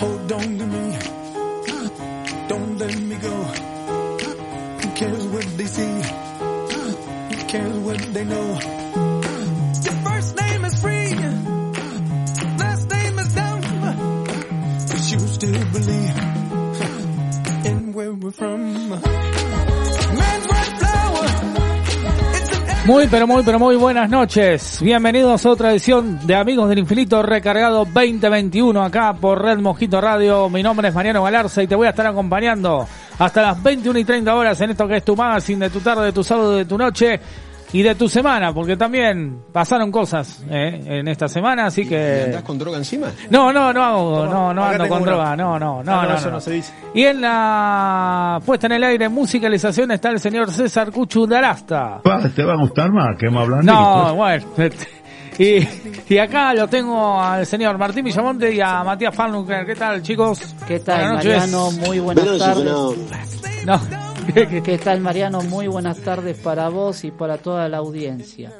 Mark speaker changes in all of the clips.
Speaker 1: Hold on to me. Don't let me go. Who cares what they see? Who cares what they know
Speaker 2: Muy, pero muy, pero muy buenas noches. Bienvenidos a otra edición de Amigos del Infinito recargado 2021 acá por Red Mosquito Radio. Mi nombre es Mariano Galarza y te voy a estar acompañando hasta las 21 y 30 horas en esto que es tu magazine de tu tarde, de tu sábado, de tu noche y de tu semana, porque también pasaron cosas eh, en esta semana, así que...
Speaker 3: ¿Andás con droga encima?
Speaker 2: No, no, no hago, no, no ando con droga, no, no, no,
Speaker 4: Ah, no,
Speaker 2: no,
Speaker 4: eso
Speaker 2: no.
Speaker 4: no se dice.
Speaker 2: Y en la puesta en el aire, musicalización, está el señor César Cuchu Darasta.
Speaker 5: ¿Te va a gustar más que me hablan
Speaker 2: No, bueno. Y, y acá lo tengo al señor Martín Villamonte y a Matías Farnucker. ¿Qué tal, chicos?
Speaker 6: ¿Qué tal,
Speaker 2: Buenas noches.
Speaker 6: Mariano? Muy buenas tardes.
Speaker 3: no.
Speaker 6: ¿Qué tal, Mariano? Muy buenas tardes para vos y para toda la audiencia.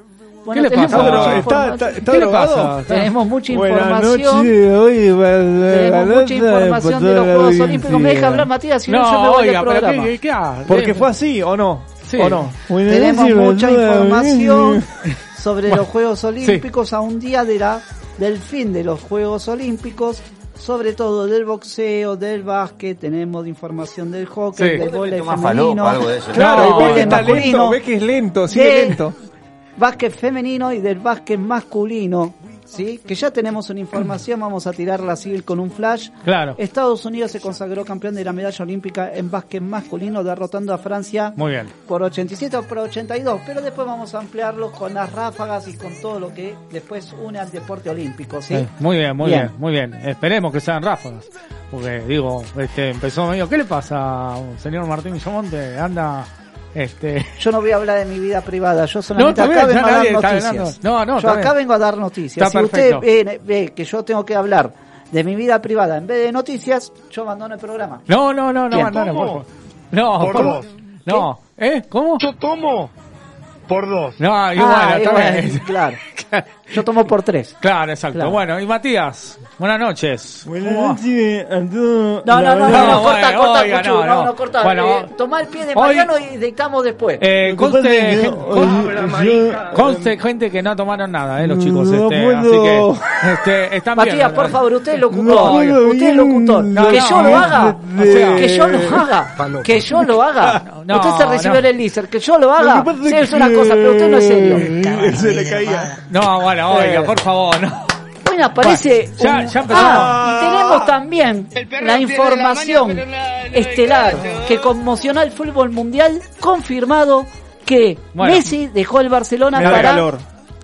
Speaker 2: ¿Qué le
Speaker 6: tenemos
Speaker 2: pasa?
Speaker 6: mucha
Speaker 4: ¿Está,
Speaker 6: informa-
Speaker 4: está, está
Speaker 2: ¿Qué le pasa?
Speaker 6: Tenemos mucha información.
Speaker 4: noches, hoy
Speaker 6: Tenemos mucha información de los Juegos Olímpicos. ¿Me deja hablar, Matías? Si no, yo me voy
Speaker 2: oiga,
Speaker 6: del programa.
Speaker 2: ¿qué,
Speaker 4: Porque fue así, ¿o no?
Speaker 2: Sí.
Speaker 4: ¿O no?
Speaker 6: Tenemos mucha información sobre los Juegos Olímpicos a un día de la, del fin de los Juegos Olímpicos, sobre todo del boxeo, del básquet, tenemos información del hockey,
Speaker 2: Sí.
Speaker 6: del voleibol
Speaker 3: Tomás
Speaker 6: femenino,
Speaker 3: falopa, algo de eso.
Speaker 4: Claro,
Speaker 2: No,
Speaker 4: ves que lento, ves que es lento, sigue lento.
Speaker 6: básquet femenino y del básquet masculino, ¿sí? Que ya tenemos una información, vamos a tirarla así con un flash.
Speaker 2: Claro.
Speaker 6: Estados Unidos se consagró campeón de la medalla olímpica en básquet masculino, derrotando a Francia
Speaker 2: Muy bien.
Speaker 6: por 87 o por 82, pero después vamos a ampliarlo con las ráfagas y con todo lo que después une al deporte olímpico, ¿sí?
Speaker 2: Eh, Muy bien, muy bien.
Speaker 6: Bien.
Speaker 2: muy bien. Esperemos que sean ráfagas. Porque, digo, este empezó medio. ¿Qué le pasa, señor Martín Villamonte? Anda. Este.
Speaker 6: Yo no voy a hablar de mi vida privada, yo solamente
Speaker 2: está
Speaker 6: acá
Speaker 2: bien,
Speaker 6: vengo a dar noticias.
Speaker 2: No, no,
Speaker 6: yo acá
Speaker 2: bien.
Speaker 6: vengo a dar noticias.
Speaker 2: Está
Speaker 6: si usted
Speaker 2: perfecto.
Speaker 6: ve, ve que yo tengo que hablar de mi vida privada en vez de noticias, yo abandono el programa.
Speaker 2: No, no, no, no,
Speaker 6: ¿Quién?
Speaker 2: no, no, por favor. No,
Speaker 4: Por
Speaker 2: por-
Speaker 4: dos.
Speaker 2: No, ¿eh? ¿Cómo?
Speaker 4: Yo tomo por dos.
Speaker 2: No, y
Speaker 6: Ah,
Speaker 2: está
Speaker 6: bueno,
Speaker 2: bien.
Speaker 6: claro. Yo tomo por tres.
Speaker 2: Claro, exacto.
Speaker 6: Claro.
Speaker 2: Bueno, y Matías, buenas noches.
Speaker 4: Buenas noches a todos.
Speaker 6: No, no, no, no, corta,
Speaker 2: bueno,
Speaker 6: corta,
Speaker 2: oiga,
Speaker 6: Cuchu,
Speaker 2: no,
Speaker 6: no,
Speaker 2: no.
Speaker 6: no, corta.
Speaker 2: Bueno,
Speaker 6: eh, tomá el pie de
Speaker 2: hoy-
Speaker 6: Mariano y dictamos después.
Speaker 2: Eh, conste,
Speaker 4: es que
Speaker 2: gen-
Speaker 4: yo-
Speaker 2: con-
Speaker 4: yo-
Speaker 2: conste gente que no tomaron nada, eh, los chicos.
Speaker 4: No
Speaker 2: este,
Speaker 4: puedo.
Speaker 2: Así que, este, están bien.
Speaker 6: Matías, por favor, usted es
Speaker 4: No
Speaker 6: locutor. usted es locutor.
Speaker 2: No,
Speaker 6: que
Speaker 2: no,
Speaker 6: yo lo
Speaker 2: no,
Speaker 6: haga.
Speaker 2: sea,
Speaker 6: que yo lo haga. Que yo lo haga. Usted se recibió
Speaker 2: no.
Speaker 6: el Elíser. Que yo lo haga. Sí,
Speaker 4: es
Speaker 6: una cosa, pero usted no es serio.
Speaker 4: Se le caía.
Speaker 2: No, bueno, oiga,
Speaker 6: Eh.
Speaker 2: por favor, no.
Speaker 6: Bueno, aparece.
Speaker 2: Bueno, ya-
Speaker 6: un-
Speaker 2: ya empezó.
Speaker 6: Ah, y tenemos también la información estelar que conmocionó al fútbol mundial. Confirmado que
Speaker 2: Bueno.
Speaker 6: Messi dejó el Barcelona para.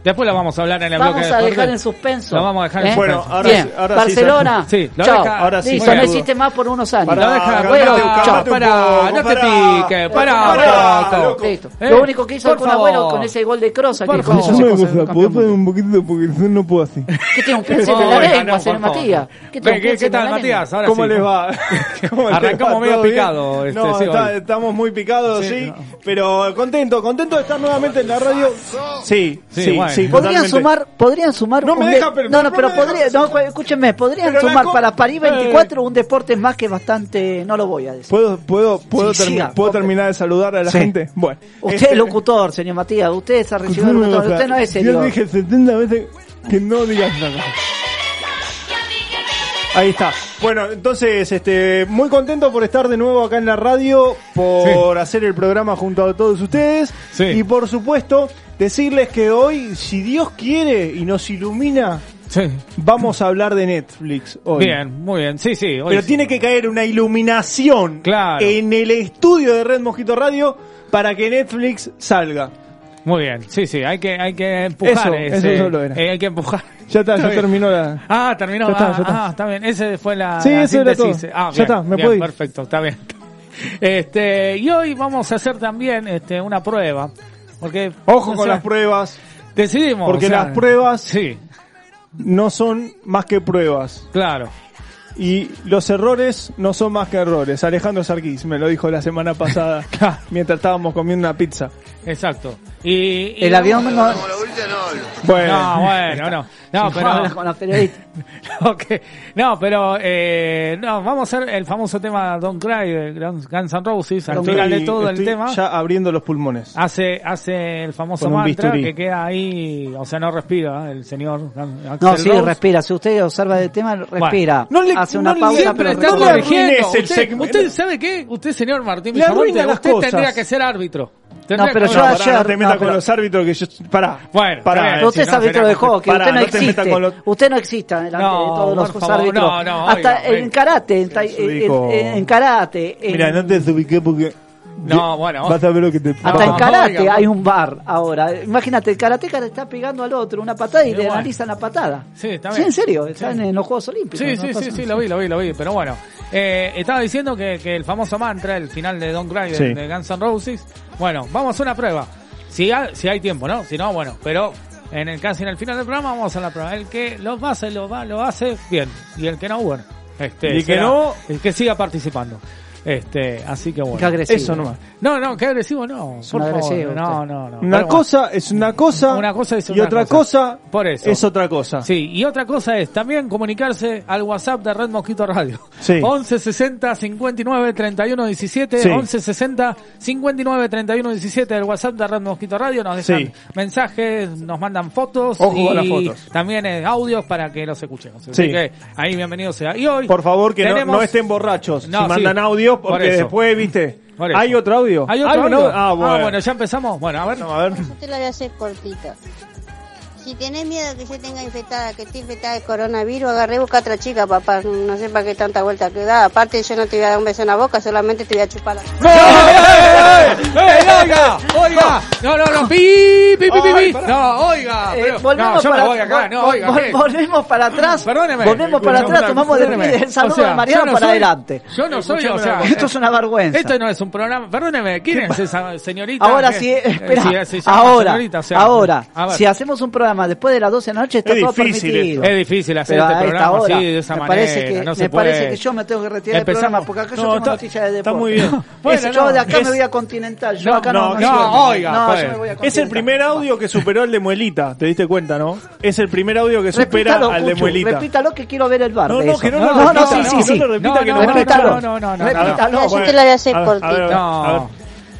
Speaker 2: Después lo vamos a hablar en el
Speaker 6: Vamos
Speaker 2: bloque
Speaker 6: a
Speaker 2: de
Speaker 6: dejar en suspenso.
Speaker 2: Lo vamos a dejar en
Speaker 6: ¿Eh?
Speaker 2: suspenso.
Speaker 4: Bueno, ahora
Speaker 6: Bien,
Speaker 4: sí- ahora
Speaker 6: Barcelona.
Speaker 2: sí, lo
Speaker 6: chao.
Speaker 2: deja-
Speaker 4: ahora sí,
Speaker 6: no existe más por unos años.
Speaker 4: Pará,
Speaker 2: Lo deja, bueno, chao, pará,
Speaker 4: poco,
Speaker 2: no te piques, pará.
Speaker 6: Listo.
Speaker 2: ¿Eh?
Speaker 6: Lo único que hizo el
Speaker 2: favor.
Speaker 6: con ese gol de que
Speaker 2: Por
Speaker 6: con eso
Speaker 2: favor.
Speaker 6: se
Speaker 2: Una
Speaker 6: consagró campeón mundial.
Speaker 4: un poquito porque no puedo así.
Speaker 6: ¿Qué tiene un príncipe en la lengua, señor. Matías? ¿Qué
Speaker 2: Ve,
Speaker 6: tiene un
Speaker 2: ¿Qué,
Speaker 6: príncipe
Speaker 2: qué
Speaker 6: en la
Speaker 2: tal? Matías? Ahora
Speaker 4: ¿Cómo les va? ¿Cómo les
Speaker 2: Arrancamos
Speaker 4: va?
Speaker 2: medio picado, este,
Speaker 4: estamos muy picados,
Speaker 2: Sí.
Speaker 4: Pero contento, contento de estar nuevamente en la radio. Sí,
Speaker 2: Sí,
Speaker 4: sí.
Speaker 6: Podrían
Speaker 4: totalmente.
Speaker 6: sumar, podrían sumar
Speaker 4: No me deja,
Speaker 6: de-
Speaker 4: pero-
Speaker 6: no, no, pero podría, no, escúchenme, podrían
Speaker 4: Pero
Speaker 6: sumar para París 24 un deporte más que bastante, no lo voy a decir.
Speaker 4: ¿Puedo, puedo, puedo,
Speaker 6: Sí,
Speaker 4: termi-
Speaker 6: siga,
Speaker 4: ¿puedo
Speaker 6: porque-
Speaker 4: terminar de saludar a la
Speaker 6: Sí.
Speaker 4: gente? Bueno.
Speaker 6: Usted
Speaker 4: este-
Speaker 6: es locutor, señor Matías, usted se recibió de locutor, usted no es
Speaker 4: Yo
Speaker 6: serio.
Speaker 4: dije 70 veces que no digas nada. Ahí está. Bueno, entonces, este, muy contento por estar de nuevo acá en la radio, por hacer el programa junto a todos ustedes.
Speaker 2: Sí.
Speaker 4: Y por supuesto, decirles que hoy, si Dios quiere y nos ilumina,
Speaker 2: Sí.
Speaker 4: vamos a hablar de Netflix hoy.
Speaker 2: Bien, muy bien. Sí, sí. hoy
Speaker 4: Pero
Speaker 2: sí.
Speaker 4: tiene que caer una iluminación
Speaker 2: Claro.
Speaker 4: en el estudio de Red Mosquito Radio para que Netflix salga.
Speaker 2: Muy bien. Sí, sí. Hay que, hay que empujar.
Speaker 4: Eso,
Speaker 2: ese-
Speaker 4: eso solo era.
Speaker 2: eh, hay que empujar.
Speaker 4: Ya está, ya
Speaker 2: bien.
Speaker 4: terminó la...
Speaker 2: Ah, terminó.
Speaker 4: Ya está,
Speaker 2: ah,
Speaker 4: ya está.
Speaker 2: ah, está bien. Ese fue la,
Speaker 4: Sí,
Speaker 2: la
Speaker 4: eso era todo.
Speaker 2: Ah,
Speaker 4: Ya
Speaker 2: bien,
Speaker 4: está, me
Speaker 2: bien,
Speaker 4: puedo ir.
Speaker 2: Perfecto, está bien. Este, y hoy vamos a hacer también este, una prueba. Porque
Speaker 4: Ojo
Speaker 2: o
Speaker 4: con
Speaker 2: sea,
Speaker 4: las pruebas.
Speaker 2: Decidimos.
Speaker 4: Porque
Speaker 2: o sea,
Speaker 4: las pruebas
Speaker 2: Sí,
Speaker 4: no son más que pruebas.
Speaker 2: claro.
Speaker 4: Y los errores no son más que errores. Alejandro Sarquís me lo dijo la semana pasada
Speaker 2: Claro.
Speaker 4: mientras estábamos comiendo una pizza.
Speaker 2: Exacto. Y, y
Speaker 6: El avión no,
Speaker 4: Bueno,
Speaker 2: No, bueno, no. No, pero.
Speaker 6: con la periodista.
Speaker 2: Ok. No, pero eh, no, vamos a hacer el famoso tema Don't Cry de Guns N' Roses al final de todo el tema.
Speaker 4: Ya abriendo los pulmones.
Speaker 2: Hace, hace el famoso mantra
Speaker 4: bisturí.
Speaker 2: que queda ahí, o sea, no respira el señor Axl
Speaker 6: No, sí,
Speaker 2: Rose.
Speaker 6: respira. Si usted observa el tema, respira.
Speaker 4: No le-
Speaker 6: Hace
Speaker 4: no
Speaker 6: una
Speaker 4: le-
Speaker 6: pausa,
Speaker 2: Siempre
Speaker 6: pero
Speaker 2: está
Speaker 4: no le
Speaker 2: corrigiendo. Usted,
Speaker 4: segmento.
Speaker 2: usted sabe qué? Usted, señor Martín
Speaker 4: Le
Speaker 2: usted
Speaker 4: cosas.
Speaker 2: tendría que ser árbitro.
Speaker 6: No, pero yo
Speaker 4: No,
Speaker 6: ayer-
Speaker 4: pará, no te metas
Speaker 6: no,
Speaker 4: con
Speaker 6: pero-
Speaker 4: los árbitros que yo... Pará,
Speaker 2: Bueno,
Speaker 4: pará.
Speaker 6: usted es árbitro de
Speaker 2: que-
Speaker 6: juego, que
Speaker 4: Pará,
Speaker 6: usted no, existe.
Speaker 4: con los-
Speaker 6: Usted no existe delante
Speaker 2: No,
Speaker 6: de todos los árbitros.
Speaker 2: no, no,
Speaker 6: Hasta
Speaker 2: oiga,
Speaker 6: en karate, en, karate.
Speaker 4: Mira, no te desubiqué porque...
Speaker 2: No, bueno.
Speaker 4: Vas a ver lo que te...
Speaker 6: Hasta
Speaker 2: No,
Speaker 6: en karate
Speaker 2: oiga,
Speaker 6: hay un bar ahora. Imagínate, el karateca le está pegando al otro una patada y
Speaker 2: Sí,
Speaker 6: le
Speaker 2: bueno.
Speaker 6: analizan la patada.
Speaker 2: Sí, está
Speaker 6: Sí,
Speaker 2: bien.
Speaker 6: en serio, están en los Juegos Olímpicos.
Speaker 2: Sí, sí, sí, sí, lo vi, lo vi, lo vi. Pero bueno, eh, estaba diciendo que, que el famoso mantra, el final de Don't Cry de,
Speaker 4: Sí.
Speaker 2: de Guns N' Roses. Bueno, vamos a una prueba. Si hay, si hay tiempo, ¿no? Si no, bueno, pero en el casi en el final del programa vamos a la prueba. El que lo hace, lo, va, lo hace bien. Y el que no, bueno. Este,
Speaker 4: Y que no-
Speaker 2: el que siga participando. Este, así que bueno.
Speaker 6: Qué agresivo.
Speaker 4: Eso nomás.
Speaker 2: No, no, qué agresivo no. Por
Speaker 6: un
Speaker 2: favor.
Speaker 6: agresivo
Speaker 2: No, no, no.
Speaker 4: Una
Speaker 2: Pero
Speaker 4: cosa es una cosa,
Speaker 2: Una cosa es
Speaker 4: y
Speaker 2: otra
Speaker 4: otra
Speaker 2: cosa.
Speaker 4: cosa,
Speaker 2: Por eso.
Speaker 4: es otra cosa.
Speaker 2: Sí, y otra cosa es también comunicarse al WhatsApp de Red Mosquito Radio.
Speaker 4: Sí.
Speaker 2: 11 60 59 31 17.
Speaker 4: Sí.
Speaker 2: 11 60 59 31 17 del WhatsApp de Red Mosquito Radio. Nos dejan
Speaker 4: Sí.
Speaker 2: mensajes, nos mandan fotos.
Speaker 4: Ojo
Speaker 2: y
Speaker 4: las fotos.
Speaker 2: También eh, audios para que los escuchemos. Así
Speaker 4: Sí.
Speaker 2: que ahí bienvenido sea. Y hoy.
Speaker 4: Por favor, que no,
Speaker 2: tenemos-
Speaker 4: no estén borrachos.
Speaker 2: No,
Speaker 4: si mandan
Speaker 2: sí.
Speaker 4: Audios,
Speaker 2: Por
Speaker 4: porque
Speaker 2: eso.
Speaker 4: después, viste.
Speaker 2: Por.
Speaker 4: ¿Hay otro audio?
Speaker 2: ¿Hay otro
Speaker 4: un
Speaker 2: audio?
Speaker 4: Ah, bueno.
Speaker 2: ya empezamos. Bueno, a ver.
Speaker 4: Vamos a ver.
Speaker 3: Yo te la voy a hacer cortita. Si tenés miedo que yo tenga infectada, que esté infectada de coronavirus, agarré y busca otra chica, papá. No sé para qué tanta vuelta que da. Aparte, yo no te voy a dar un beso en la boca, solamente te voy a chupar la...
Speaker 2: ¡Eh, eh, eh, oiga! ¡Oiga! No, no, no. ¡Pi, pi, pi, pi. No, oiga.
Speaker 6: Eh,
Speaker 2: pero-
Speaker 6: volvemos
Speaker 2: no, yo
Speaker 6: para,
Speaker 2: me voy acá. No, oiga.
Speaker 6: vol- volvemos para atrás.
Speaker 2: Perdóneme.
Speaker 6: Volvemos para atrás, tomamos de
Speaker 2: perdóneme.
Speaker 6: el saludo
Speaker 2: O sea,
Speaker 6: de Mariano para
Speaker 2: soy-
Speaker 6: adelante.
Speaker 2: Yo no soy, o sea,
Speaker 6: Esto es una vergüenza.
Speaker 2: Esto no es un programa. Perdóneme, ¿quién es esa señorita?
Speaker 6: Ahora sí,
Speaker 2: eh,
Speaker 6: espera,
Speaker 2: se llama
Speaker 6: ahora,
Speaker 2: señorita, o sea,
Speaker 6: ahora,
Speaker 2: a
Speaker 6: si hacemos un programa después de las 12 de la noche está
Speaker 4: Es
Speaker 6: todo
Speaker 4: difícil
Speaker 6: permitido.
Speaker 2: Es difícil hacer
Speaker 6: Pero
Speaker 2: este programa
Speaker 6: hora,
Speaker 2: así, de esa
Speaker 6: me
Speaker 2: manera.
Speaker 6: parece que,
Speaker 2: no se
Speaker 6: me parece que yo me tengo que retirar del
Speaker 2: Empezamos.
Speaker 6: programa porque acá yo tengo
Speaker 4: está-
Speaker 6: noticias de
Speaker 4: está
Speaker 6: deporte.
Speaker 4: muy bien.
Speaker 2: Bueno,
Speaker 6: yo de acá
Speaker 4: es-
Speaker 6: me voy a Continental, yo
Speaker 2: No,
Speaker 6: acá
Speaker 2: no,
Speaker 6: no,
Speaker 2: no,
Speaker 6: sirve.
Speaker 2: oiga,
Speaker 6: no,
Speaker 2: pues.
Speaker 6: yo me voy a
Speaker 4: Es el primer audio que superó el de Muelita, ¿te diste cuenta, no? Es el primer audio que supera
Speaker 6: Repítalo,
Speaker 4: al de Muelita.
Speaker 6: repítalo que quiero ver el bar
Speaker 4: No, no, que no,
Speaker 6: no,
Speaker 4: lo
Speaker 6: no,
Speaker 4: repita, no,
Speaker 6: sí,
Speaker 4: no
Speaker 6: sí.
Speaker 4: lo repita,
Speaker 2: No,
Speaker 4: que
Speaker 2: no,
Speaker 4: no,
Speaker 2: no,
Speaker 6: repítalo.
Speaker 2: no, no, no, no,
Speaker 6: repítalo.
Speaker 3: Yo te la voy a hacer
Speaker 4: a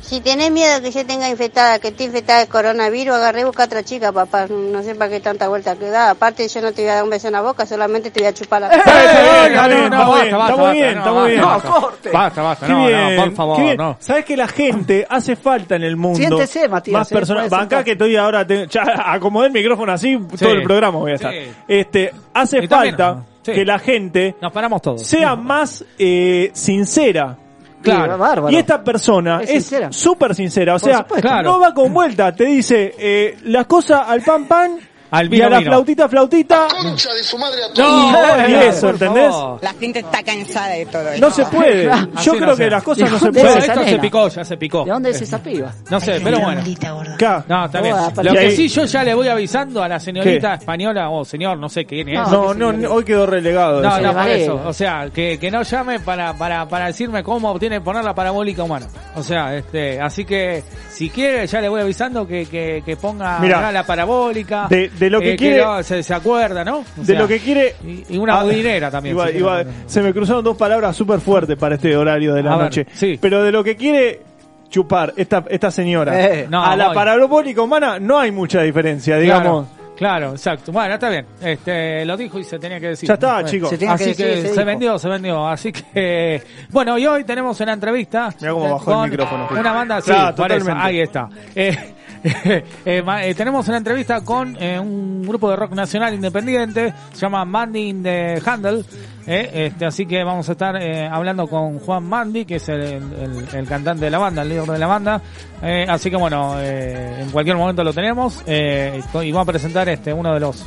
Speaker 4: a a.
Speaker 3: Si tenés miedo que yo tenga infectada, que esté infectada de coronavirus, agarré y busca otra chica, papá. No sé para qué tanta vuelta que da. Aparte, yo no te voy a dar un beso en la boca, solamente te voy a chupar la...
Speaker 2: Eh, oiga,
Speaker 4: está bien,
Speaker 2: no,
Speaker 4: está muy
Speaker 2: basta,
Speaker 4: bien,
Speaker 2: no,
Speaker 4: está muy
Speaker 2: basta,
Speaker 4: bien.
Speaker 2: basta.
Speaker 6: No, corte.
Speaker 2: Basta, basta, no,
Speaker 4: bien,
Speaker 2: no, por favor,
Speaker 4: qué bien.
Speaker 2: no.
Speaker 4: ¿Sabes que la gente hace falta en el mundo?
Speaker 6: Siéntese, Matías,
Speaker 4: Más
Speaker 6: eh,
Speaker 4: personas.
Speaker 6: sentar.
Speaker 4: que estoy ahora, te- ya acomodé el micrófono así, todo el programa voy a estar.
Speaker 2: Sí.
Speaker 4: Este, hace falta
Speaker 2: sí.
Speaker 4: que la gente
Speaker 2: Nos paramos todos.
Speaker 4: sea más eh, sincera.
Speaker 2: Claro.
Speaker 4: Y esta persona
Speaker 6: Es sincera.
Speaker 4: súper sincera, o sea, no va con vuelta, te dice eh, las cosas al pan pan
Speaker 2: Al
Speaker 4: y
Speaker 2: vino,
Speaker 4: a la
Speaker 2: vino.
Speaker 4: flautita flautita.
Speaker 7: concha de su madre a
Speaker 2: No,
Speaker 7: todos.
Speaker 4: Y
Speaker 2: oiga,
Speaker 4: eso, ¿entendés?
Speaker 8: La gente está cansada de todo eso.
Speaker 4: No se puede. Yo
Speaker 2: no
Speaker 4: creo que las cosas no se
Speaker 6: ¿De
Speaker 2: Bueno,
Speaker 6: dónde
Speaker 4: pueden.
Speaker 2: esto se picó, ya se picó.
Speaker 6: ¿De dónde es esa piba?
Speaker 2: No sé, pero bueno. No, está bien. Lo
Speaker 4: y
Speaker 2: que sí yo ya le voy avisando a la señorita
Speaker 4: ¿Qué?
Speaker 2: española o señor, no sé quién es.
Speaker 6: No,
Speaker 4: No, no, no, hoy quedó relegado.
Speaker 2: No,
Speaker 4: eso.
Speaker 2: no, por eso. O sea, que, que no llame para, para, para decirme cómo tiene que poner la parabólica humana. O sea, este, así que si quiere ya le voy avisando que, que, que ponga
Speaker 4: Mirá,
Speaker 2: la parabólica.
Speaker 4: de- de lo que
Speaker 2: eh,
Speaker 4: quiere-
Speaker 2: no, se, se acuerda, ¿no? O
Speaker 4: de
Speaker 2: sea,
Speaker 4: lo que quiere.
Speaker 2: Y, y una
Speaker 4: Ah,
Speaker 2: budinera también.
Speaker 4: iba- iba- se me cruzaron dos palabras súper fuertes para este horario de la
Speaker 2: A ver,
Speaker 4: noche.
Speaker 2: sí.
Speaker 4: Pero de lo que quiere chupar esta, esta señora
Speaker 6: Eh,
Speaker 2: no,
Speaker 4: a la
Speaker 2: voy.
Speaker 4: parabólica humana no hay mucha diferencia, digamos.
Speaker 2: Claro, claro, exacto. Bueno, está bien. Este, lo dijo y se tenía que decir.
Speaker 4: Ya está,
Speaker 2: Bueno,
Speaker 4: chicos.
Speaker 6: Se
Speaker 2: Así
Speaker 6: que se
Speaker 2: vendió, se vendió. Así que, bueno, y hoy tenemos una entrevista.
Speaker 4: Mirá cómo bajó el micrófono.
Speaker 2: Una banda, sí,
Speaker 4: Claro,
Speaker 2: por eso,
Speaker 4: totalmente.
Speaker 2: ahí está. Eh, eh, eh, tenemos una entrevista con eh, un grupo de rock nacional independiente, se llama Mandy in the Handle. eh, este, así que vamos a estar hablando con Juan Mandy, que es el, el- cantante de la banda, el líder de la banda. Así que bueno, en cualquier momento lo tenemos y vamos a presentar este uno de los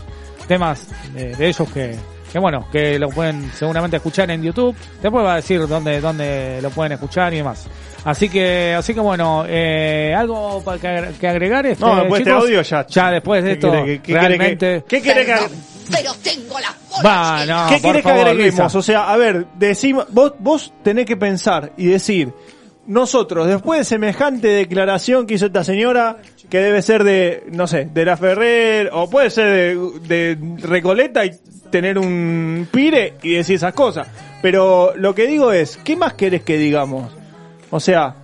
Speaker 2: temas de ellos que, que bueno, que lo pueden seguramente escuchar en YouTube. Después va a decir dónde, dónde lo pueden escuchar y demás. Así que, así que bueno, eh, algo para que, que agregar este,
Speaker 9: No, después de
Speaker 2: chicos?
Speaker 9: este audio ya-
Speaker 2: Ya después de
Speaker 9: ¿Qué
Speaker 2: esto,
Speaker 9: que- qué
Speaker 2: realmente.
Speaker 9: ¿Qué querés que,
Speaker 8: Pero tengo las
Speaker 2: Va, no,
Speaker 9: ¿Qué querés que agreguemos? O sea, a ver, decimos, vos, vos tenés que pensar y decir, nosotros, después de semejante declaración que hizo esta señora, que debe ser de, no sé, de la Ferrer, o puede ser de, de Recoleta y tener un pire y decir esas cosas. Pero lo que digo es, ¿qué más querés que digamos? O sea,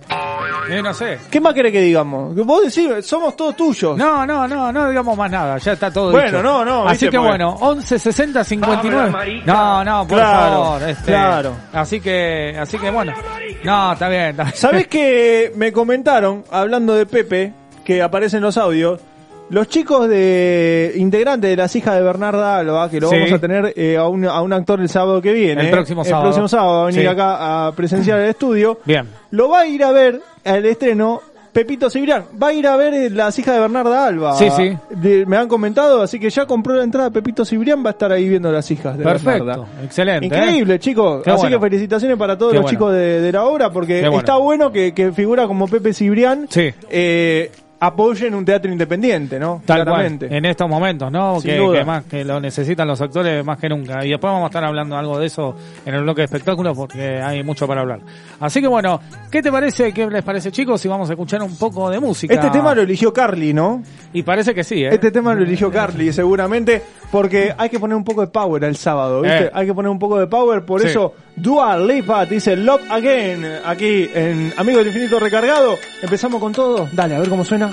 Speaker 2: Eh, no sé.
Speaker 9: ¿qué más querés que digamos? Vos decís, somos todos tuyos.
Speaker 2: No, no, no, no digamos más nada, ya está todo
Speaker 9: Bueno,
Speaker 2: dicho.
Speaker 9: no, no,
Speaker 2: Así
Speaker 9: viste,
Speaker 2: que bueno, 11 60 59. No, no, por
Speaker 9: Claro,
Speaker 2: favor, este,
Speaker 9: claro.
Speaker 2: Así que así que bueno. No, está bien. Está bien.
Speaker 9: ¿Sabés que me comentaron, hablando de Pepe, que aparece en los audios, los chicos de integrantes de las hijas de Bernarda Alba, que lo
Speaker 2: Sí.
Speaker 9: vamos a tener eh, a, un, a un actor el sábado que viene.
Speaker 2: El próximo sábado.
Speaker 9: El próximo sábado va a venir
Speaker 2: Sí.
Speaker 9: acá a presenciar el estudio.
Speaker 2: Bien.
Speaker 9: Lo va a ir a ver al estreno Pepito Cibrián. Va a ir a ver eh, las hijas de Bernarda Alba.
Speaker 2: Sí, sí.
Speaker 9: De- me han comentado, así que ya compró la entrada Pepito Cibrián, va a estar ahí viendo las hijas de
Speaker 2: Perfecto,
Speaker 9: Bernarda.
Speaker 2: excelente. ¿eh?
Speaker 9: Increíble, chicos.
Speaker 2: Qué
Speaker 9: Así
Speaker 2: bueno.
Speaker 9: que felicitaciones para todos
Speaker 2: Qué
Speaker 9: los
Speaker 2: bueno.
Speaker 9: chicos de, de la obra, porque
Speaker 2: bueno.
Speaker 9: está bueno que, que figura como Pepe Cibrián
Speaker 2: Sí.
Speaker 9: eh, apoyen un teatro independiente, ¿no?
Speaker 2: Tal cual, en estos momentos, ¿no?
Speaker 9: Sin
Speaker 2: Que,
Speaker 9: duda.
Speaker 2: que más que lo necesitan los actores más que nunca. Y después vamos a estar hablando algo de eso en el bloque de espectáculos porque hay mucho para hablar. Así que bueno, ¿qué te parece? ¿Qué les parece, chicos? Si vamos a escuchar un poco de música.
Speaker 9: Este tema lo eligió Carly, ¿no?
Speaker 2: Y parece que sí, ¿eh?
Speaker 9: Este tema lo eligió Carly, seguramente, porque hay que poner un poco de power el sábado, ¿viste?
Speaker 2: Eh.
Speaker 9: Hay que poner un poco de power, por
Speaker 2: Sí.
Speaker 9: eso Dua Lipa dice Love Again, aquí en Amigos del Infinito Recargado. Empezamos con todo. Dale, a ver cómo suena.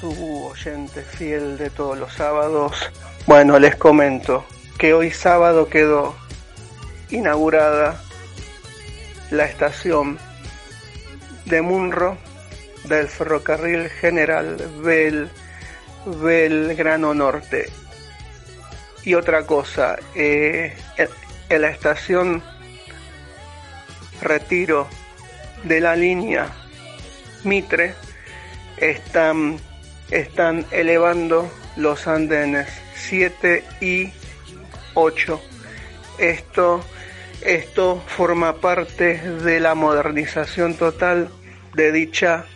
Speaker 10: Su oyente fiel de todos los sábados. Bueno, les comento que hoy sábado quedó inaugurada la estación de Munro del ferrocarril general Bel, Belgrano Norte. Y otra cosa, eh, en la estación Retiro de la línea Mitre están, están elevando los andenes 7 y 8. Esto, esto forma parte de la modernización total de dicha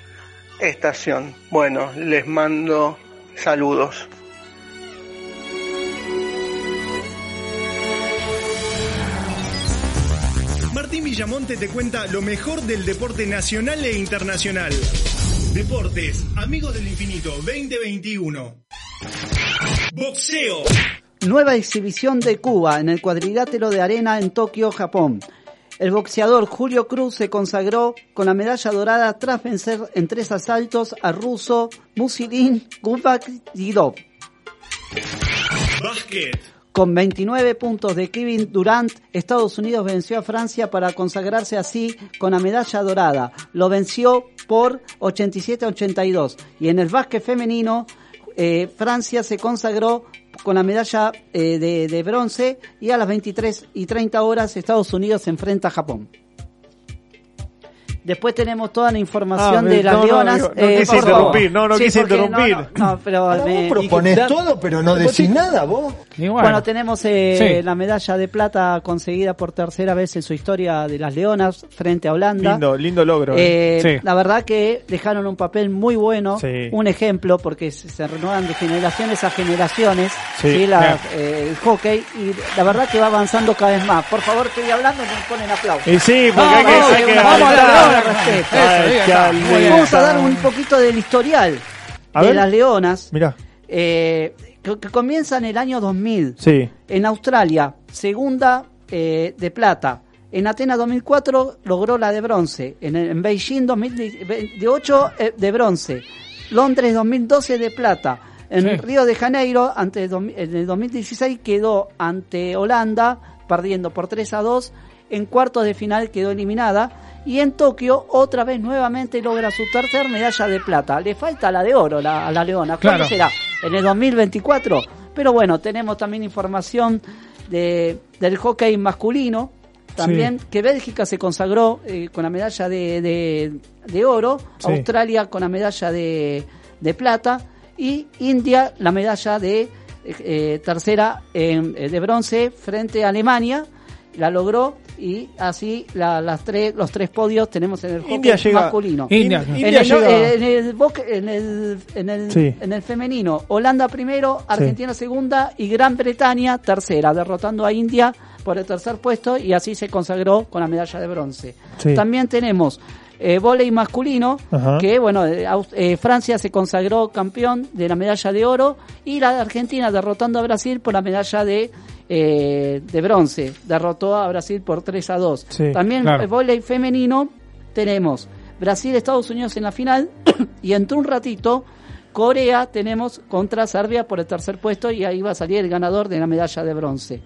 Speaker 10: estación. Bueno, les mando saludos.
Speaker 11: Villamonte te cuenta lo mejor del deporte nacional e internacional. Deportes, Amigos del Infinito 2021. Boxeo.
Speaker 6: Nueva exhibición de Cuba en el cuadrilátero de arena en Tokio, Japón. El boxeador Julio Cruz se consagró con la medalla dorada tras vencer en tres asaltos al ruso Musilin Gubakidov.
Speaker 11: Básquet.
Speaker 6: Con 29 puntos de Kevin Durant, Estados Unidos venció a Francia para consagrarse así con la medalla dorada. Lo venció por 87-82. Y en el básquet femenino, eh, Francia se consagró con la medalla eh, de, de bronce y a las 23 y 30 horas Estados Unidos se enfrenta a Japón. Después tenemos toda la información
Speaker 4: Ah,
Speaker 6: de las
Speaker 4: no,
Speaker 6: leonas.
Speaker 4: no, no
Speaker 6: eh,
Speaker 4: quise interrumpir, no, no quise interrumpir.
Speaker 6: No, no, pero
Speaker 12: Ahora
Speaker 6: me-
Speaker 12: vos proponés todo, pero no decís nada, vos.
Speaker 6: Bueno,
Speaker 2: bueno,
Speaker 6: tenemos eh,
Speaker 2: Sí.
Speaker 6: la medalla de plata conseguida por tercera vez en su historia de las Leonas frente a Holanda.
Speaker 4: Lindo, lindo logro.
Speaker 6: Eh,
Speaker 2: Sí.
Speaker 6: La verdad que dejaron un papel muy bueno,
Speaker 4: Sí.
Speaker 6: un ejemplo, porque se, renuevan de generaciones a generaciones
Speaker 4: Sí,
Speaker 6: ¿sí? La-
Speaker 2: bien.
Speaker 6: eh, el hockey y la verdad que va avanzando cada vez más. Por favor, estoy hablando y me ponen aplausos.
Speaker 4: Y sí, porque hay que,
Speaker 6: Vamos,
Speaker 4: hay que
Speaker 6: vamos respeto.
Speaker 4: Ay.
Speaker 6: Vamos a dar un poquito del historial
Speaker 4: A
Speaker 6: de
Speaker 4: ver.
Speaker 6: las Leonas,
Speaker 4: Mirá,
Speaker 6: eh, que, que comienza en el año 2000.
Speaker 4: sí.
Speaker 6: En Australia, segunda eh, de plata. En Atenas 2004 logró la de bronce. En, en Beijing 2018 eh, de bronce. Londres 2012 de plata. En
Speaker 2: Sí.
Speaker 6: Río de Janeiro, ante, en el 2016 quedó ante Holanda, perdiendo por 3 a 2. En cuartos de final quedó eliminada. Y en Tokio, otra vez nuevamente logra su tercer medalla de plata. Le falta la de oro la- a la Leona. ¿Cuándo
Speaker 2: Claro.
Speaker 6: será? ¿En el 2024? Pero bueno, tenemos también información de, del hockey masculino. También que Bélgica se consagró eh, con la medalla de, de, de oro,
Speaker 4: Sí.
Speaker 6: Australia con la medalla de, de plata y India la medalla de eh, eh, tercera eh, de bronce frente a Alemania. La logró y así la- las tres, los tres podios tenemos en el hockey
Speaker 4: India llega-
Speaker 6: masculino.
Speaker 2: India.
Speaker 4: In-
Speaker 6: En
Speaker 4: India
Speaker 6: el,
Speaker 4: llega-
Speaker 6: en el en el- en el-
Speaker 4: Sí.
Speaker 6: en el femenino, Holanda primero, Argentina segunda y Gran Bretaña tercera, derrotando a India por el tercer puesto y así se consagró con la medalla de bronce.
Speaker 4: Sí.
Speaker 6: También tenemos eh, vóley masculino,
Speaker 4: Ajá.
Speaker 6: que bueno, eh, eh, Francia se consagró campeón de la medalla de oro y la Argentina derrotando a Brasil por la medalla de eh, de bronce, derrotó a Brasil por 3 a 2.
Speaker 4: Sí,
Speaker 6: También
Speaker 2: claro.
Speaker 6: el vóley femenino tenemos Brasil, Estados Unidos en la final y entre un ratito Corea tenemos contra Serbia por el tercer puesto y ahí va a salir el ganador de la medalla de bronce.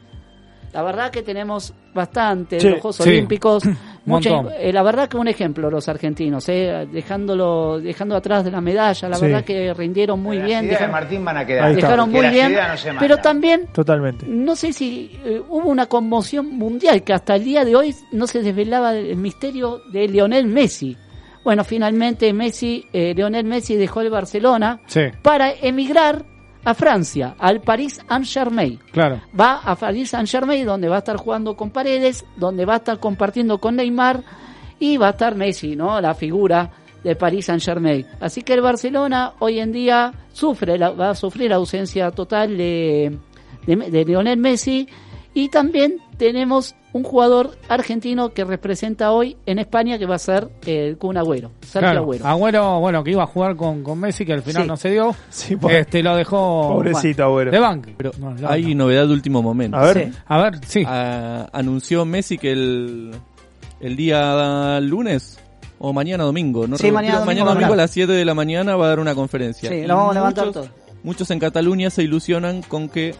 Speaker 6: La verdad que tenemos bastante
Speaker 4: Sí,
Speaker 6: de los Juegos
Speaker 2: sí.
Speaker 6: Olímpicos. mucha- eh, la verdad que un ejemplo los argentinos, eh, dejándolo, dejando atrás de la medalla, la
Speaker 4: Sí.
Speaker 6: verdad que rindieron muy bien,
Speaker 13: de
Speaker 6: dejaron,
Speaker 13: Martín van a quedar.
Speaker 6: Dejaron muy bien,
Speaker 13: no
Speaker 6: pero también
Speaker 4: Totalmente.
Speaker 6: no sé si eh, hubo una conmoción mundial que hasta el día de hoy no se desvelaba el misterio de Lionel Messi. Bueno, finalmente Messi, eh, Lionel Messi dejó el Barcelona
Speaker 2: Sí,
Speaker 6: para emigrar a Francia, al Paris Saint-Germain.
Speaker 2: claro.
Speaker 6: Va a Paris Saint-Germain donde va a estar jugando con Paredes, donde va a estar compartiendo con Neymar y va a estar Messi, ¿no? La figura de Paris Saint-Germain. Así que el Barcelona hoy en día sufre, la- va a sufrir la ausencia total de, de, de Lionel Messi y también tenemos un jugador argentino que representa hoy en España que va a ser eh, el Kun Agüero, Sergio
Speaker 2: Claro.
Speaker 6: Agüero.
Speaker 2: Agüero, bueno, que iba a jugar con, con Messi, que al final
Speaker 6: Sí.
Speaker 2: no se dio.
Speaker 4: Sí,
Speaker 2: Este, lo dejó
Speaker 4: Pobrecito, Agüero.
Speaker 2: de banco. Pero no,
Speaker 14: Hay novedad de último momento.
Speaker 4: A ver.
Speaker 6: Sí.
Speaker 2: A ver, sí.
Speaker 14: Ah, anunció Messi que el, el día lunes
Speaker 13: o mañana domingo, ¿no?
Speaker 6: Sí, mañana domingo
Speaker 13: mañana domingo a las 7 de la mañana va a dar una conferencia.
Speaker 6: Sí, lo vamos a levantar
Speaker 13: muchos,
Speaker 6: todo.
Speaker 13: Muchos en Cataluña se ilusionan con que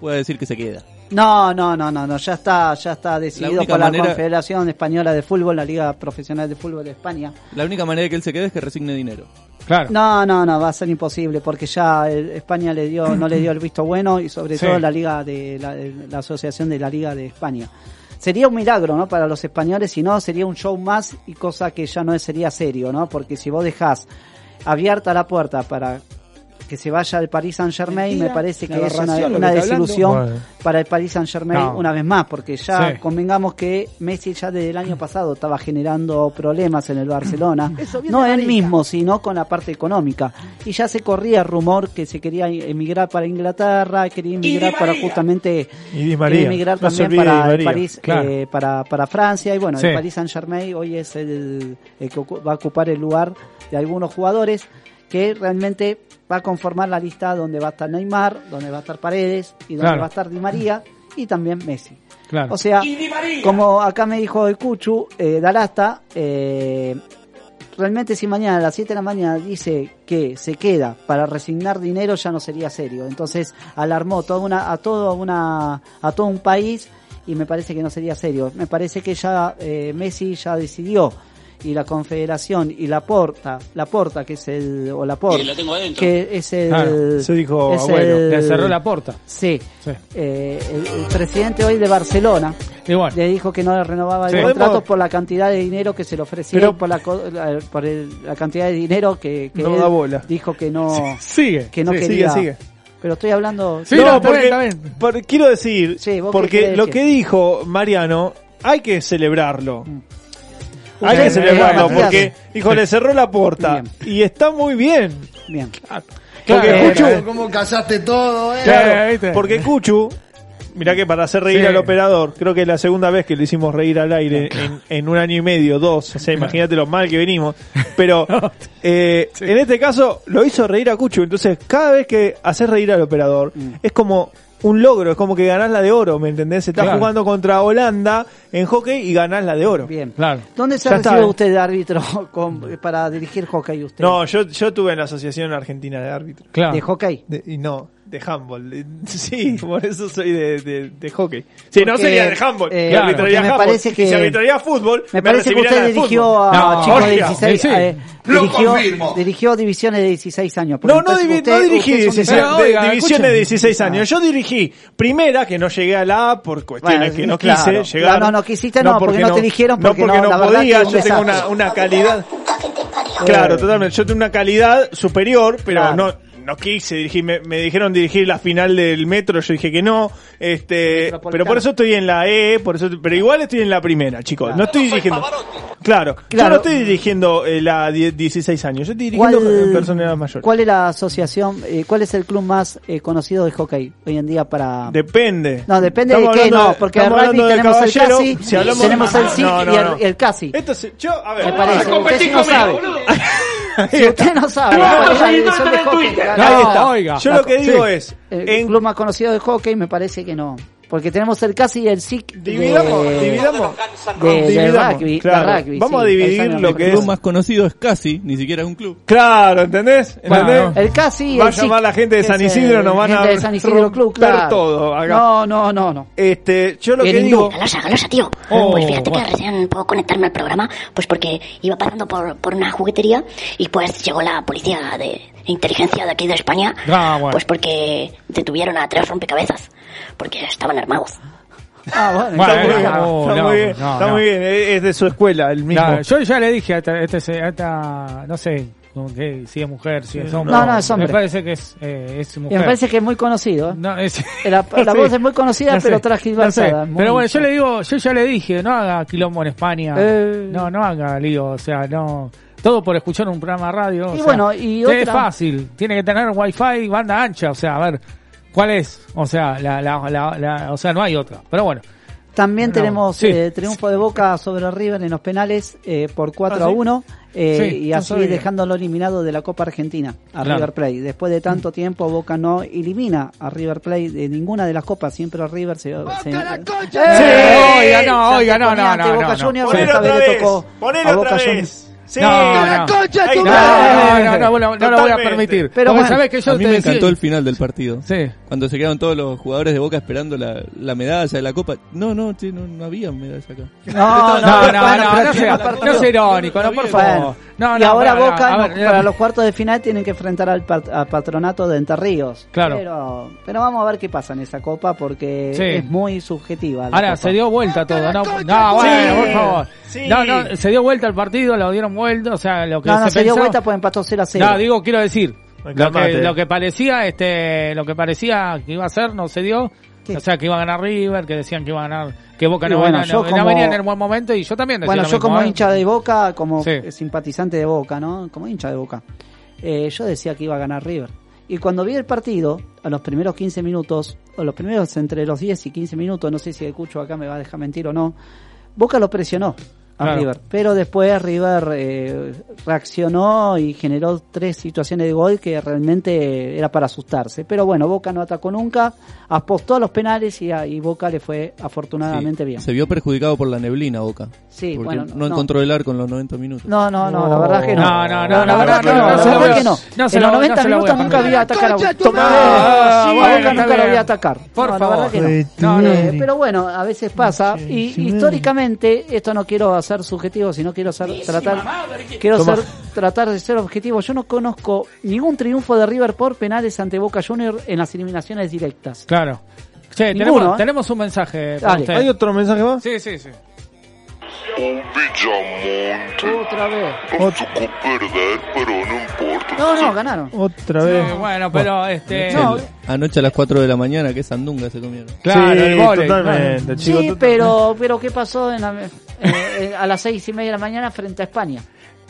Speaker 13: pueda decir que se queda.
Speaker 6: No, no, no, no, no, ya está, ya está decidido
Speaker 13: única
Speaker 6: por la
Speaker 13: manera-
Speaker 6: Confederación Española de Fútbol, la Liga Profesional de Fútbol de España.
Speaker 13: La única manera de que él se quede es que resigne dinero.
Speaker 2: Claro.
Speaker 6: No, no, no, va a ser imposible porque ya el- España le dio, no le dio el visto bueno y sobre
Speaker 2: Sí.
Speaker 6: todo la Liga de la, la Asociación de la Liga de España. Sería un milagro, ¿no? Para los españoles, si no sería un show más y cosa que ya no sería serio, ¿no? Porque si vos dejás abierta la puerta para que se vaya al Paris Saint Germain,
Speaker 4: Mentira,
Speaker 6: me parece que es una,
Speaker 4: hablando.
Speaker 6: desilusión
Speaker 2: Bueno.
Speaker 6: para el Paris Saint Germain
Speaker 2: No.
Speaker 6: una vez más, porque ya
Speaker 2: Sí.
Speaker 6: convengamos que Messi ya desde el año pasado estaba generando problemas en el Barcelona,
Speaker 8: Eso bien
Speaker 6: no él mismo, sino con la parte económica. Y ya se corría rumor que se quería emigrar para Inglaterra, quería emigrar para justamente
Speaker 4: Y Di María.
Speaker 6: quería emigrar
Speaker 4: No
Speaker 6: también para el
Speaker 4: María.
Speaker 6: París,
Speaker 2: Claro.
Speaker 6: eh, para, para Francia y bueno,
Speaker 2: Sí.
Speaker 6: el Paris Saint Germain hoy es el, el que va a ocupar el lugar de algunos jugadores que realmente va a conformar la lista donde va a estar Neymar, donde va a estar Paredes y donde
Speaker 2: Claro.
Speaker 6: va a estar Di María y también Messi.
Speaker 2: Claro.
Speaker 6: O sea, como acá me dijo el Cuchu, eh, Dalasta, eh, realmente si mañana a las 7 de la mañana dice que se queda para resignar dinero ya no sería serio. Entonces alarmó toda una, a todo una, a todo un país y me parece que no sería serio. Me parece que ya eh, Messi ya decidió y la Confederación y la Porta, la Porta que es el o la Porta que es el
Speaker 2: Claro.
Speaker 4: Se dijo
Speaker 6: es
Speaker 4: abuelo.
Speaker 6: el-
Speaker 2: Le cerró la puerta.
Speaker 6: Sí.
Speaker 2: Sí.
Speaker 6: Eh, el, el presidente hoy de Barcelona le dijo que no le renovaba el
Speaker 2: Sí.
Speaker 6: contrato
Speaker 4: Podemos-
Speaker 6: por la cantidad de dinero que se le ofrecieron,
Speaker 4: Pero-
Speaker 6: por, la, co- la- por el- la cantidad de dinero que, que
Speaker 4: No
Speaker 6: él
Speaker 4: da bola.
Speaker 6: dijo que no,
Speaker 2: sigue.
Speaker 6: que no
Speaker 4: Sí,
Speaker 6: quería.
Speaker 4: sigue, sigue.
Speaker 6: Pero estoy hablando...
Speaker 2: Sí, no,
Speaker 4: porque, quiero decir,
Speaker 6: Sí, ¿vos qué
Speaker 4: porque lo que dijo Mariano, hay que celebrarlo.
Speaker 6: Mm.
Speaker 4: Hay
Speaker 6: Usted-
Speaker 4: que celebrarlo
Speaker 6: Matías.
Speaker 4: porque, hijo, le cerró la puerta.
Speaker 6: Bien.
Speaker 4: Y está muy bien.
Speaker 6: Bien.
Speaker 4: Porque
Speaker 6: Eh,
Speaker 4: Cuchu,
Speaker 12: ¿Cómo casaste todo, eh?
Speaker 4: claro, porque Cuchu, mirá que para hacer reír
Speaker 2: Sí.
Speaker 4: al operador, creo que es la segunda vez que le hicimos reír al aire en, en un año y medio, dos, o sea, imagínate lo mal que venimos. Pero eh, en este caso lo hizo reír a Cuchu, entonces cada vez que haces reír al operador
Speaker 6: Mm.
Speaker 4: es como un logro, es como que ganás la de oro, ¿me entendés? Estás
Speaker 2: Claro.
Speaker 4: jugando contra Holanda en hockey y ganás la de oro.
Speaker 6: Bien.
Speaker 2: Claro.
Speaker 6: ¿Dónde se
Speaker 4: está,
Speaker 6: recibió
Speaker 4: eh.
Speaker 6: usted de árbitro con- para dirigir hockey usted?
Speaker 4: No, yo, yo tuve en la Asociación Argentina de Árbitros.
Speaker 2: Claro.
Speaker 6: ¿De hockey?
Speaker 4: De- y no, de handball. Sí, por eso soy de, de, de hockey. Sí, no
Speaker 6: Porque,
Speaker 4: sería de handball.
Speaker 6: eh,
Speaker 4: que arbitraría
Speaker 6: porque me
Speaker 4: handball.
Speaker 6: parece
Speaker 4: Y
Speaker 6: que-
Speaker 4: si arbitraría fútbol,
Speaker 6: Me parece que
Speaker 4: recibirían
Speaker 6: usted dirigió a
Speaker 2: No,
Speaker 6: chicos de
Speaker 4: obvio,
Speaker 6: 16
Speaker 2: sí,
Speaker 6: eh, dirigió, dirigió divisiones de 16 años. porque
Speaker 4: No, no,
Speaker 6: usted-
Speaker 4: no dirigí
Speaker 6: usted es un
Speaker 4: 16,
Speaker 2: Pero,
Speaker 4: de-
Speaker 2: oiga,
Speaker 4: divisiones
Speaker 2: escucha.
Speaker 4: de 16 años. Yo dirigí primera, que no llegué a la A por cuestiones
Speaker 6: Bueno,
Speaker 4: que no
Speaker 6: claro.
Speaker 4: quise llegar.
Speaker 6: No, no, no quisiste, no, porque no te eligieron,
Speaker 4: no
Speaker 6: porque
Speaker 4: porque
Speaker 6: no,
Speaker 4: no,
Speaker 6: la verdad
Speaker 4: podía.
Speaker 6: que
Speaker 4: Yo tengo una, calidad. Claro, totalmente. Yo tengo una calidad superior, pero
Speaker 6: Claro.
Speaker 4: no no quise dirigir. Me, me dijeron dirigir la final del metro. Yo dije que no. Este, pero por eso estoy en la E. Por eso, pero igual estoy en la primera, chicos. No estoy dirigiendo. Claro, yo
Speaker 6: Claro.
Speaker 4: no estoy dirigiendo eh, la die- 16 años. Yo estoy dirigiendo eh, personas mayores.
Speaker 6: ¿Cuál es la asociación, eh, cuál es el club más eh, conocido de hockey hoy en día para...
Speaker 4: Depende.
Speaker 6: no, depende
Speaker 4: Estamos
Speaker 6: de qué, no, porque
Speaker 4: estamos
Speaker 6: rugby tenemos el
Speaker 4: caballero.
Speaker 6: CASI,
Speaker 4: Si hablamos
Speaker 6: tenemos
Speaker 4: de-
Speaker 6: el SIC
Speaker 4: No, no,
Speaker 6: y el, el CASI.
Speaker 4: Esto se- yo, a ver.
Speaker 6: Me parece, usted sí no sabe. Si usted no sabe.
Speaker 2: No,
Speaker 4: Ahí está.
Speaker 2: oiga.
Speaker 4: Yo lo que digo
Speaker 2: Sí.
Speaker 4: es,
Speaker 6: El
Speaker 4: en-
Speaker 6: club más conocido de hockey me parece que no. Porque tenemos el CASI y el SIC de,
Speaker 4: dividamos, dividamos.
Speaker 6: de, de
Speaker 4: Dividamos,
Speaker 6: rugby.
Speaker 4: claro.
Speaker 6: rugby,
Speaker 4: Vamos
Speaker 6: sí,
Speaker 4: a dividir lo que
Speaker 13: El
Speaker 4: es-
Speaker 13: club más conocido es casi, ni siquiera es un club.
Speaker 4: Claro, ¿entendés?
Speaker 2: Bueno,
Speaker 4: ¿Entendés?
Speaker 6: El CASI y
Speaker 4: Va a
Speaker 6: el
Speaker 4: llamar la gente de San Isidro, nos van a
Speaker 6: de San Isidro Club,
Speaker 4: romper
Speaker 6: claro.
Speaker 4: todo acá.
Speaker 6: No, no, no, no.
Speaker 4: Este, yo lo
Speaker 6: En
Speaker 4: que
Speaker 6: hindú.
Speaker 4: digo,
Speaker 8: Galosa, galosa, tío.
Speaker 2: Oh,
Speaker 8: pues fíjate
Speaker 2: bueno.
Speaker 8: que recién puedo conectarme al programa, pues porque iba pasando por, por una juguetería y pues llegó la policía de inteligencia de aquí de España,
Speaker 2: Ah, bueno.
Speaker 8: pues porque detuvieron a tres rompecabezas, porque estaban armados.
Speaker 6: Ah, bueno,
Speaker 2: Bueno,
Speaker 6: está muy bien.
Speaker 2: no,
Speaker 4: está
Speaker 2: no,
Speaker 4: muy bien,
Speaker 2: no,
Speaker 4: está
Speaker 2: no.
Speaker 4: muy bien, es es de su escuela, el mismo.
Speaker 2: No, yo ya le dije a esta, este- a esta- no sé, como que si es mujer, si es hombre.
Speaker 6: No, no, es hombre.
Speaker 2: Me parece que es, eh, es
Speaker 6: Y
Speaker 2: mujer.
Speaker 6: me parece que es muy conocido. ¿eh?
Speaker 2: No, es-
Speaker 6: La, la
Speaker 2: Sí.
Speaker 6: voz es muy conocida,
Speaker 2: No
Speaker 6: pero transgiversada.
Speaker 2: no Pero bueno, yo le digo, yo ya le dije, no haga quilombo en España.
Speaker 6: Eh.
Speaker 2: No, no haga lío, o sea, no. Todo por escuchar un programa de radio. o
Speaker 6: Y
Speaker 2: sea,
Speaker 6: bueno, y
Speaker 2: Es
Speaker 6: otra-
Speaker 2: fácil, tiene que tener wifi y banda ancha, o sea, a ver, ¿cuál es? O sea, la, la, la, la- o sea, no hay otra. Pero bueno,
Speaker 6: También
Speaker 2: No,
Speaker 6: tenemos
Speaker 2: sí.
Speaker 6: eh, triunfo de Boca sobre River en los penales eh, por 4
Speaker 4: ¿Ah,
Speaker 6: a
Speaker 4: sí?
Speaker 6: 1. eh,
Speaker 2: Sí,
Speaker 6: y así dejándolo eliminado de la Copa Argentina a
Speaker 2: Claro.
Speaker 6: River Plate. Después de tanto tiempo, Boca no elimina a River Plate de ninguna de las copas, siempre River se... se-
Speaker 2: Sí, oiga, no, oiga, no,
Speaker 6: ponía
Speaker 2: no, no,
Speaker 6: Boca
Speaker 2: no.
Speaker 4: Ponelo
Speaker 6: esta vez
Speaker 4: otra
Speaker 6: le
Speaker 4: vez,
Speaker 6: tocó
Speaker 4: ponelo
Speaker 6: a Boca Juniors.
Speaker 4: Sí.
Speaker 2: No, no,
Speaker 4: Ahí
Speaker 2: no,
Speaker 4: está.
Speaker 2: no, no, no, no, no lo voy a permitir.
Speaker 6: Pero
Speaker 2: Porque
Speaker 6: bueno,
Speaker 2: sabés que yo
Speaker 13: a mí
Speaker 2: te
Speaker 13: me
Speaker 2: decía-
Speaker 13: encantó el final del partido.
Speaker 2: Sí.
Speaker 13: Cuando se quedaron todos los jugadores de Boca esperando la, la medalla de la Copa. No, no, che, no, no había medalla acá.
Speaker 6: No,
Speaker 2: No, no, no,
Speaker 6: bueno,
Speaker 2: no,
Speaker 6: pero
Speaker 2: no
Speaker 6: tiene
Speaker 2: sea,
Speaker 6: más
Speaker 2: no sea irónico, no, por
Speaker 6: Bueno,
Speaker 2: favor. No,
Speaker 6: y
Speaker 2: no,
Speaker 6: ahora
Speaker 2: bueno,
Speaker 6: Boca
Speaker 2: a
Speaker 6: no,
Speaker 2: ver,
Speaker 6: para los cuartos de final tienen que enfrentar al, pat- al patronato de Entre Ríos.
Speaker 2: Claro.
Speaker 6: Pero, pero vamos a ver qué pasa en esa copa porque
Speaker 2: Sí.
Speaker 6: es muy subjetiva. la
Speaker 2: Ahora,
Speaker 6: copa.
Speaker 2: se dio vuelta todo, no, no, bueno, por favor.
Speaker 4: Sí.
Speaker 2: No, no, se dio vuelta el partido, lo dieron vuelta, o sea, lo que
Speaker 6: No, no,
Speaker 2: se,
Speaker 6: se dio
Speaker 2: pensaba-
Speaker 6: vuelta pues empató 0 a 0.
Speaker 2: No, digo, quiero decir, lo que, lo que parecía, este, lo que parecía que iba a ser, no se dio.
Speaker 6: ¿Qué?
Speaker 2: O sea, que iba a ganar River, que decían que iba a ganar, que Boca no,
Speaker 6: bueno,
Speaker 2: no- no
Speaker 6: como-
Speaker 2: venía en el buen momento y yo también decía
Speaker 6: Bueno,
Speaker 2: lo
Speaker 6: yo
Speaker 2: mismo,
Speaker 6: como
Speaker 2: ¿eh?
Speaker 6: hincha de Boca, como
Speaker 2: Sí.
Speaker 6: simpatizante de Boca, ¿no? Como hincha de Boca, eh, yo decía que iba a ganar River. Y cuando vi el partido, a los primeros 15 minutos, o los primeros entre los 10 y 15 minutos, no sé si el Cucho acá me va a dejar mentir o no, Boca lo presionó a
Speaker 2: Claro.
Speaker 6: River. Pero después River eh, reaccionó y generó tres situaciones de gol que realmente era para asustarse. Pero bueno, Boca no atacó nunca, apostó a los penales y, a- y Boca le fue afortunadamente bien.
Speaker 13: Se vio perjudicado por la neblina Boca.
Speaker 6: Sí,
Speaker 13: porque
Speaker 6: bueno,
Speaker 13: no,
Speaker 6: no.
Speaker 13: encontró el arco en los 90 minutos.
Speaker 6: No, no, no, la verdad que no.
Speaker 2: No, no, no,
Speaker 6: la
Speaker 2: no,
Speaker 6: verdad
Speaker 2: no,
Speaker 6: que
Speaker 2: no,
Speaker 6: no, la verdad que no. en
Speaker 2: lo-
Speaker 6: los
Speaker 2: no
Speaker 6: 90
Speaker 2: se lo voy a
Speaker 6: minutos nunca vi atacar a Boca.
Speaker 2: Ah,
Speaker 6: nunca lo vi atacar.
Speaker 2: Por favor.
Speaker 6: La verdad que no.
Speaker 2: No, no.
Speaker 6: Pero bueno, a veces pasa y históricamente esto no quiero hacer subjetivo, sino quiero ser, tratar quiero
Speaker 4: Toma.
Speaker 6: ser tratar de ser objetivo. Yo no conozco ningún triunfo de River por penales ante Boca Junior en las eliminaciones directas.
Speaker 2: Claro. Che,
Speaker 6: Ninguno,
Speaker 2: tenemos,
Speaker 6: ¿eh?
Speaker 2: tenemos un mensaje para
Speaker 6: Dale.
Speaker 2: usted.
Speaker 4: ¿Hay otro mensaje más?
Speaker 2: Sí, sí, sí.
Speaker 6: Otra vez.
Speaker 4: Otro.
Speaker 14: perder, pero no importa.
Speaker 6: No, no, ganaron.
Speaker 4: Otra
Speaker 2: Sí,
Speaker 4: vez.
Speaker 2: bueno, pero este...
Speaker 6: No,
Speaker 13: anoche a las 4 de la mañana, que sandunga se comieron.
Speaker 2: Claro,
Speaker 4: sí,
Speaker 2: el vóley,
Speaker 4: totalmente,
Speaker 2: claro.
Speaker 4: chico,
Speaker 6: sí,
Speaker 4: totalmente.
Speaker 6: pero pero ¿qué pasó en la- eh, eh, a las seis y media de la mañana frente a España?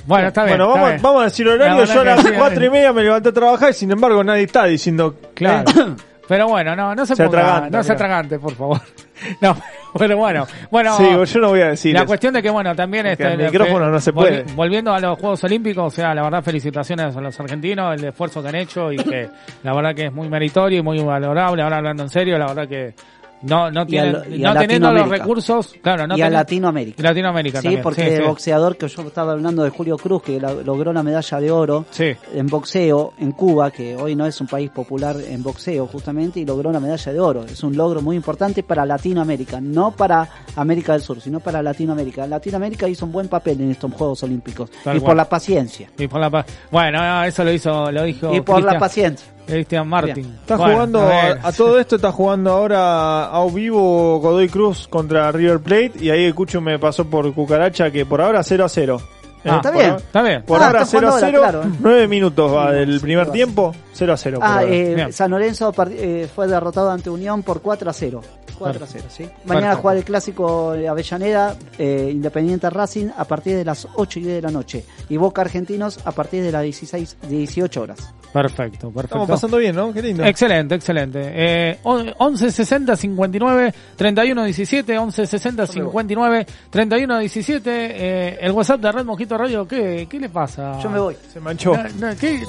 Speaker 2: Bueno, está bien.
Speaker 4: Bueno,
Speaker 2: está
Speaker 4: vamos,
Speaker 2: bien.
Speaker 4: vamos a decir horario. Yo a las
Speaker 2: sí,
Speaker 4: cuatro y media me levanté a trabajar y sin embargo nadie está diciendo.
Speaker 2: Claro.
Speaker 4: ¿eh?
Speaker 2: Pero bueno, no, no se,
Speaker 4: Se
Speaker 2: ponga,
Speaker 4: atraganta,
Speaker 2: no se atragante, por favor. No, pero bueno, bueno.
Speaker 4: Sí, yo no voy a decir
Speaker 2: La
Speaker 4: eso.
Speaker 2: cuestión de que, bueno, también
Speaker 4: Porque
Speaker 2: este, le-
Speaker 4: micrófono no se puede.
Speaker 2: volvi- Volviendo a los Juegos Olímpicos, o sea, la verdad, felicitaciones a los argentinos, el esfuerzo que han hecho y que la verdad que es muy meritorio y muy valorable. Ahora hablando en serio, la verdad que no, no tienen, no teniendo los recursos, claro, no
Speaker 6: y a Latinoamérica.
Speaker 2: Latinoamérica
Speaker 6: Sí,
Speaker 2: también.
Speaker 6: porque
Speaker 2: sí,
Speaker 6: el
Speaker 2: sí.
Speaker 6: boxeador que yo estaba hablando de Julio Cruz, que la- logró la medalla de oro
Speaker 2: Sí.
Speaker 6: en boxeo en Cuba, que hoy no es un país popular en boxeo justamente, y logró la medalla de oro. Es un logro muy importante para Latinoamérica, no para América del Sur, sino para Latinoamérica. Latinoamérica hizo un buen papel en estos Juegos Olímpicos.
Speaker 2: Tal
Speaker 6: y
Speaker 2: cual.
Speaker 6: por la paciencia.
Speaker 2: Y por la pa- bueno, no, eso lo hizo, lo dijo
Speaker 6: Y por la paciencia.
Speaker 2: Cristian Martin.
Speaker 4: Está
Speaker 2: Bueno,
Speaker 4: jugando,
Speaker 2: a
Speaker 4: a, todo esto está jugando ahora a vivo Godoy Cruz contra River Plate y ahí el Cucho me pasó por Cucaracha que por ahora 0 a 0.
Speaker 2: Ah,
Speaker 6: está
Speaker 4: por
Speaker 6: bien.
Speaker 4: ahora-
Speaker 2: Está bien.
Speaker 4: Por
Speaker 6: Ah,
Speaker 4: ahora
Speaker 6: está
Speaker 4: 0 a
Speaker 6: jugando
Speaker 4: 0,
Speaker 6: ahora, claro, eh.
Speaker 4: 9 minutos va del primer
Speaker 6: sí.
Speaker 4: tiempo, 0 a 0. por
Speaker 6: Ah, eh. San Lorenzo eh, fue derrotado ante Unión por 4 a 0. 4 a 0, ¿sí? Mañana
Speaker 2: Perfecto.
Speaker 6: juega el clásico de Avellaneda, eh, Independiente Racing, a partir de las 8 y 10 de la noche. Y Boca Argentinos a partir de las 16, 18 horas.
Speaker 2: Perfecto, perfecto.
Speaker 4: Estamos pasando bien, ¿no? Qué lindo.
Speaker 2: Excelente, excelente. Eh, on- 11 60 59 31 17, 11 60 59 31 17. Eh, el WhatsApp de Red Mojito Radio, ¿qué, qué le pasa?
Speaker 6: Yo me voy.
Speaker 4: Se manchó.
Speaker 2: No, no, ¿qué?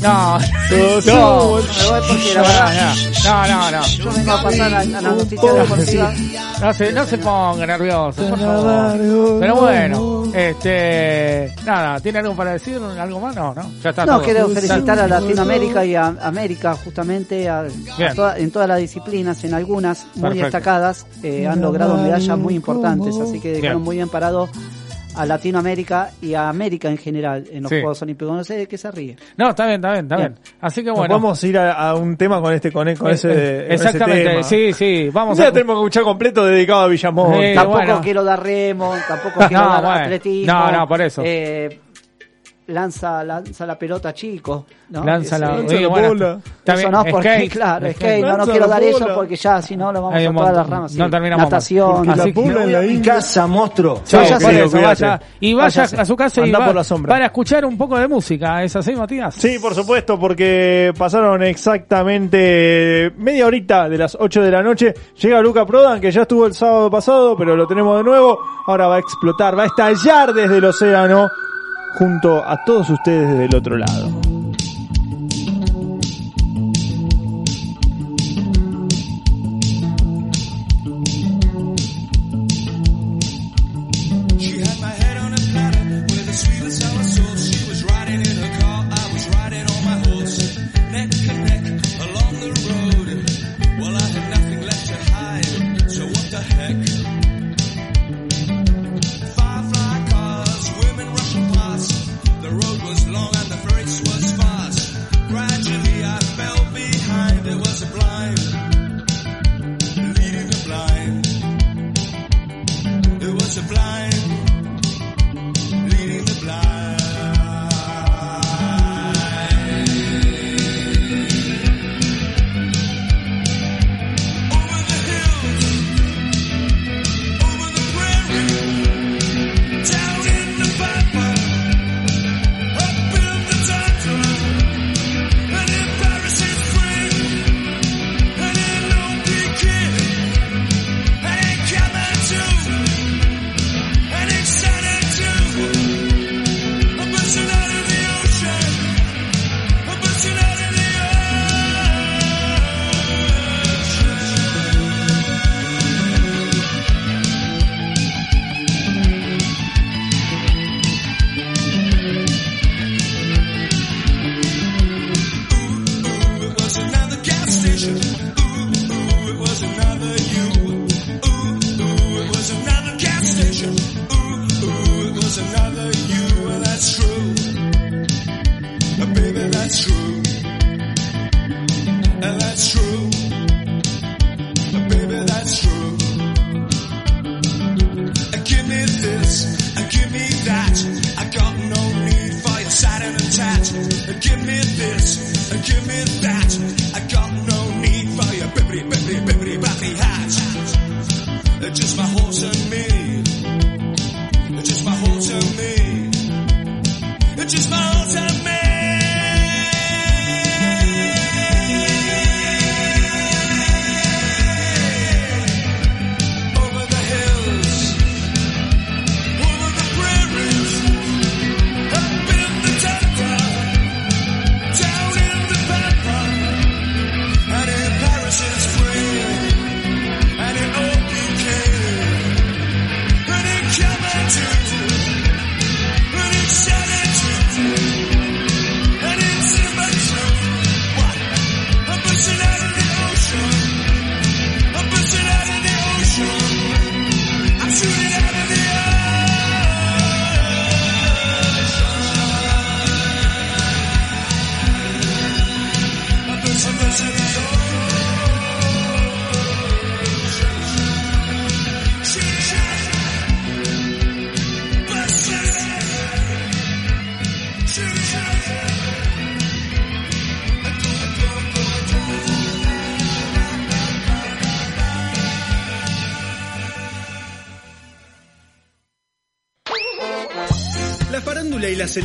Speaker 2: No, no,
Speaker 6: Me voy porque la verdad,
Speaker 2: no, no, no.
Speaker 6: yo vengo a pasar a, a la noticia deportiva.
Speaker 2: No se, no se ponga nervioso, por favor. Pero bueno, este, nada, ¿tiene algo para decir? ¿Algo más? No, no, ya está
Speaker 6: No,
Speaker 2: todo.
Speaker 6: quiero felicitar a Latinoamérica y a América justamente a, a toda- en todas las disciplinas, en algunas muy
Speaker 2: Perfecto.
Speaker 6: destacadas, eh, han logrado medallas muy importantes, así que dejaron
Speaker 2: Bien.
Speaker 6: muy bien parado a Latinoamérica y a América en general en los
Speaker 2: Sí.
Speaker 6: Juegos Olímpicos. No sé de qué se ríe.
Speaker 2: No, está bien, está bien, está
Speaker 6: Bien.
Speaker 2: bien. Así que bueno.
Speaker 4: Vamos a ir a, a un tema con este con, con ese,
Speaker 2: Eh,
Speaker 4: con ese
Speaker 2: Exactamente,
Speaker 4: tema.
Speaker 2: sí, sí, vamos
Speaker 4: Ya
Speaker 2: a...
Speaker 4: tenemos que escuchar completo dedicado a Villamón.
Speaker 2: Sí.
Speaker 6: tampoco
Speaker 2: bueno.
Speaker 6: quiero dar remo, tampoco quiero
Speaker 2: No,
Speaker 6: dar
Speaker 2: bueno.
Speaker 6: atletismo.
Speaker 2: No, no, por eso.
Speaker 6: Eh, lanza, lanza la pelota chico. ¿no?
Speaker 2: Lanza la, sí, bueno,
Speaker 4: bola.
Speaker 6: Eso
Speaker 2: bien,
Speaker 6: no, porque
Speaker 2: skate,
Speaker 6: claro,
Speaker 2: skate.
Speaker 6: skate, no, no quiero
Speaker 4: la
Speaker 6: dar
Speaker 4: bola.
Speaker 6: eso porque ya si no lo vamos a todas las ramas. sí.
Speaker 2: No terminamos.
Speaker 6: Natación,
Speaker 2: Así
Speaker 4: La
Speaker 2: que-
Speaker 4: pula en la India.
Speaker 12: casa, monstruo.
Speaker 2: Sí,
Speaker 6: Váyase,
Speaker 2: por eso, vaya. Y vaya
Speaker 6: Váyase.
Speaker 2: a su casa y
Speaker 4: Andá
Speaker 2: va
Speaker 4: por la sombra.
Speaker 2: para escuchar un poco de música. ¿Es así, Matías?
Speaker 4: Sí, por supuesto, porque pasaron exactamente media horita de las 8 de la noche. Llega Luca Prodan, que ya estuvo el sábado pasado, pero lo tenemos de nuevo. Ahora va a explotar, va a estallar desde el océano
Speaker 15: junto a todos ustedes del otro lado.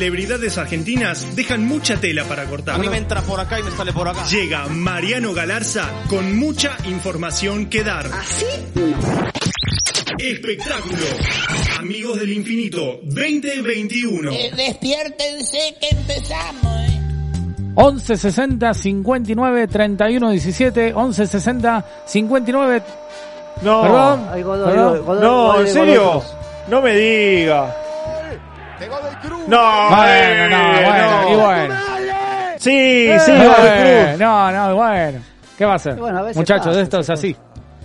Speaker 4: Celebridades argentinas dejan mucha tela para cortar.
Speaker 12: A mí me entra por acá y me sale por acá.
Speaker 4: Llega Mariano Galarza con mucha información que dar.
Speaker 12: ¿Así?
Speaker 4: Espectáculo. Amigos del Infinito 2021.
Speaker 8: Eh, despiértense que empezamos, ¿eh?
Speaker 2: 11 60 59 31 17 11 60 59
Speaker 15: No,
Speaker 2: Perdón,
Speaker 6: Hay Godoy,
Speaker 2: perdón.
Speaker 6: Godoy,
Speaker 15: no,
Speaker 6: Godoy,
Speaker 15: en
Speaker 6: Godoy
Speaker 15: serio. No me diga. No,
Speaker 2: Bueno, no,
Speaker 15: eh,
Speaker 2: bueno,
Speaker 15: no.
Speaker 2: y bueno.
Speaker 15: Sí,
Speaker 6: Eh,
Speaker 15: sí,
Speaker 2: Eh,
Speaker 15: Cruz.
Speaker 2: no, no, bueno. ¿Qué va a hacer?
Speaker 6: Y bueno, a veces
Speaker 2: Muchachos,
Speaker 6: pasa,
Speaker 2: esto es así.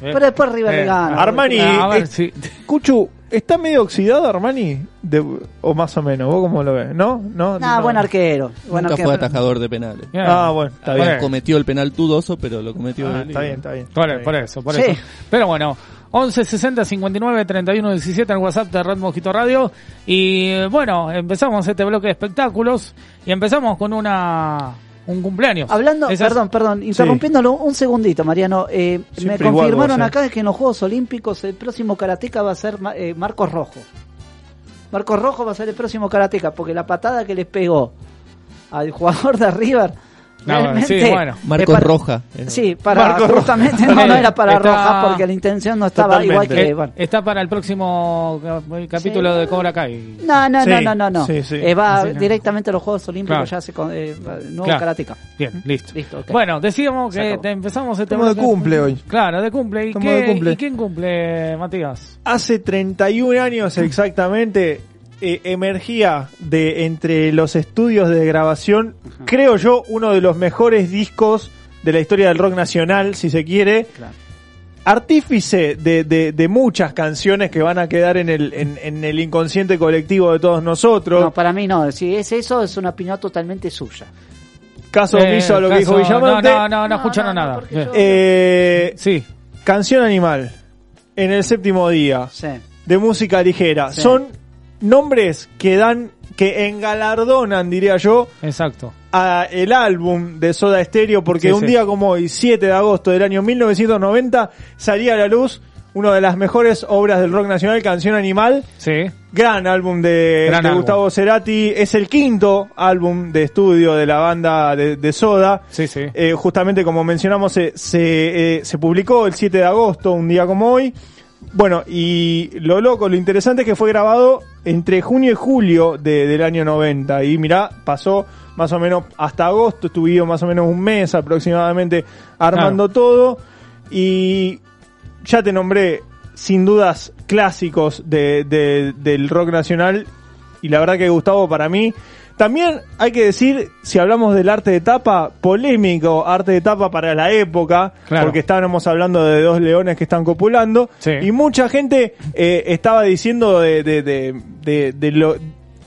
Speaker 6: Pero después River le gana.
Speaker 15: Armani,
Speaker 2: A ver,
Speaker 15: eh,
Speaker 2: sí.
Speaker 15: Cuchu, ¿está medio oxidado Armani? De- o más o menos, ¿vos cómo lo ves? ¿No? ¿No?
Speaker 6: Nah,
Speaker 15: no.
Speaker 6: buen arquero. Buen
Speaker 13: Nunca
Speaker 6: arquero.
Speaker 13: fue atajador de penales.
Speaker 2: Bien.
Speaker 15: Ah, bueno, está bien.
Speaker 13: cometió el penal dudoso, pero lo cometió
Speaker 15: Ah,
Speaker 13: él.
Speaker 15: está bien, está bien.
Speaker 2: Por, por eso, por
Speaker 6: Sí.
Speaker 2: eso. Pero bueno, 11 60 59 31 17 en WhatsApp de Red Mojito Radio. Y eh, bueno, empezamos este bloque de espectáculos y empezamos con una un cumpleaños.
Speaker 6: Hablando,
Speaker 2: Esas-
Speaker 6: perdón, perdón, interrumpiéndolo un segundito, Mariano. Eh, me confirmaron
Speaker 15: eh.
Speaker 6: acá que en los Juegos Olímpicos el próximo karateca va a ser Ma- eh, Marcos Rojo. Marcos Rojo va a ser el próximo karateca porque la patada que le pegó al jugador de River
Speaker 2: No, sí, bueno.
Speaker 13: Marcos
Speaker 6: para-
Speaker 13: Roja. era.
Speaker 6: Sí, para
Speaker 2: Marcos Roja.
Speaker 6: justamente no, no era para
Speaker 2: Está-
Speaker 6: Roja porque la intención no estaba igual que
Speaker 2: Eh,
Speaker 6: bueno.
Speaker 2: Está para el próximo cap- capítulo de Cobra Kai.
Speaker 6: No, no,
Speaker 4: Sí,
Speaker 6: no, no, no, no.
Speaker 4: sí, sí.
Speaker 6: Eh, va
Speaker 2: Sí, no.
Speaker 6: directamente a los Juegos Olímpicos,
Speaker 2: Claro.
Speaker 6: ya se con, eh, nuevo
Speaker 2: Claro.
Speaker 6: karateka.
Speaker 2: Bien, listo.
Speaker 6: Listo, ok.
Speaker 2: Bueno, decíamos que te empezamos este
Speaker 4: Estamos de cumple hoy.
Speaker 2: Claro, de cumple. ¿Y, qué-
Speaker 4: de cumple.
Speaker 2: ¿Y quién cumple, Matías?
Speaker 4: Hace 31 años exactamente eh, emergía de entre los estudios de grabación, creo yo, uno de los mejores discos de la historia del rock nacional, si se quiere.
Speaker 6: Claro.
Speaker 4: Artífice de, de- de muchas canciones que van a quedar en el, en, en el inconsciente colectivo de todos nosotros.
Speaker 6: No, para mí no. Si es eso, es una opinión totalmente suya.
Speaker 4: Caso
Speaker 2: Eh,
Speaker 4: omiso a lo que dijo Villamonte.
Speaker 2: No, no, no, no escucharon
Speaker 6: no,
Speaker 2: nada.
Speaker 6: yo-
Speaker 4: Eh,
Speaker 2: Sí,
Speaker 4: Canción Animal, en el séptimo día,
Speaker 6: Sí.
Speaker 4: de música ligera.
Speaker 6: Sí.
Speaker 4: Son nombres que dan, que engalardonan, diría yo,
Speaker 2: exacto.
Speaker 4: a el álbum de Soda Stereo, porque
Speaker 2: Sí,
Speaker 4: un
Speaker 2: sí.
Speaker 4: día como hoy, 7 de agosto del año 1990, salía a la luz una de las mejores obras del rock nacional, Canción Animal.
Speaker 2: Sí.
Speaker 4: Gran álbum de,
Speaker 2: Gran
Speaker 4: de
Speaker 2: álbum.
Speaker 4: Gustavo Cerati. Es el quinto álbum de estudio de la banda de, de Soda.
Speaker 2: Sí, sí.
Speaker 4: Eh, justamente como mencionamos, se, se, eh, se publicó el 7 de agosto, un día como hoy. Bueno, y lo loco, lo interesante es que fue grabado entre junio y julio de- del año 90. Y mirá, pasó más o menos hasta agosto, estuvimos más o menos un mes aproximadamente armando todo. Y ya te nombré, sin dudas, clásicos de, de- del rock nacional. Y la verdad que Gustavo, para mí, también hay que decir, si hablamos del arte de tapa, polémico arte de tapa para la época,
Speaker 2: Claro.
Speaker 4: porque estábamos hablando de dos leones que están copulando,
Speaker 2: Sí.
Speaker 4: y mucha gente eh, estaba diciendo de, de, de, lo...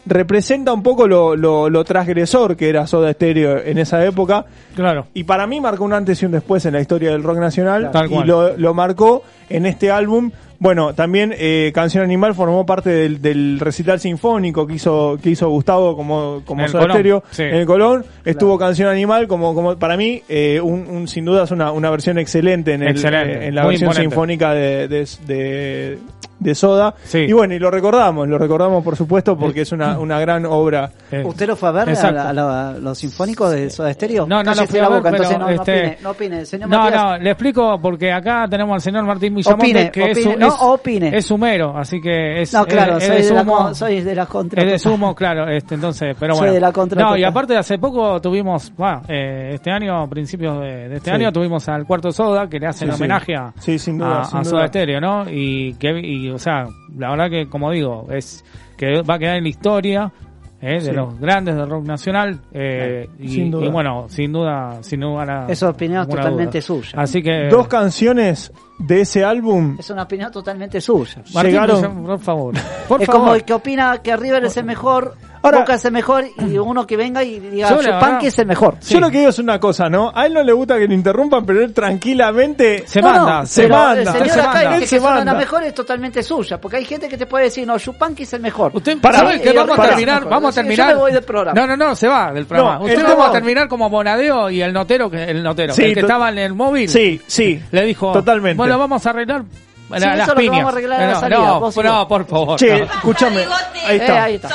Speaker 4: Representa un poco lo, lo, lo transgresor que era Soda Stereo en esa época.
Speaker 2: Claro.
Speaker 4: Y para mí marcó un antes y un después en la historia del rock nacional. Y lo, lo marcó en este álbum. Bueno, también eh, Canción Animal formó parte del, del recital sinfónico que hizo, que hizo Gustavo como, como
Speaker 2: En el Colón,
Speaker 4: Stereo
Speaker 2: sí.
Speaker 4: en el Colón. Estuvo Canción Animal como, como para mí, eh, un, un- sin duda es una, una versión excelente en, el,
Speaker 2: Excelente,
Speaker 4: eh, en la
Speaker 2: muy
Speaker 4: versión
Speaker 2: imponente.
Speaker 4: sinfónica de, de, de, de Soda.
Speaker 2: Sí.
Speaker 4: Y bueno, y lo recordamos, lo recordamos por supuesto porque es una, una gran obra.
Speaker 6: ¿Usted lo fue a ver a, la- a la- los sinfónicos de Soda Stereo?
Speaker 2: No, no lo
Speaker 6: Cállese
Speaker 2: fui a
Speaker 6: la
Speaker 2: ver,
Speaker 6: boca, entonces
Speaker 2: pero,
Speaker 6: no, no
Speaker 2: este,
Speaker 6: opine, no opine. Señor
Speaker 2: No,
Speaker 6: Matías,
Speaker 2: no, le explico porque acá tenemos al señor Martín Villamonte
Speaker 6: Opine,
Speaker 2: que es,
Speaker 6: opine,
Speaker 2: un-
Speaker 6: no,
Speaker 2: es,
Speaker 6: opine.
Speaker 2: es sumero, así que es
Speaker 6: No, claro,
Speaker 2: es-
Speaker 6: soy,
Speaker 2: es
Speaker 6: de la,
Speaker 2: sumo-
Speaker 6: con- soy de la contra.
Speaker 2: Es de sumo, claro, este, entonces, pero
Speaker 6: Soy
Speaker 2: bueno.
Speaker 6: de la contra
Speaker 2: no, y aparte hace poco tuvimos, bueno, eh, este año, principios de, de este
Speaker 4: Sí.
Speaker 2: año, tuvimos al Cuarto Soda, que le hacen
Speaker 4: Sí, sí.
Speaker 2: homenaje a,
Speaker 4: Sí, sin duda,
Speaker 2: a,
Speaker 4: sin
Speaker 2: a
Speaker 4: duda.
Speaker 2: Soda Stereo, ¿no? Y que, y, o sea, la verdad que, como digo, es que va a quedar en la historia, eh, de
Speaker 4: Sí.
Speaker 2: los grandes del rock nacional, eh, y,
Speaker 4: Sin duda.
Speaker 2: y bueno, sin duda, sin duda.
Speaker 6: Es opinión totalmente
Speaker 2: duda.
Speaker 6: suya.
Speaker 2: Así que.
Speaker 4: Dos canciones de ese álbum
Speaker 6: Es una opinión totalmente suya.
Speaker 2: Martín,
Speaker 4: llegaron-
Speaker 2: por favor. Por
Speaker 6: es
Speaker 2: favor.
Speaker 6: como el que opina que River es el mejor,
Speaker 4: Ahora-
Speaker 6: Boca es el mejor, y uno que venga y diga
Speaker 2: Yo la
Speaker 6: es el mejor.
Speaker 4: Yo lo que digo es una cosa, ¿no? A él no le gusta que lo interrumpan, pero él tranquilamente
Speaker 2: Se
Speaker 6: No, no,
Speaker 2: manda, se
Speaker 6: pero
Speaker 4: manda.
Speaker 6: El señor
Speaker 2: se
Speaker 6: acá
Speaker 2: manda.
Speaker 6: que
Speaker 4: se
Speaker 6: es totalmente suya, porque hay gente que te puede decir, no, Chupanqui es el mejor.
Speaker 2: Usted
Speaker 4: Pará.
Speaker 2: sabe que
Speaker 6: Sí,
Speaker 2: vamos a terminar, vamos a
Speaker 6: Yo
Speaker 2: terminar.
Speaker 6: me voy del programa.
Speaker 2: No, no, no, se va del programa.
Speaker 4: No,
Speaker 2: Usted vamos a terminar como Bonadeo y el notero, que el notero,
Speaker 4: Sí,
Speaker 2: el que estaba en el móvil.
Speaker 4: Sí, sí.
Speaker 2: Le dijo,
Speaker 4: Totalmente.
Speaker 2: Bueno, vamos a arreglar la-
Speaker 6: Sí, eso
Speaker 2: las
Speaker 6: es lo que
Speaker 2: piñas.
Speaker 6: vamos a arreglar a la
Speaker 2: no,
Speaker 6: salida,
Speaker 2: no,
Speaker 6: vos y
Speaker 2: no,
Speaker 6: vos.
Speaker 2: por favor.
Speaker 4: Che,
Speaker 2: no.
Speaker 4: escúchame. Ahí
Speaker 6: Eh,
Speaker 4: está.
Speaker 6: ahí está.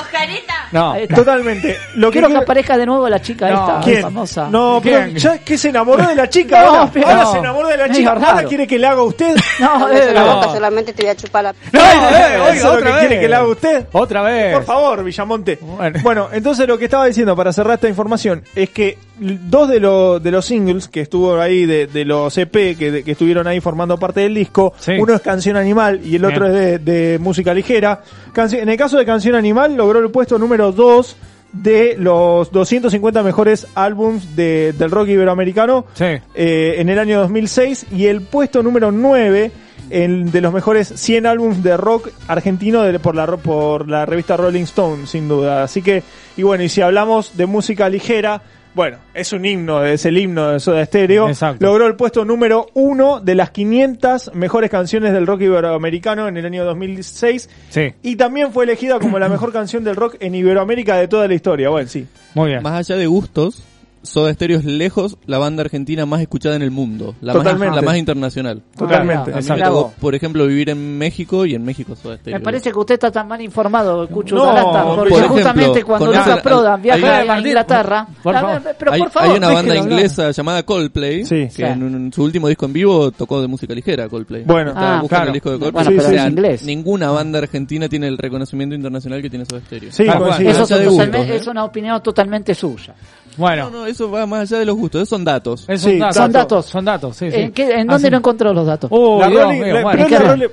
Speaker 2: No.
Speaker 6: Ahí está.
Speaker 4: Totalmente. Lo que
Speaker 6: Quiero que
Speaker 4: quiero-
Speaker 6: aparezca de nuevo la chica
Speaker 2: No.
Speaker 6: esta,
Speaker 4: ¿Quién?
Speaker 6: famosa.
Speaker 4: No, pero
Speaker 2: ¿Quién?
Speaker 4: ya que se enamoró de la chica.
Speaker 6: No,
Speaker 4: ahora
Speaker 6: pero-
Speaker 4: ahora
Speaker 6: no.
Speaker 4: se enamoró de la
Speaker 6: Medio
Speaker 4: chica. Ahora
Speaker 6: raro.
Speaker 4: quiere que le haga a usted.
Speaker 6: No,
Speaker 3: No,
Speaker 6: eh,
Speaker 3: la
Speaker 2: no.
Speaker 3: boca solamente te voy a chupar la...
Speaker 2: No,
Speaker 4: Eh,
Speaker 2: eh,
Speaker 4: eso
Speaker 2: oiga,
Speaker 4: es lo
Speaker 2: otra
Speaker 4: que
Speaker 2: vez.
Speaker 4: quiere que le haga usted.
Speaker 2: Otra vez.
Speaker 4: Por favor, Villamonte.
Speaker 2: Bueno.
Speaker 4: Bueno. entonces lo que estaba diciendo para cerrar esta información es que dos de, los de los singles que estuvo ahí, de, de los EP que, de- que estuvieron ahí formando parte del disco,
Speaker 2: Sí.
Speaker 4: uno es Canción Animal y el otro es de, música ligera. Canci- en el caso de Canción Animal logró el puesto número 2 de los 250 mejores álbums de- del rock iberoamericano
Speaker 2: Sí.
Speaker 4: eh, en el año 2006 y el puesto número 9 en- de los mejores 100 álbumes de rock argentino de- por, la, por la revista Rolling Stone, sin duda. Así que, y bueno, y si hablamos de música ligera, bueno, es un himno, es el himno de Soda Stereo.
Speaker 2: Exacto.
Speaker 4: Logró el puesto número 1 de las 500 mejores canciones del rock iberoamericano en el año 2006.
Speaker 2: Sí,
Speaker 4: Y también fue elegida como la mejor canción del rock en Iberoamérica de toda la historia. Bueno, sí.
Speaker 2: muy bien.
Speaker 13: Más allá de gustos, Soda Stereo es lejos la banda argentina más escuchada en el mundo, la, más, la más internacional.
Speaker 4: Totalmente.
Speaker 13: A mí me
Speaker 6: Exacto.
Speaker 13: tocó, por ejemplo, vivir en México y en México Soda Stereo.
Speaker 6: Me parece que usted está tan mal informado, Cucho
Speaker 4: No,
Speaker 6: Dalata, porque
Speaker 13: por ejemplo,
Speaker 6: justamente cuando Lucas Prodan viaja a Inglaterra,
Speaker 2: por
Speaker 6: a
Speaker 2: favor.
Speaker 6: ver, pero
Speaker 13: hay,
Speaker 6: por favor,
Speaker 13: hay una banda
Speaker 6: hablar.
Speaker 13: inglesa llamada Coldplay
Speaker 4: Sí.
Speaker 13: que
Speaker 6: Sí.
Speaker 13: en, su último disco en vivo tocó de música ligera Coldplay.
Speaker 4: Bueno.
Speaker 13: Estaba
Speaker 6: Ah,
Speaker 13: buscando
Speaker 2: claro.
Speaker 13: el disco de Coldplay.
Speaker 6: Bueno, pero
Speaker 4: sí,
Speaker 6: inglés.
Speaker 13: Ninguna banda argentina tiene el reconocimiento internacional que tiene Soda Stereo.
Speaker 4: Sí,
Speaker 2: Tal cual.
Speaker 4: coincido.
Speaker 6: Eso es una opinión totalmente suya.
Speaker 2: Bueno,
Speaker 13: No, no, eso va más allá de los gustos, esos son datos.
Speaker 2: es
Speaker 4: Sí,
Speaker 2: un dato.
Speaker 6: son datos.
Speaker 2: Son datos, sí, sí.
Speaker 6: ¿En, qué- en dónde
Speaker 2: Así-
Speaker 6: lo encontró los datos?
Speaker 2: Oh,
Speaker 4: La
Speaker 2: Dios
Speaker 4: Rolling-
Speaker 2: mío,
Speaker 4: la-
Speaker 2: bueno.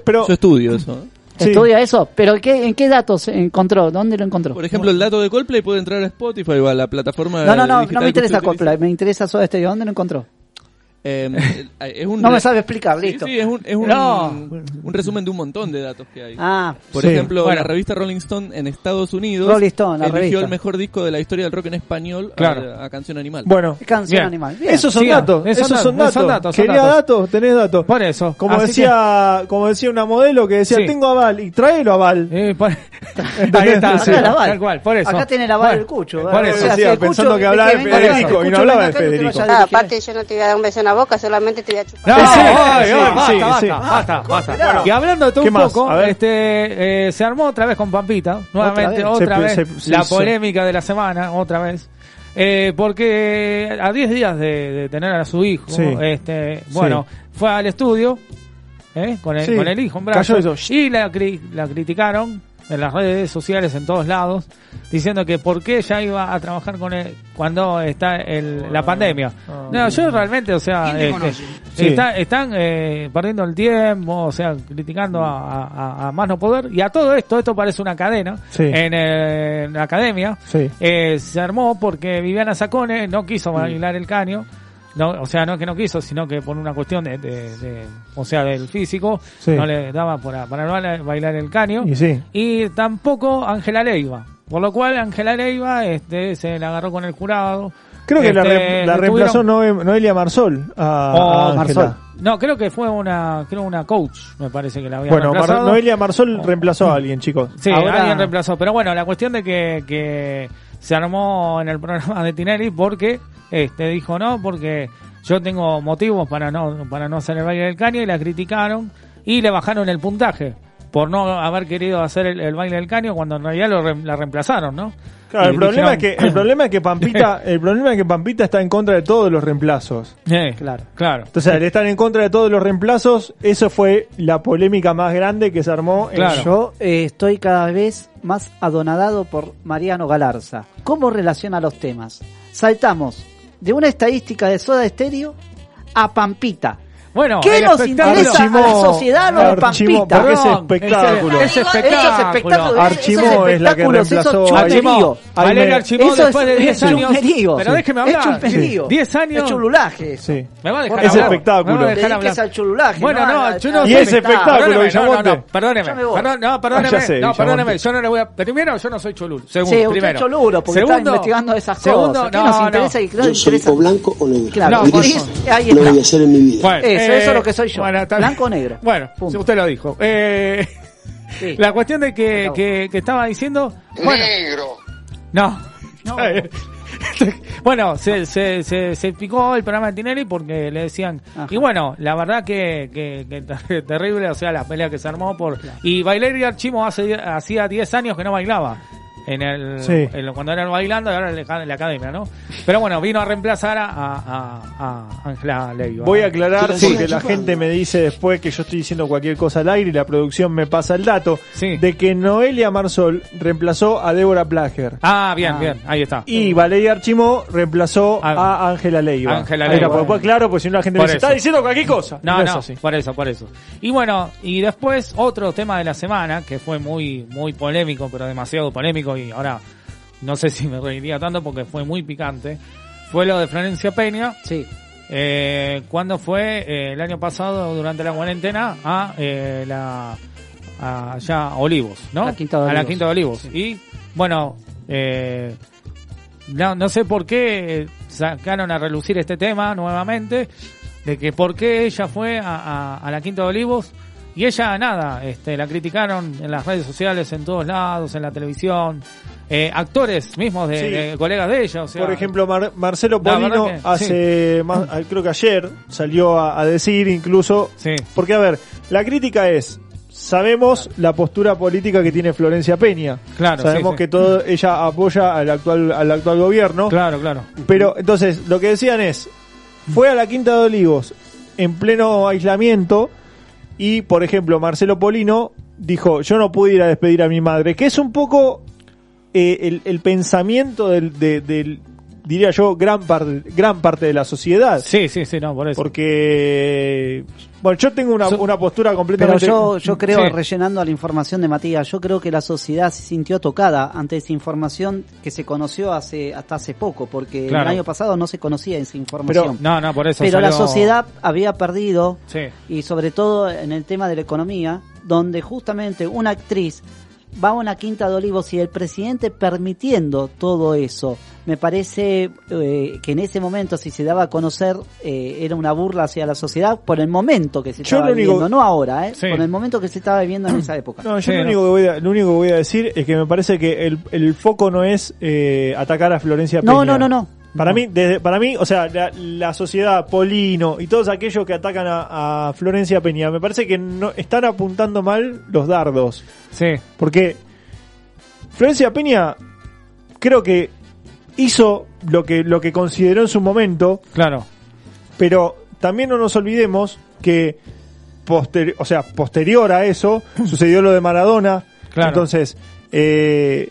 Speaker 4: pero
Speaker 13: estudio eso.
Speaker 4: sí.
Speaker 6: Estudia eso, pero ¿qué, ¿en qué datos encontró? ¿Dónde lo encontró?
Speaker 13: Por ejemplo, el dato de Coldplay puede entrar a Spotify o a la plataforma
Speaker 6: no, no, no, no me interesa. Coldplay, me interesa Soda Stereo. ¿Dónde lo encontró?
Speaker 13: Eh, es un
Speaker 6: No me sabe explicar, listo.
Speaker 13: Sí, es un, es un,
Speaker 6: No.
Speaker 13: un resumen de un montón de datos que hay.
Speaker 6: Ah,
Speaker 13: Por
Speaker 4: Sí.
Speaker 13: ejemplo,
Speaker 2: Bueno.
Speaker 13: la revista Rolling Stone en Estados Unidos
Speaker 6: Rolling Stone, la
Speaker 13: eligió
Speaker 6: revista.
Speaker 13: el mejor disco de la historia del rock en español
Speaker 2: Claro.
Speaker 13: a, a Canción Animal.
Speaker 4: Bueno,
Speaker 6: canción
Speaker 2: Bien.
Speaker 6: animal. Bien.
Speaker 4: esos son
Speaker 2: Siga.
Speaker 4: datos,
Speaker 2: Esos
Speaker 4: esos son
Speaker 2: datos, son datos, son
Speaker 4: Quería
Speaker 2: datos.
Speaker 4: datos, tenés datos.
Speaker 2: Por eso.
Speaker 4: Como
Speaker 2: Así
Speaker 4: decía, como decía una modelo que decía,
Speaker 2: Sí.
Speaker 4: tengo aval y tráelo aval.
Speaker 2: que- eh, por- Ahí
Speaker 4: ¿Entendés?
Speaker 2: está,
Speaker 4: Sí.
Speaker 2: sí,
Speaker 6: Acá el aval.
Speaker 2: tal cual, por eso.
Speaker 6: Acá tiene el aval
Speaker 2: Bueno,
Speaker 6: del Cucho.
Speaker 2: Por
Speaker 6: ¿eh?
Speaker 2: eso.
Speaker 4: Pensando que hablaba de Federico, y no hablaba de Federico.
Speaker 6: a
Speaker 3: Ah, aparte yo no te voy a dar un beso en la boca, solamente te voy a chupar.
Speaker 2: No,
Speaker 4: Sí, sí,
Speaker 2: ay,
Speaker 4: sí,
Speaker 2: ay,
Speaker 4: sí,
Speaker 2: basta,
Speaker 4: sí.
Speaker 2: basta, basta, basta.
Speaker 6: Bueno,
Speaker 2: y hablando de todo
Speaker 4: ¿qué
Speaker 2: un
Speaker 4: más?
Speaker 2: poco,
Speaker 4: A ver.
Speaker 2: este, eh, se armó otra vez con Pampita, nuevamente,
Speaker 6: vez.
Speaker 2: otra
Speaker 4: Se-
Speaker 2: vez,
Speaker 4: se-
Speaker 2: la polémica de la semana, otra vez. Eh, porque a 10 días de, de tener a su hijo,
Speaker 4: Sí.
Speaker 2: este, bueno, fue al estudio ¿eh? con, el,
Speaker 4: Sí.
Speaker 2: con el hijo en brazos y la, cri- la criticaron en las redes sociales en todos lados diciendo que por qué ella iba a trabajar con él cuando está el, la pandemia. No, yo realmente, o sea, este,
Speaker 4: Sí.
Speaker 2: está- están eh, perdiendo el tiempo, o sea, criticando a, a- a más no poder. Y a todo esto, esto parece una cadena
Speaker 4: Sí.
Speaker 2: en, eh, en la academia.
Speaker 4: Sí.
Speaker 2: Eh, se armó porque Viviana Sacone no quiso bailar el caño. No, o sea, no es que no quiso, sino que por una cuestión de, de- de- o sea, del físico,
Speaker 4: Sí.
Speaker 2: no le daba para, para bailar- bailar el caño.
Speaker 4: Y sí.
Speaker 2: Y tampoco Ángela Leiva. Por lo cual Ángela Leiva este, se la agarró con el jurado.
Speaker 4: Creo que la,
Speaker 2: Este,
Speaker 4: re- la
Speaker 2: le
Speaker 4: reemplazó
Speaker 2: tuvieron-
Speaker 4: Noe- Noelia Marsol a,
Speaker 2: Oh,
Speaker 4: a Ángela.
Speaker 6: Marsol.
Speaker 2: No, creo que fue una, creo una coach, me parece que la había
Speaker 4: Bueno, Mar-. Noelia Marsol reemplazó a alguien, chicos.
Speaker 2: Sí,
Speaker 6: Ahora-
Speaker 2: alguien reemplazó. Pero bueno, la cuestión de que, que se armó en el programa de Tinelli porque este dijo no, porque yo tengo motivos para no para no hacer el baile del caño y la criticaron y le bajaron el puntaje por no haber querido hacer el, el baile del caño cuando en realidad lo re- la reemplazaron, ¿no?
Speaker 4: Claro, el problema,
Speaker 2: dijeron-
Speaker 4: es que, el problema es que Pampita, el problema es que Pampita está en contra de todos los reemplazos.
Speaker 2: Eh,
Speaker 6: Claro.
Speaker 2: claro.
Speaker 4: Entonces, al estar en contra de todos los reemplazos, eso fue la polémica más grande que se armó. en-
Speaker 2: Claro.
Speaker 6: Yo eh, estoy cada vez más adonadado por Mariano Galarza. ¿Cómo relaciona los temas? Saltamos de una estadística de Soda Estéreo a Pampita.
Speaker 2: Bueno,
Speaker 6: ¿Qué
Speaker 2: el
Speaker 6: nos interesa a la sociedad lo de
Speaker 4: Archimó,
Speaker 6: Pampita?
Speaker 4: porque es espectáculo.
Speaker 6: Eso es
Speaker 2: espectáculo.
Speaker 4: Archimó es la que reemplazó me-
Speaker 2: Archimó
Speaker 6: Eso
Speaker 2: después de
Speaker 6: es,
Speaker 2: 10
Speaker 6: es
Speaker 2: años. Pero déjeme hablar.
Speaker 6: Es chusmerío.
Speaker 2: 10 años.
Speaker 6: Es chululaje. eso.
Speaker 4: Sí.
Speaker 2: Me va a dejar
Speaker 4: Es
Speaker 2: hablar.
Speaker 4: espectáculo.
Speaker 2: Hablar.
Speaker 6: al chululaje.
Speaker 2: Bueno, no, yo
Speaker 4: Y ese espectáculo,
Speaker 2: Perdóneme, no,
Speaker 4: Villamonte.
Speaker 2: perdóneme. No.
Speaker 4: Ah,
Speaker 2: no, perdóneme. Yo no le voy a. Primero, yo no soy cholul. Segundo,
Speaker 6: Sí, usted
Speaker 2: primero.
Speaker 6: es cholulo porque está investigando esas
Speaker 2: segundo,
Speaker 6: cosas. ¿Qué
Speaker 2: no, no.
Speaker 16: Yo soy blanco o negro.
Speaker 6: Claro,
Speaker 2: No,
Speaker 16: voy a hacer en mi vida.
Speaker 6: Eso, eso es lo que soy yo.
Speaker 2: bueno,
Speaker 6: Blanco o negro.
Speaker 2: Bueno,
Speaker 6: Punto.
Speaker 2: si usted lo dijo. Eh,
Speaker 6: Sí.
Speaker 2: La cuestión de que, que, que estaba diciendo. Bueno,
Speaker 17: Negro.
Speaker 2: no.
Speaker 6: No.
Speaker 2: bueno, se, se, se, se picó el programa de Tinelli porque le decían.
Speaker 6: Ajá.
Speaker 2: Y bueno, la verdad que, que, que ter- terrible, o sea, la pelea que se armó por. Y Valeria Archimo hace, hacía 10 años que no bailaba. En el,
Speaker 4: Sí.
Speaker 2: en- cuando eran bailando y ahora en la, academia, ¿no? Pero bueno, vino a reemplazar a a- a Ángela Leiva.
Speaker 4: Voy a aclarar
Speaker 2: Sí.
Speaker 4: porque la gente me dice después que yo estoy diciendo cualquier cosa al aire y la producción me pasa el dato
Speaker 2: Sí.
Speaker 4: de que Noelia Marsol reemplazó a Débora Plager
Speaker 2: Ah, bien, bien, ahí está.
Speaker 4: y Valeria Archimó reemplazó
Speaker 2: Ah.
Speaker 4: a Ángela Leiva.
Speaker 2: Ángela Leiva.
Speaker 4: pues, pues, claro, pues si no la gente me dice, está diciendo cualquier cosa.
Speaker 2: No, no,
Speaker 4: así.
Speaker 2: por eso, por eso. Y bueno, y después otro tema de la semana que fue muy muy polémico, pero demasiado polémico y ahora no sé si me reiría tanto porque fue muy picante, fue lo de Florencia Peña.
Speaker 6: Sí.
Speaker 2: Eh, cuando fue eh, el año pasado durante la cuarentena a eh, la a allá Olivos, ¿no?
Speaker 6: A la Quinta de
Speaker 2: A la
Speaker 6: Olivos.
Speaker 2: Quinta de Olivos. Y bueno, eh, no, no sé por qué sacaron a relucir este tema nuevamente, de que por qué ella fue a, a- a la Quinta de Olivos Y ella, nada, este, la criticaron en las redes sociales, en todos lados, en la televisión. Eh, actores mismos de,
Speaker 4: Sí.
Speaker 2: de colegas de ella, o sea.
Speaker 4: Por ejemplo, Mar- Marcelo Polino
Speaker 2: que-
Speaker 4: hace más- creo que ayer salió a, a decir incluso, porque a ver, la crítica es, sabemos la postura política que tiene Florencia Peña,
Speaker 2: Claro,
Speaker 4: sabemos
Speaker 2: sí, sí.
Speaker 4: que todo ella apoya al actual al actual gobierno,
Speaker 2: Claro, claro.
Speaker 4: pero entonces lo que decían es, fue a la Quinta de Olivos en pleno aislamiento y por ejemplo Marcelo Polino dijo, yo no pude ir a despedir a mi madre, que es un poco eh, el, pensamiento del, de- del, diría yo, gran parte, gran parte de la sociedad.
Speaker 2: Sí, sí, sí, no, por eso.
Speaker 4: Porque, bueno, yo tengo una, una postura
Speaker 6: Pero
Speaker 4: completamente...
Speaker 6: yo, yo creo,
Speaker 4: Sí.
Speaker 6: rellenando la información de Matías, yo creo que la sociedad se sintió tocada ante esa información que se conoció hace hasta hace poco, porque
Speaker 2: Claro.
Speaker 6: el año pasado no se conocía esa información.
Speaker 2: No, no, por eso
Speaker 6: Pero la sociedad había perdido,
Speaker 2: Sí.
Speaker 6: y sobre todo en el tema de la economía, donde justamente una actriz va a una quinta de olivos y el presidente permitiendo todo eso. Me parece eh, que en ese momento, si se daba a conocer, eh, era una burla hacia la sociedad por el momento que se
Speaker 4: Yo
Speaker 6: estaba
Speaker 4: lo único-
Speaker 6: viviendo, no ahora, ¿eh?
Speaker 4: Sí.
Speaker 6: por el momento que se estaba viviendo en esa época.
Speaker 4: No, yo lo, único que voy a, lo único que voy a decir es que me parece que el, el foco no es eh, atacar a Florencia Peña.
Speaker 6: No, no, no, no.
Speaker 4: Para mí, desde, para mí, o sea, la, la sociedad, Polino y todos aquellos que atacan a, a Florencia Peña, me parece que no están apuntando mal los dardos.
Speaker 2: Sí.
Speaker 4: Porque Florencia Peña creo que hizo lo que lo que consideró en su momento.
Speaker 2: Claro.
Speaker 4: Pero también no nos olvidemos que o sea, posterior a eso sucedió lo de Maradona.
Speaker 2: Claro.
Speaker 4: Entonces, eh,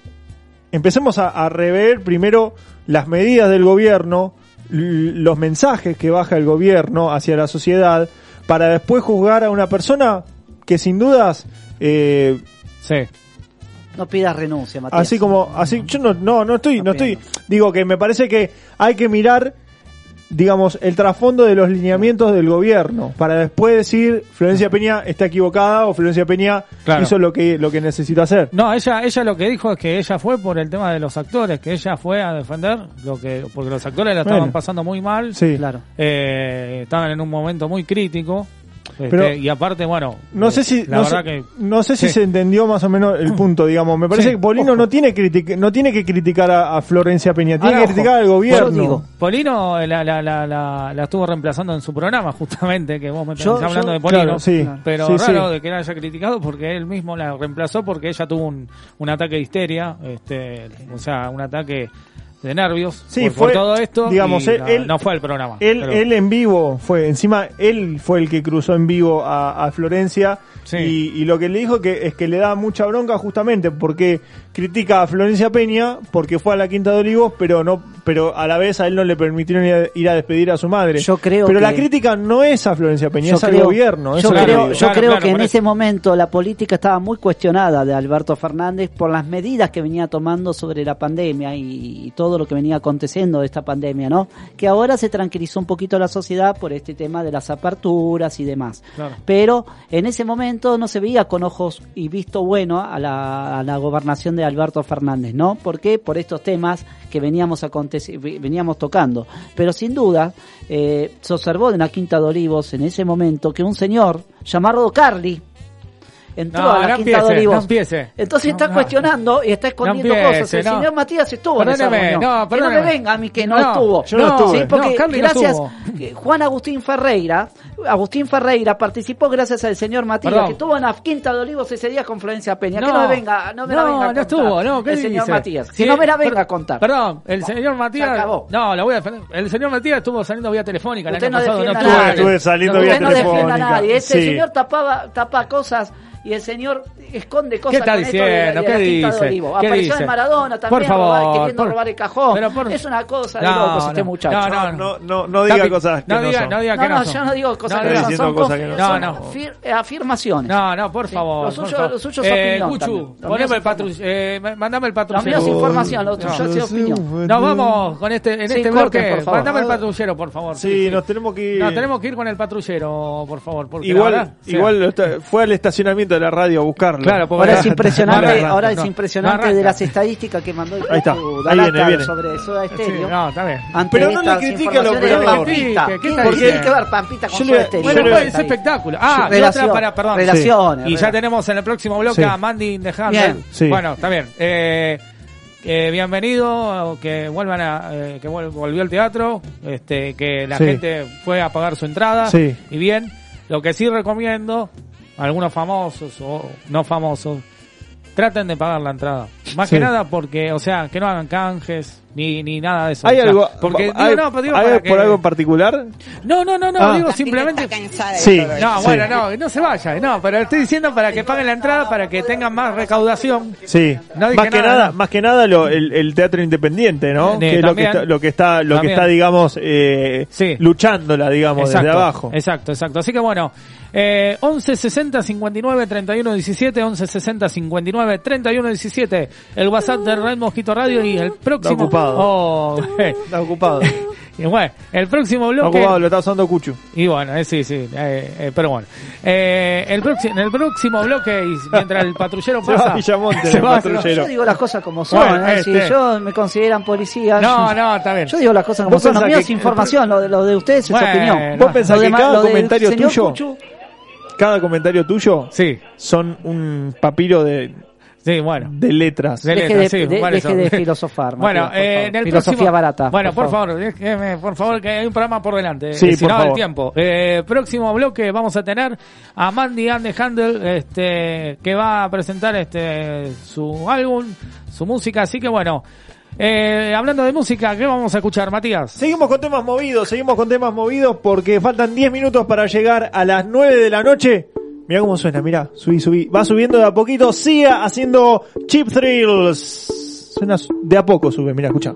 Speaker 4: empecemos a, a rever primero las medidas del gobierno, los mensajes que baja el gobierno hacia la sociedad, para después juzgar a una persona que sin dudas eh,
Speaker 2: sí.
Speaker 6: No pidas renuncia, Matías.
Speaker 4: Así como, así, yo no, no, no estoy, no estoy, digo que me parece que hay que mirar, digamos, el trasfondo de los lineamientos del gobierno, para después decir, Florencia Peña está equivocada o Florencia Peña
Speaker 2: Claro.
Speaker 4: hizo lo que, lo que necesita hacer.
Speaker 2: No, ella, ella lo que dijo es que ella fue por el tema de los actores, que ella fue a defender lo que, porque los actores la estaban
Speaker 4: Bueno.
Speaker 2: pasando muy mal.
Speaker 4: Sí.
Speaker 6: Claro.
Speaker 2: Eh, estaban en un momento muy crítico. Este,
Speaker 4: Pero-
Speaker 2: y aparte, bueno,
Speaker 4: No
Speaker 2: eh,
Speaker 4: sé si,
Speaker 2: la
Speaker 4: no,
Speaker 2: verdad
Speaker 4: sé,
Speaker 2: que
Speaker 4: no sé si
Speaker 2: Sí.
Speaker 4: se entendió más o menos el punto, digamos. Me parece
Speaker 2: Sí,
Speaker 4: que Polino no tiene, critic- no tiene que criticar a, a Florencia Peña, tiene
Speaker 2: Ahora,
Speaker 4: que criticar al gobierno.
Speaker 2: Digo, Polino eh, la, la, la, la, la estuvo reemplazando en su programa, justamente, que vos me
Speaker 6: Yo-
Speaker 2: estás hablando
Speaker 6: yo-
Speaker 2: de Polino.
Speaker 4: Claro, sí.
Speaker 2: Pero raro de que la haya criticado porque él mismo la reemplazó porque ella tuvo un, un ataque de histeria, este, o sea, un ataque de nervios
Speaker 4: Sí,
Speaker 2: por,
Speaker 4: fue,
Speaker 2: por todo esto.
Speaker 4: digamos,
Speaker 2: y
Speaker 4: él-
Speaker 2: no,
Speaker 4: él-
Speaker 2: no fue el programa.
Speaker 4: Él,
Speaker 2: pero-
Speaker 4: él en vivo fue, encima él fue el que cruzó en vivo a, a Florencia
Speaker 2: Sí.
Speaker 4: y, y lo que le dijo que es que le da mucha bronca justamente porque critica a Florencia Peña porque fue a la Quinta de Olivos pero no pero a la vez a él no le permitieron ir a, ir a despedir a su madre.
Speaker 6: Yo creo
Speaker 4: pero
Speaker 6: que-
Speaker 4: la crítica no es a Florencia Peña,
Speaker 6: Yo
Speaker 4: es al gobierno.
Speaker 6: Yo creo, yo creo que en ese momento la política estaba muy cuestionada de Alberto Fernández por las medidas que venía tomando sobre la pandemia y, y todo lo que venía aconteciendo de esta pandemia, ¿no? Que ahora se tranquilizó un poquito la sociedad por este tema de las aperturas y demás.
Speaker 2: Claro.
Speaker 6: Pero en ese momento no se veía con ojos y visto bueno a la, a la gobernación de Alberto Fernández, ¿no? ¿Por qué? Por estos temas que veníamos veníamos tocando. Pero sin duda, eh, se observó en la Quinta de Olivos en ese momento que un señor llamado Carly entró
Speaker 2: No,
Speaker 6: a la
Speaker 2: no
Speaker 6: Quinta
Speaker 2: empiece,
Speaker 6: de Olivos.
Speaker 2: no empiece.
Speaker 6: Entonces está cuestionando y está escondiendo
Speaker 2: empiece,
Speaker 6: cosas. El señor Matías estuvo en esa reunión.
Speaker 2: no,
Speaker 6: que no me venga a mí que no, estuvo.
Speaker 2: yo no.
Speaker 6: Sí, porque gracias Juan Agustín Ferreira, Agustín Ferreira participó gracias al señor Matías
Speaker 2: Perdón.
Speaker 6: que estuvo en la Quinta de Olivos ese día con Florencia Peña. que
Speaker 2: No.
Speaker 6: no me venga, no me la
Speaker 2: No,
Speaker 6: venga a
Speaker 2: no
Speaker 6: contar.
Speaker 2: estuvo, no, ¿qué
Speaker 6: El señor
Speaker 2: dice?
Speaker 6: Matías.
Speaker 2: Sí,
Speaker 6: Que no me la venga a contar.
Speaker 2: Perdón, el señor Matías.
Speaker 6: se acabó.
Speaker 2: No, lo voy a defender. El señor Matías estuvo saliendo vía telefónica el
Speaker 6: Usted
Speaker 2: año
Speaker 6: no
Speaker 2: pasado.
Speaker 6: defienda
Speaker 2: estuvo-
Speaker 6: a nadie.
Speaker 4: Estuve saliendo
Speaker 6: Usted
Speaker 4: vía
Speaker 6: no defienda a
Speaker 4: telefónica.
Speaker 6: nadie. Ese
Speaker 4: Sí.
Speaker 6: señor tapaba, tapa cosas y el señor esconde cosas.
Speaker 2: ¿Qué está
Speaker 6: con esto de la-
Speaker 2: diciendo?
Speaker 6: de
Speaker 2: ¿Qué
Speaker 6: la Quinta de
Speaker 2: dice?
Speaker 6: Olivos.
Speaker 2: ¿Qué
Speaker 6: Apareció
Speaker 2: dice?
Speaker 6: en Maradona
Speaker 2: Por
Speaker 6: también
Speaker 2: favor,
Speaker 6: robar- queriendo
Speaker 2: por-
Speaker 6: robar el cajón.
Speaker 2: pero por-
Speaker 6: Es una cosa de
Speaker 2: No,
Speaker 6: locos este
Speaker 2: no,
Speaker 6: muchacho.
Speaker 2: no, no,
Speaker 4: No, no, no diga cosas que
Speaker 2: no
Speaker 4: no
Speaker 2: diga,
Speaker 4: son.
Speaker 2: no diga
Speaker 6: No,
Speaker 2: que
Speaker 6: no,
Speaker 2: no son.
Speaker 6: yo no digo cosas
Speaker 2: No,
Speaker 6: que
Speaker 2: no,
Speaker 6: no son,
Speaker 4: diciendo
Speaker 6: son,
Speaker 4: cosas que no
Speaker 6: son afir- eh, afirmaciones.
Speaker 2: No, no, por
Speaker 6: Sí,
Speaker 2: favor.
Speaker 6: lo
Speaker 2: por
Speaker 6: suyo-
Speaker 2: favor.
Speaker 6: lo suyo es
Speaker 2: eh,
Speaker 6: opinión
Speaker 2: Cuchu, poneme el patru eh, ma- mandame el
Speaker 6: Lo
Speaker 2: patrullero.
Speaker 6: mío es información, lo tuyo
Speaker 2: No.
Speaker 6: es opinión.
Speaker 2: Nos vamos con este, en
Speaker 6: Sí,
Speaker 2: este
Speaker 6: corten,
Speaker 2: bloque.
Speaker 6: por favor.
Speaker 2: Mandame el patrullero, por favor.
Speaker 4: Sí, nos tenemos que ir.
Speaker 2: No, tenemos que ir con el patrullero, por favor. Porque
Speaker 4: Igual,
Speaker 2: verdad, sí.
Speaker 4: igual está- fue al estacionamiento
Speaker 18: de la radio a buscarlo.
Speaker 2: Claro, porque-
Speaker 6: Ahora es
Speaker 2: No,
Speaker 6: impresionante,
Speaker 2: no, no,
Speaker 6: ahora
Speaker 2: no,
Speaker 6: es
Speaker 2: no
Speaker 6: impresionante de las estadísticas que mandó el
Speaker 18: Ahí está, ahí viene, viene.
Speaker 6: sobre Soda Stereo.
Speaker 2: Sí, no, está bien.
Speaker 6: Ante
Speaker 18: Pero no le critique al
Speaker 6: informaciones de
Speaker 18: operador.
Speaker 6: Pampita.
Speaker 2: ¿Qué- qué
Speaker 6: ¿Qué
Speaker 2: está
Speaker 6: tiene
Speaker 2: diciendo?
Speaker 6: que ver Pampita
Speaker 18: le-
Speaker 6: Stereo?
Speaker 2: Bueno, pues, es espectáculo. Ah, y
Speaker 6: Relación-
Speaker 2: otra para, perdón.
Speaker 6: relaciones,
Speaker 2: Y ya tenemos en el próximo bloque
Speaker 18: Sí.
Speaker 2: a Mandy.
Speaker 6: Bien.
Speaker 18: Sí.
Speaker 2: Bueno, está bien. Eh, eh, bienvenido, que vuelvan a, eh, que volvió el teatro, este, que la
Speaker 18: Sí.
Speaker 2: gente fue a pagar su entrada.
Speaker 18: Sí.
Speaker 2: Y bien, lo que sí recomiendo, algunos famosos o no famosos, traten de pagar la entrada. Más
Speaker 18: Sí.
Speaker 2: que nada porque, o sea, que no hagan canjes, ni, ni nada de eso.
Speaker 18: ¿Hay
Speaker 2: O sea,
Speaker 18: algo,
Speaker 2: Porque, digo, no, pero digo
Speaker 18: hay
Speaker 2: para
Speaker 18: por
Speaker 2: que-
Speaker 18: algo en particular?
Speaker 2: No, no, no, no,
Speaker 18: Ah.
Speaker 2: digo simplemente...
Speaker 18: Sí.
Speaker 2: No,
Speaker 18: sí.
Speaker 2: bueno, no, no se vaya, no, pero estoy diciendo para que paguen la entrada, para que tengan más recaudación.
Speaker 18: Sí,
Speaker 2: No
Speaker 18: más que
Speaker 2: nada,
Speaker 18: más que nada lo- el, el teatro independiente, ¿no?
Speaker 2: Eh,
Speaker 18: que es lo que está, lo que está, lo que está, digamos, eh,
Speaker 2: Sí.
Speaker 18: luchándola, digamos,
Speaker 2: Exacto,
Speaker 18: desde abajo.
Speaker 2: Exacto, exacto. Así que bueno, eh, 11 60 59 31 17, 11 60 59 31 17, el WhatsApp de Red Mosquito Radio y el próximo.
Speaker 18: Está ocupado.
Speaker 2: Oh,
Speaker 18: Está ocupado.
Speaker 2: y bueno, el próximo
Speaker 18: Está
Speaker 2: bloque.
Speaker 18: ocupado, lo está usando Cuchu.
Speaker 2: Y bueno, eh, sí, sí, eh, eh, pero bueno. Eh, el próximo, en el próximo bloque, y mientras el patrullero
Speaker 18: Se va
Speaker 2: pasa.
Speaker 18: a Villamonte,
Speaker 2: se
Speaker 18: el
Speaker 2: va,
Speaker 18: patrullero.
Speaker 6: Yo digo las cosas como son,
Speaker 2: Bueno,
Speaker 6: ¿eh?
Speaker 2: este.
Speaker 6: si yo me consideran policía.
Speaker 2: No,
Speaker 6: yo-
Speaker 2: no, está bien.
Speaker 6: Yo digo las cosas como
Speaker 18: ¿Vos
Speaker 6: son. Lo
Speaker 18: pensás
Speaker 6: mío
Speaker 18: que-
Speaker 6: es información, lo de, lo de ustedes es
Speaker 2: Bueno,
Speaker 6: opinión.
Speaker 18: ¿Vos pensás
Speaker 6: Lo
Speaker 18: que
Speaker 6: demás-
Speaker 18: cada comentario tuyo,
Speaker 6: Cuchu,
Speaker 18: cada comentario tuyo,
Speaker 2: Sí,
Speaker 18: son un papiro de,
Speaker 2: sí, bueno.
Speaker 18: de letras?
Speaker 2: De
Speaker 6: Deje
Speaker 2: letras,
Speaker 6: de-
Speaker 2: sí,
Speaker 6: de- deje de filosofar,
Speaker 2: Bueno, eh,
Speaker 6: favor.
Speaker 2: en el
Speaker 6: Filosofía
Speaker 2: próximo-
Speaker 6: barata,
Speaker 2: Bueno,
Speaker 6: por
Speaker 2: por, favor, déjeme, por favor, que hay un programa por delante.
Speaker 18: Sí,
Speaker 2: eh, si
Speaker 18: por
Speaker 2: no, el tiempo. Eh, próximo bloque vamos a tener a Mandy and the Handle, este, que va a presentar este su álbum, su música. Así que bueno, eh, hablando de música, ¿qué vamos a escuchar, Matías?
Speaker 18: Seguimos con temas movidos, seguimos con temas movidos porque faltan 10 minutos para llegar a las 9 de la noche. Mira cómo suena, mira, subí, subí. Va subiendo de a poquito, siga haciendo Chip Thrills. Suena su- de a poco, sube, mira, escucha.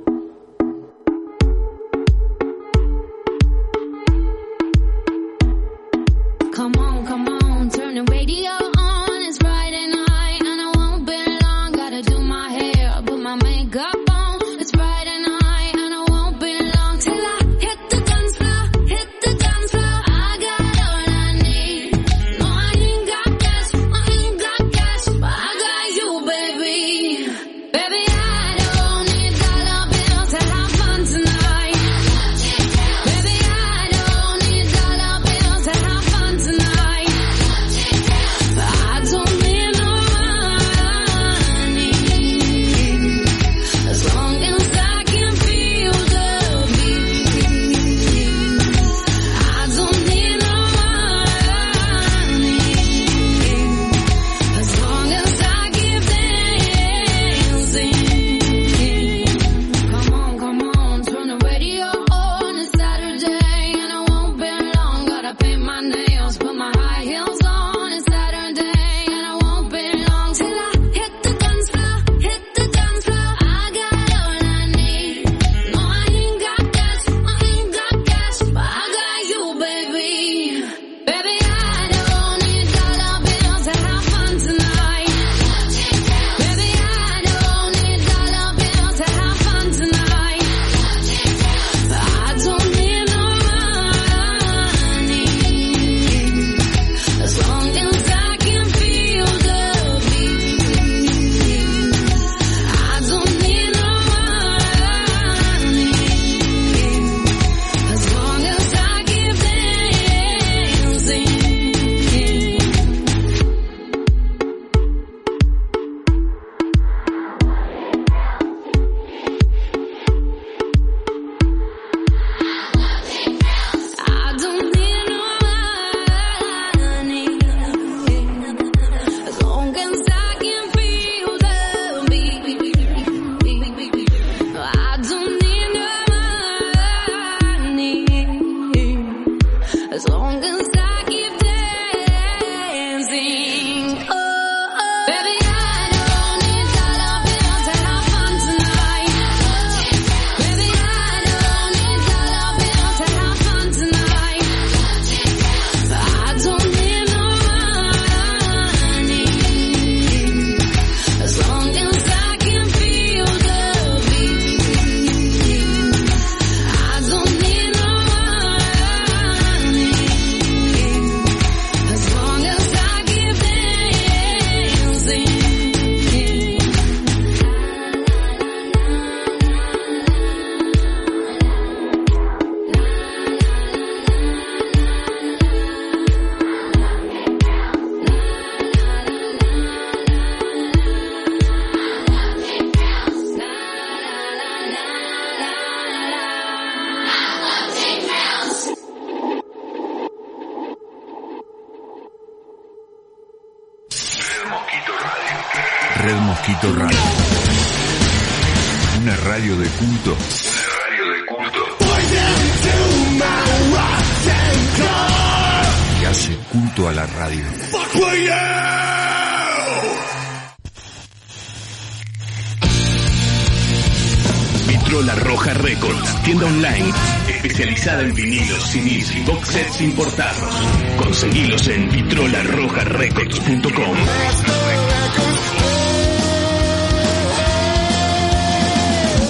Speaker 19: Especializada en vinilos, CDs y box sets importados. Conseguilos en vitrolarrojarecords.com.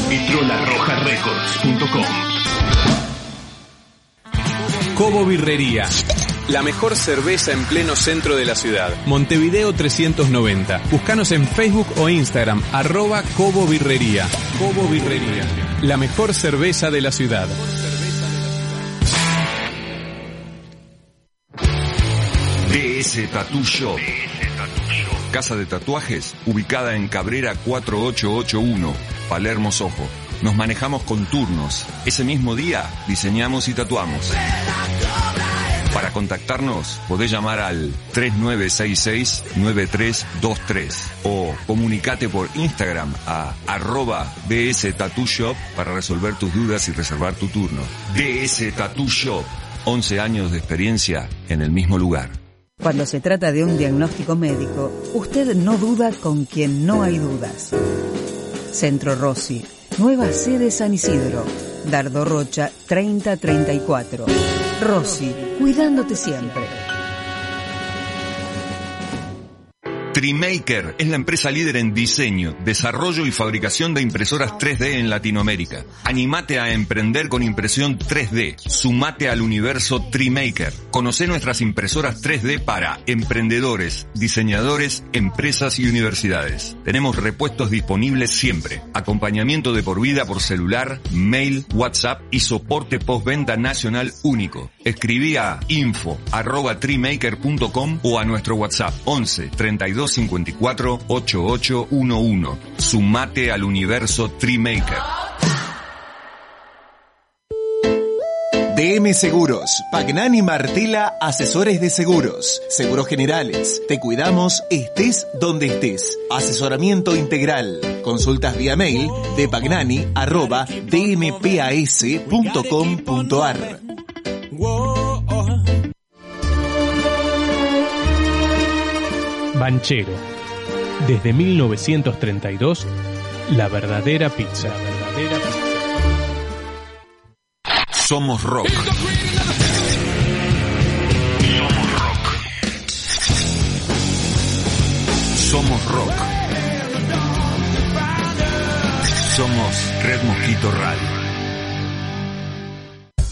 Speaker 19: vitrolarrojarecords.com.
Speaker 20: Cobo Birrería. La mejor cerveza en pleno centro de la ciudad. Montevideo 390. Búscanos en Facebook o Instagram, arroba Cobo Birrería. Cobo Birrería. La mejor cerveza de la ciudad.
Speaker 21: DS Tattoo Shop. Casa de tatuajes ubicada en Cabrera 4881, Palermo Sojo. Nos manejamos con turnos. Ese mismo día diseñamos y tatuamos. Para contactarnos podés llamar al 3966-9323 o comunicate por Instagram a arroba DS Tattoo Shop para resolver tus dudas y reservar tu turno. DS Tattoo Shop, 11 años de experiencia en el mismo lugar.
Speaker 22: Cuando se trata de un diagnóstico médico, usted no duda con quien no hay dudas. Centro Rossi, nueva sede San Isidro, Dardo Rocha 3034. Rossi, cuidándote siempre.
Speaker 21: Trimaker es la empresa líder en diseño, desarrollo y fabricación de impresoras 3D en Latinoamérica. Animate a emprender con impresión 3D. Sumate al universo Trimaker. Conoce nuestras impresoras 3D para emprendedores, diseñadores, empresas y universidades. Tenemos repuestos disponibles siempre. Acompañamiento de por vida por celular, mail, WhatsApp y soporte postventa nacional único. Escribí a info arroba trimaker.com o a nuestro WhatsApp 11 32 54 8811. Sumate al universo Trimaker.
Speaker 23: DM Seguros, Pagnani Martela, asesores de seguros, seguros generales. Te cuidamos, estés donde estés. Asesoramiento integral. Consultas vía mail de pagnani arroba dmpas.com.ar.
Speaker 24: Banchero. Desde 1932, la verdadera pizza.
Speaker 21: Somos rock. Somos rock. Somos Red Mosquito Radio.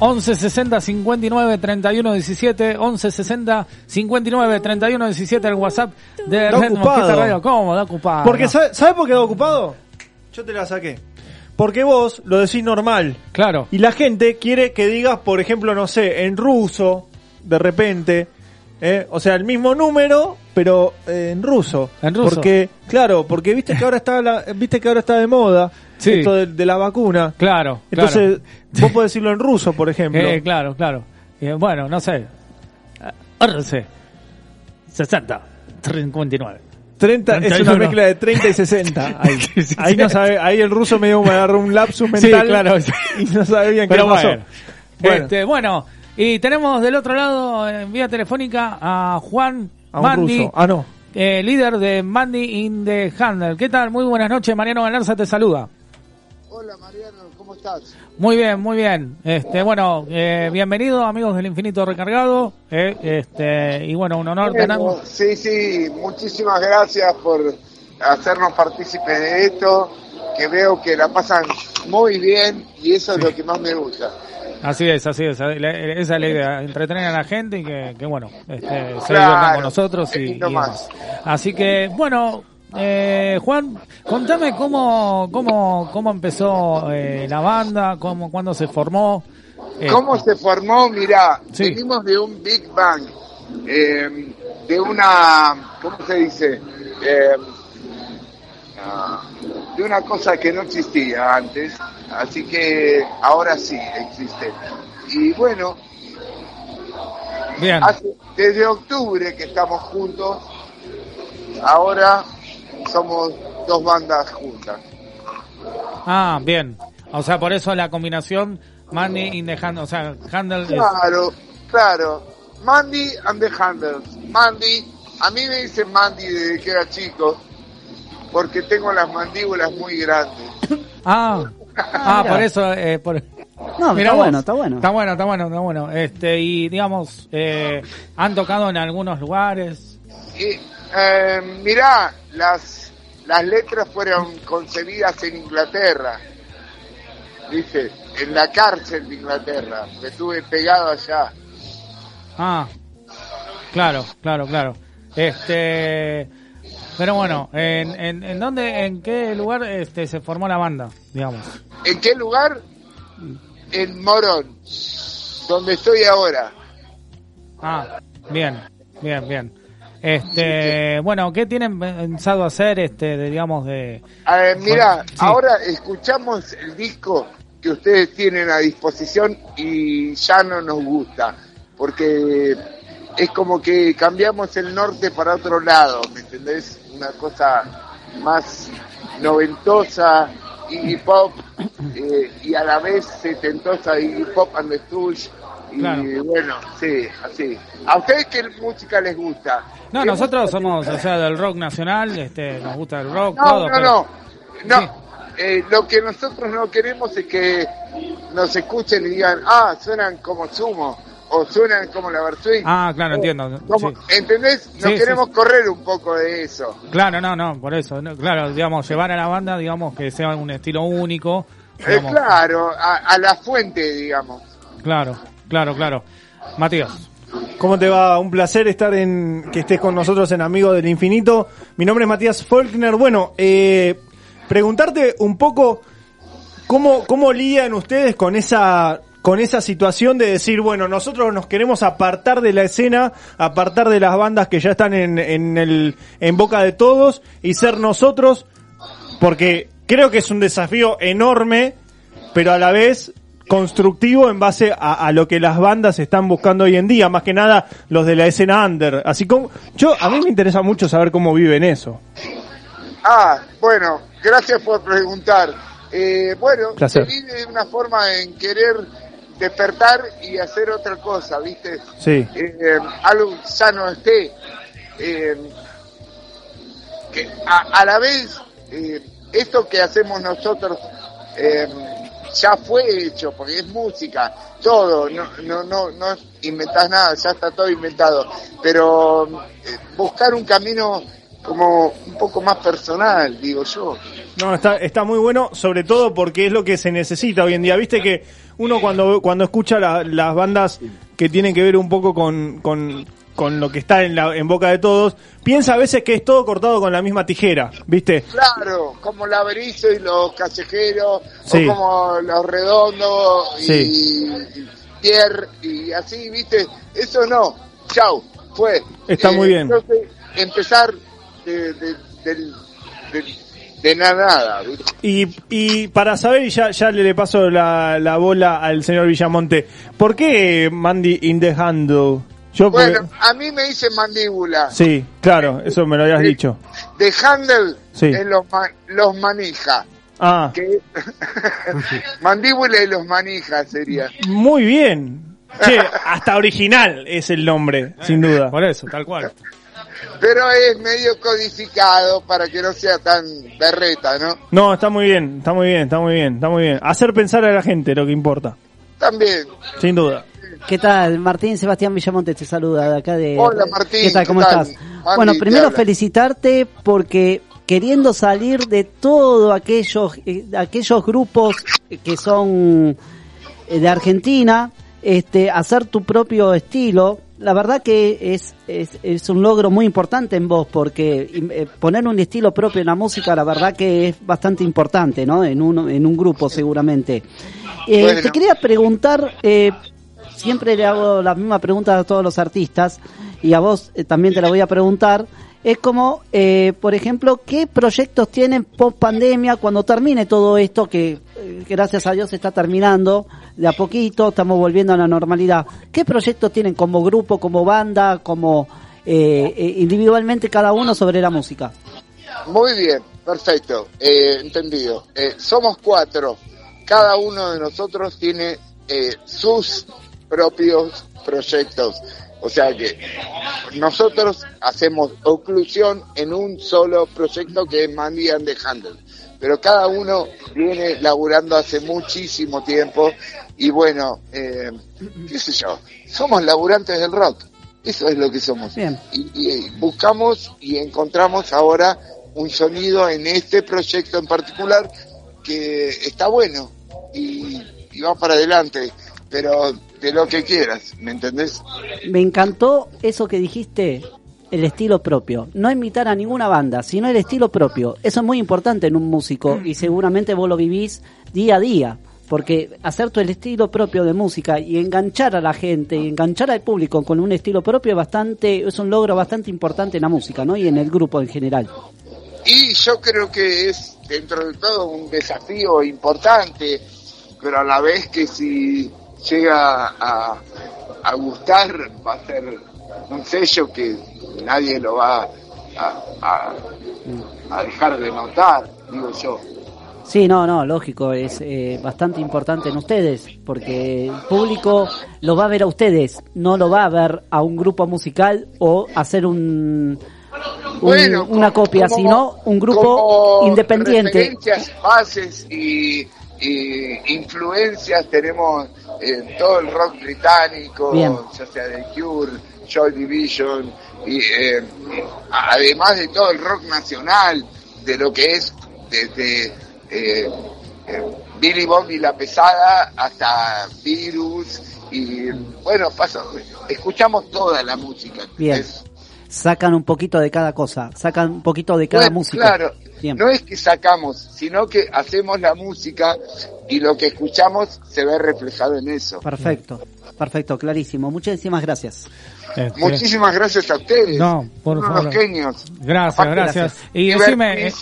Speaker 2: 11 60 59 31 17 11 60 59 31 17 el WhatsApp de
Speaker 4: Está
Speaker 2: Red
Speaker 4: ocupado.
Speaker 2: Radio. ¿Cómo? Está ocupado.
Speaker 4: Porque ¿sabe, sabe por qué está ocupado? Yo te la saqué. Porque vos lo decís normal.
Speaker 2: Claro.
Speaker 4: Y la gente quiere que digas, por ejemplo, no sé, en ruso, de repente. ¿Eh? O sea, el mismo número, pero eh, en ruso.
Speaker 2: En ruso.
Speaker 4: Porque, claro, porque viste que ahora está la, viste que ahora está de moda
Speaker 2: Sí.
Speaker 4: esto de, de la vacuna.
Speaker 2: Claro.
Speaker 4: Entonces, vos podés decirlo en ruso, por ejemplo.
Speaker 2: Eh, claro, claro. Eh, bueno, no sé. RC 60 59.
Speaker 4: 30 es una
Speaker 2: 31.
Speaker 4: mezcla de 30 y 60. Ahí, ahí no sabe, ahí el ruso medio me agarró un lapsus
Speaker 2: Sí,
Speaker 4: mental.
Speaker 2: claro.
Speaker 4: Y no sabe bien
Speaker 2: Pero
Speaker 4: qué pasó.
Speaker 2: bueno.
Speaker 4: Bueno.
Speaker 2: Este, bueno, y tenemos del otro lado en vía telefónica a Juan
Speaker 4: A
Speaker 2: Mandi,
Speaker 4: ruso. Ah, no.
Speaker 2: eh, líder de Mandy in the Handle. ¿Qué tal? Muy buenas noches, Mariano Galarza te saluda.
Speaker 25: Hola Mariano, ¿cómo estás?
Speaker 2: Muy bien, muy bien. Este, bueno, eh, bienvenido amigos del Infinito Recargado. eh, este, y bueno, un honor
Speaker 25: Bueno,
Speaker 2: tener.
Speaker 25: sí, sí, muchísimas gracias por hacernos partícipes de esto, que veo que la pasan muy bien y eso es lo que más me gusta.
Speaker 2: Así es, así es. la- Esa es la idea, entretener a la gente y que, que bueno, este, se
Speaker 25: Claro,
Speaker 2: diviertan con nosotros y,
Speaker 25: más.
Speaker 2: Así que, bueno, eh, Juan, contame cómo, cómo, cómo empezó eh, la banda, cómo, cuándo se formó. Eh,
Speaker 25: ¿Cómo se formó? Mirá,
Speaker 2: Sí.
Speaker 25: venimos de un Big Bang, eh, de una, ¿cómo se dice? Eh, ah, de una cosa que no existía antes, así que ahora sí existe. Y bueno,
Speaker 2: Bien.
Speaker 25: hace- desde octubre que estamos juntos, ahora somos dos bandas juntas.
Speaker 2: Ah, bien. O sea, por eso la combinación Mandy in the Handle, o sea, Handle es...
Speaker 25: Claro, claro. Mandy and the Handles. Mandy, a mí me dicen Mandy desde que era chico, porque tengo las mandíbulas muy grandes.
Speaker 2: Ah, ah,
Speaker 25: mira.
Speaker 2: por eso, eh, por...
Speaker 6: No,
Speaker 2: Mirá
Speaker 6: está
Speaker 2: vos.
Speaker 6: bueno, está bueno.
Speaker 2: Está bueno, está bueno, está bueno. Este, y digamos, eh, han tocado en algunos lugares.
Speaker 25: Y, eh, mirá, las, las letras fueron concebidas en Inglaterra, ¿viste? En la cárcel de Inglaterra. Me estuve pegado allá.
Speaker 2: Ah, claro, claro, claro. Este, pero bueno, ¿en, en, en dónde, en qué lugar este, se formó la banda, digamos?
Speaker 25: ¿En qué lugar? En Morón, donde estoy ahora.
Speaker 2: Ah, bien, bien, bien. Este, bueno, ¿qué tienen pensado hacer, este, de, digamos, de...
Speaker 25: Mira,
Speaker 2: Sí.
Speaker 25: ahora escuchamos el disco que ustedes tienen a disposición y ya no nos gusta, porque es como que cambiamos el norte para otro lado, ¿me entendés? Una cosa más noventosa, Iggy Pop, eh, y a la vez setentosa Iggy Pop and the y
Speaker 2: Claro.
Speaker 25: bueno, sí, así. ¿A ustedes qué música les gusta?
Speaker 2: No,
Speaker 25: ¿Qué
Speaker 2: nosotros somos, o sea, del rock nacional, este, nos gusta el rock,
Speaker 25: No,
Speaker 2: todo.
Speaker 25: no,
Speaker 2: pero-
Speaker 25: no, no. Eh, lo que nosotros no queremos es que nos escuchen y digan, ah, suenan como Sumo, o suenan como la Versuit.
Speaker 2: Ah, claro, entiendo. Sí.
Speaker 25: ¿Entendés? Nos
Speaker 2: Sí,
Speaker 25: queremos
Speaker 2: sí.
Speaker 25: correr un poco de eso.
Speaker 2: Claro, no, no, por eso. no, claro, digamos, llevar a la banda, digamos, que sea un estilo único.
Speaker 25: Eh, claro, a, a la fuente, digamos.
Speaker 2: Claro, claro, claro. Matías.
Speaker 4: ¿Cómo te va? Un placer estar en que estés con nosotros en Amigos del Infinito. Mi nombre es Matías Faulkner. Bueno, eh, preguntarte un poco cómo cómo lidian ustedes con esa con esa situación de decir, bueno, nosotros nos queremos apartar de la escena, apartar de las bandas que ya están en, en el en boca de todos y ser nosotros, porque creo que es un desafío enorme, pero a la vez constructivo en base a, a lo que las bandas están buscando hoy en día, más que nada los de la escena under. Así como yo a mí me interesa mucho saber cómo viven eso.
Speaker 25: Ah, bueno, gracias por preguntar. Eh, bueno,
Speaker 4: Placer.
Speaker 25: se vive de una forma en querer despertar y hacer otra cosa, ¿viste?
Speaker 4: Sí.
Speaker 25: eh, algo ya no esté. eh, que a, a la vez, eh, esto que hacemos nosotros eh, ya fue hecho, porque es música, todo, no, no, no, no inventás nada, ya está todo inventado. Pero buscar un camino como un poco más personal, digo yo.
Speaker 4: No, está, está muy bueno, sobre todo porque es lo que se necesita hoy en día. Viste que uno cuando, cuando escucha la- las bandas que tienen que ver un poco con, con, con lo que está en, la, en boca de todos, piensa a veces que es todo cortado con la misma tijera, ¿viste?
Speaker 25: Claro, como la Berizo y los callejeros,
Speaker 4: Sí.
Speaker 25: o como los redondos y,
Speaker 4: Sí.
Speaker 25: y Pierre y así, ¿viste? Eso no, chau, fue.
Speaker 4: Está muy bien.
Speaker 25: Entonces, empezar de, de, del- del- de na- nada.
Speaker 4: Y, y para saber, y ya, ya le, le paso la, la bola al señor Villamonte, ¿por qué Mandy in the Handle? Yo, porque-
Speaker 25: Bueno, a mí me dicen mandíbula.
Speaker 4: sí, claro, eso me lo habías dicho.
Speaker 25: De handle
Speaker 4: Sí.
Speaker 25: es los, ma- los manija.
Speaker 4: Ah,
Speaker 25: Que, mandíbula y los manija sería.
Speaker 4: muy bien. Che, hasta original es el nombre, sin duda.
Speaker 2: Por eso, tal cual.
Speaker 25: Pero es medio codificado para que no sea tan berreta, ¿no?
Speaker 4: No, está muy bien, está muy bien, está muy bien, está muy bien. Hacer pensar a la gente lo que importa,
Speaker 25: También.
Speaker 4: sin duda.
Speaker 6: ¿Qué tal? Martín Sebastián Villamonte te saluda de acá de...
Speaker 25: Hola, Martín,
Speaker 6: ¿Qué tal?
Speaker 25: ¿qué
Speaker 6: ¿Cómo
Speaker 25: tal?
Speaker 6: estás? Bueno, primero felicitarte porque queriendo salir de todo aquellos, eh, aquellos grupos que son eh, de Argentina, este, hacer tu propio estilo, la verdad que es, es, es un logro muy importante en vos, porque eh, poner un estilo propio en la música, la verdad que es bastante importante, ¿no? En un, en un grupo seguramente. Eh,
Speaker 25: Bueno.
Speaker 6: Te quería preguntar, eh, siempre le hago la misma pregunta a todos los artistas, y a vos eh, también te la voy a preguntar, es como, eh, por ejemplo, ¿qué proyectos tienen post pandemia cuando termine todo esto que gracias a Dios está terminando de a poquito, estamos volviendo a la normalidad? ¿Qué proyectos tienen como grupo, como banda, como eh, eh, individualmente cada uno sobre la música?
Speaker 25: Muy bien, perfecto, eh, entendido. Eh, somos cuatro, cada uno de nosotros tiene eh, sus propios proyectos. O sea que nosotros hacemos oclusión en un solo proyecto que es Mandy and the Handle. Pero cada uno viene laburando hace muchísimo tiempo y bueno, eh, qué sé yo, somos laburantes del rock. Eso es lo que somos.
Speaker 6: Bien.
Speaker 25: Y, y buscamos y encontramos ahora un sonido en este proyecto en particular que está bueno y, y va para adelante, pero de lo que quieras, ¿me entendés?
Speaker 6: Me encantó eso que dijiste, el estilo propio. No imitar a ninguna banda, sino el estilo propio. Eso es muy importante en un músico y seguramente vos lo vivís día a día. Porque hacer tu estilo propio de música y enganchar a la gente y enganchar al público con un estilo propio es bastante, es un logro bastante importante en la música, ¿no? Y en el grupo en general.
Speaker 25: Y yo creo que es dentro de todo un desafío importante, pero a la vez que si llega a, a gustar va a ser un sello que nadie lo va a, a- a dejar de notar, digo yo.
Speaker 6: Sí, no, no, lógico, es eh, bastante importante en ustedes, porque el público lo va a ver a ustedes, no lo va a ver a un grupo musical o hacer un, un-
Speaker 25: Bueno,
Speaker 6: una
Speaker 25: como-
Speaker 6: copia,
Speaker 25: como-
Speaker 6: sino un grupo
Speaker 25: como
Speaker 6: independiente.
Speaker 25: Referencias, bases y, y influencias tenemos en todo el rock británico,
Speaker 6: Bien.
Speaker 25: ya sea de Cure, Joy Division, y eh, además de todo el rock nacional, de lo que es desde eh, eh, Billy Bob y la pesada hasta Virus y bueno, pasa, escuchamos toda la música.
Speaker 6: Bien. Sacan un poquito de cada cosa, sacan un poquito de cada música.
Speaker 25: Claro,
Speaker 6: Bien.
Speaker 25: no es que sacamos, sino que hacemos la música y lo que escuchamos se ve reflejado en eso.
Speaker 6: Perfecto, perfecto, clarísimo. Muchísimas gracias.
Speaker 2: Este,
Speaker 25: Muchísimas gracias a ustedes.
Speaker 2: No, por
Speaker 25: Unos
Speaker 2: favor.
Speaker 25: genios.
Speaker 2: Gracias,
Speaker 25: Aparte,
Speaker 2: gracias. Y decime,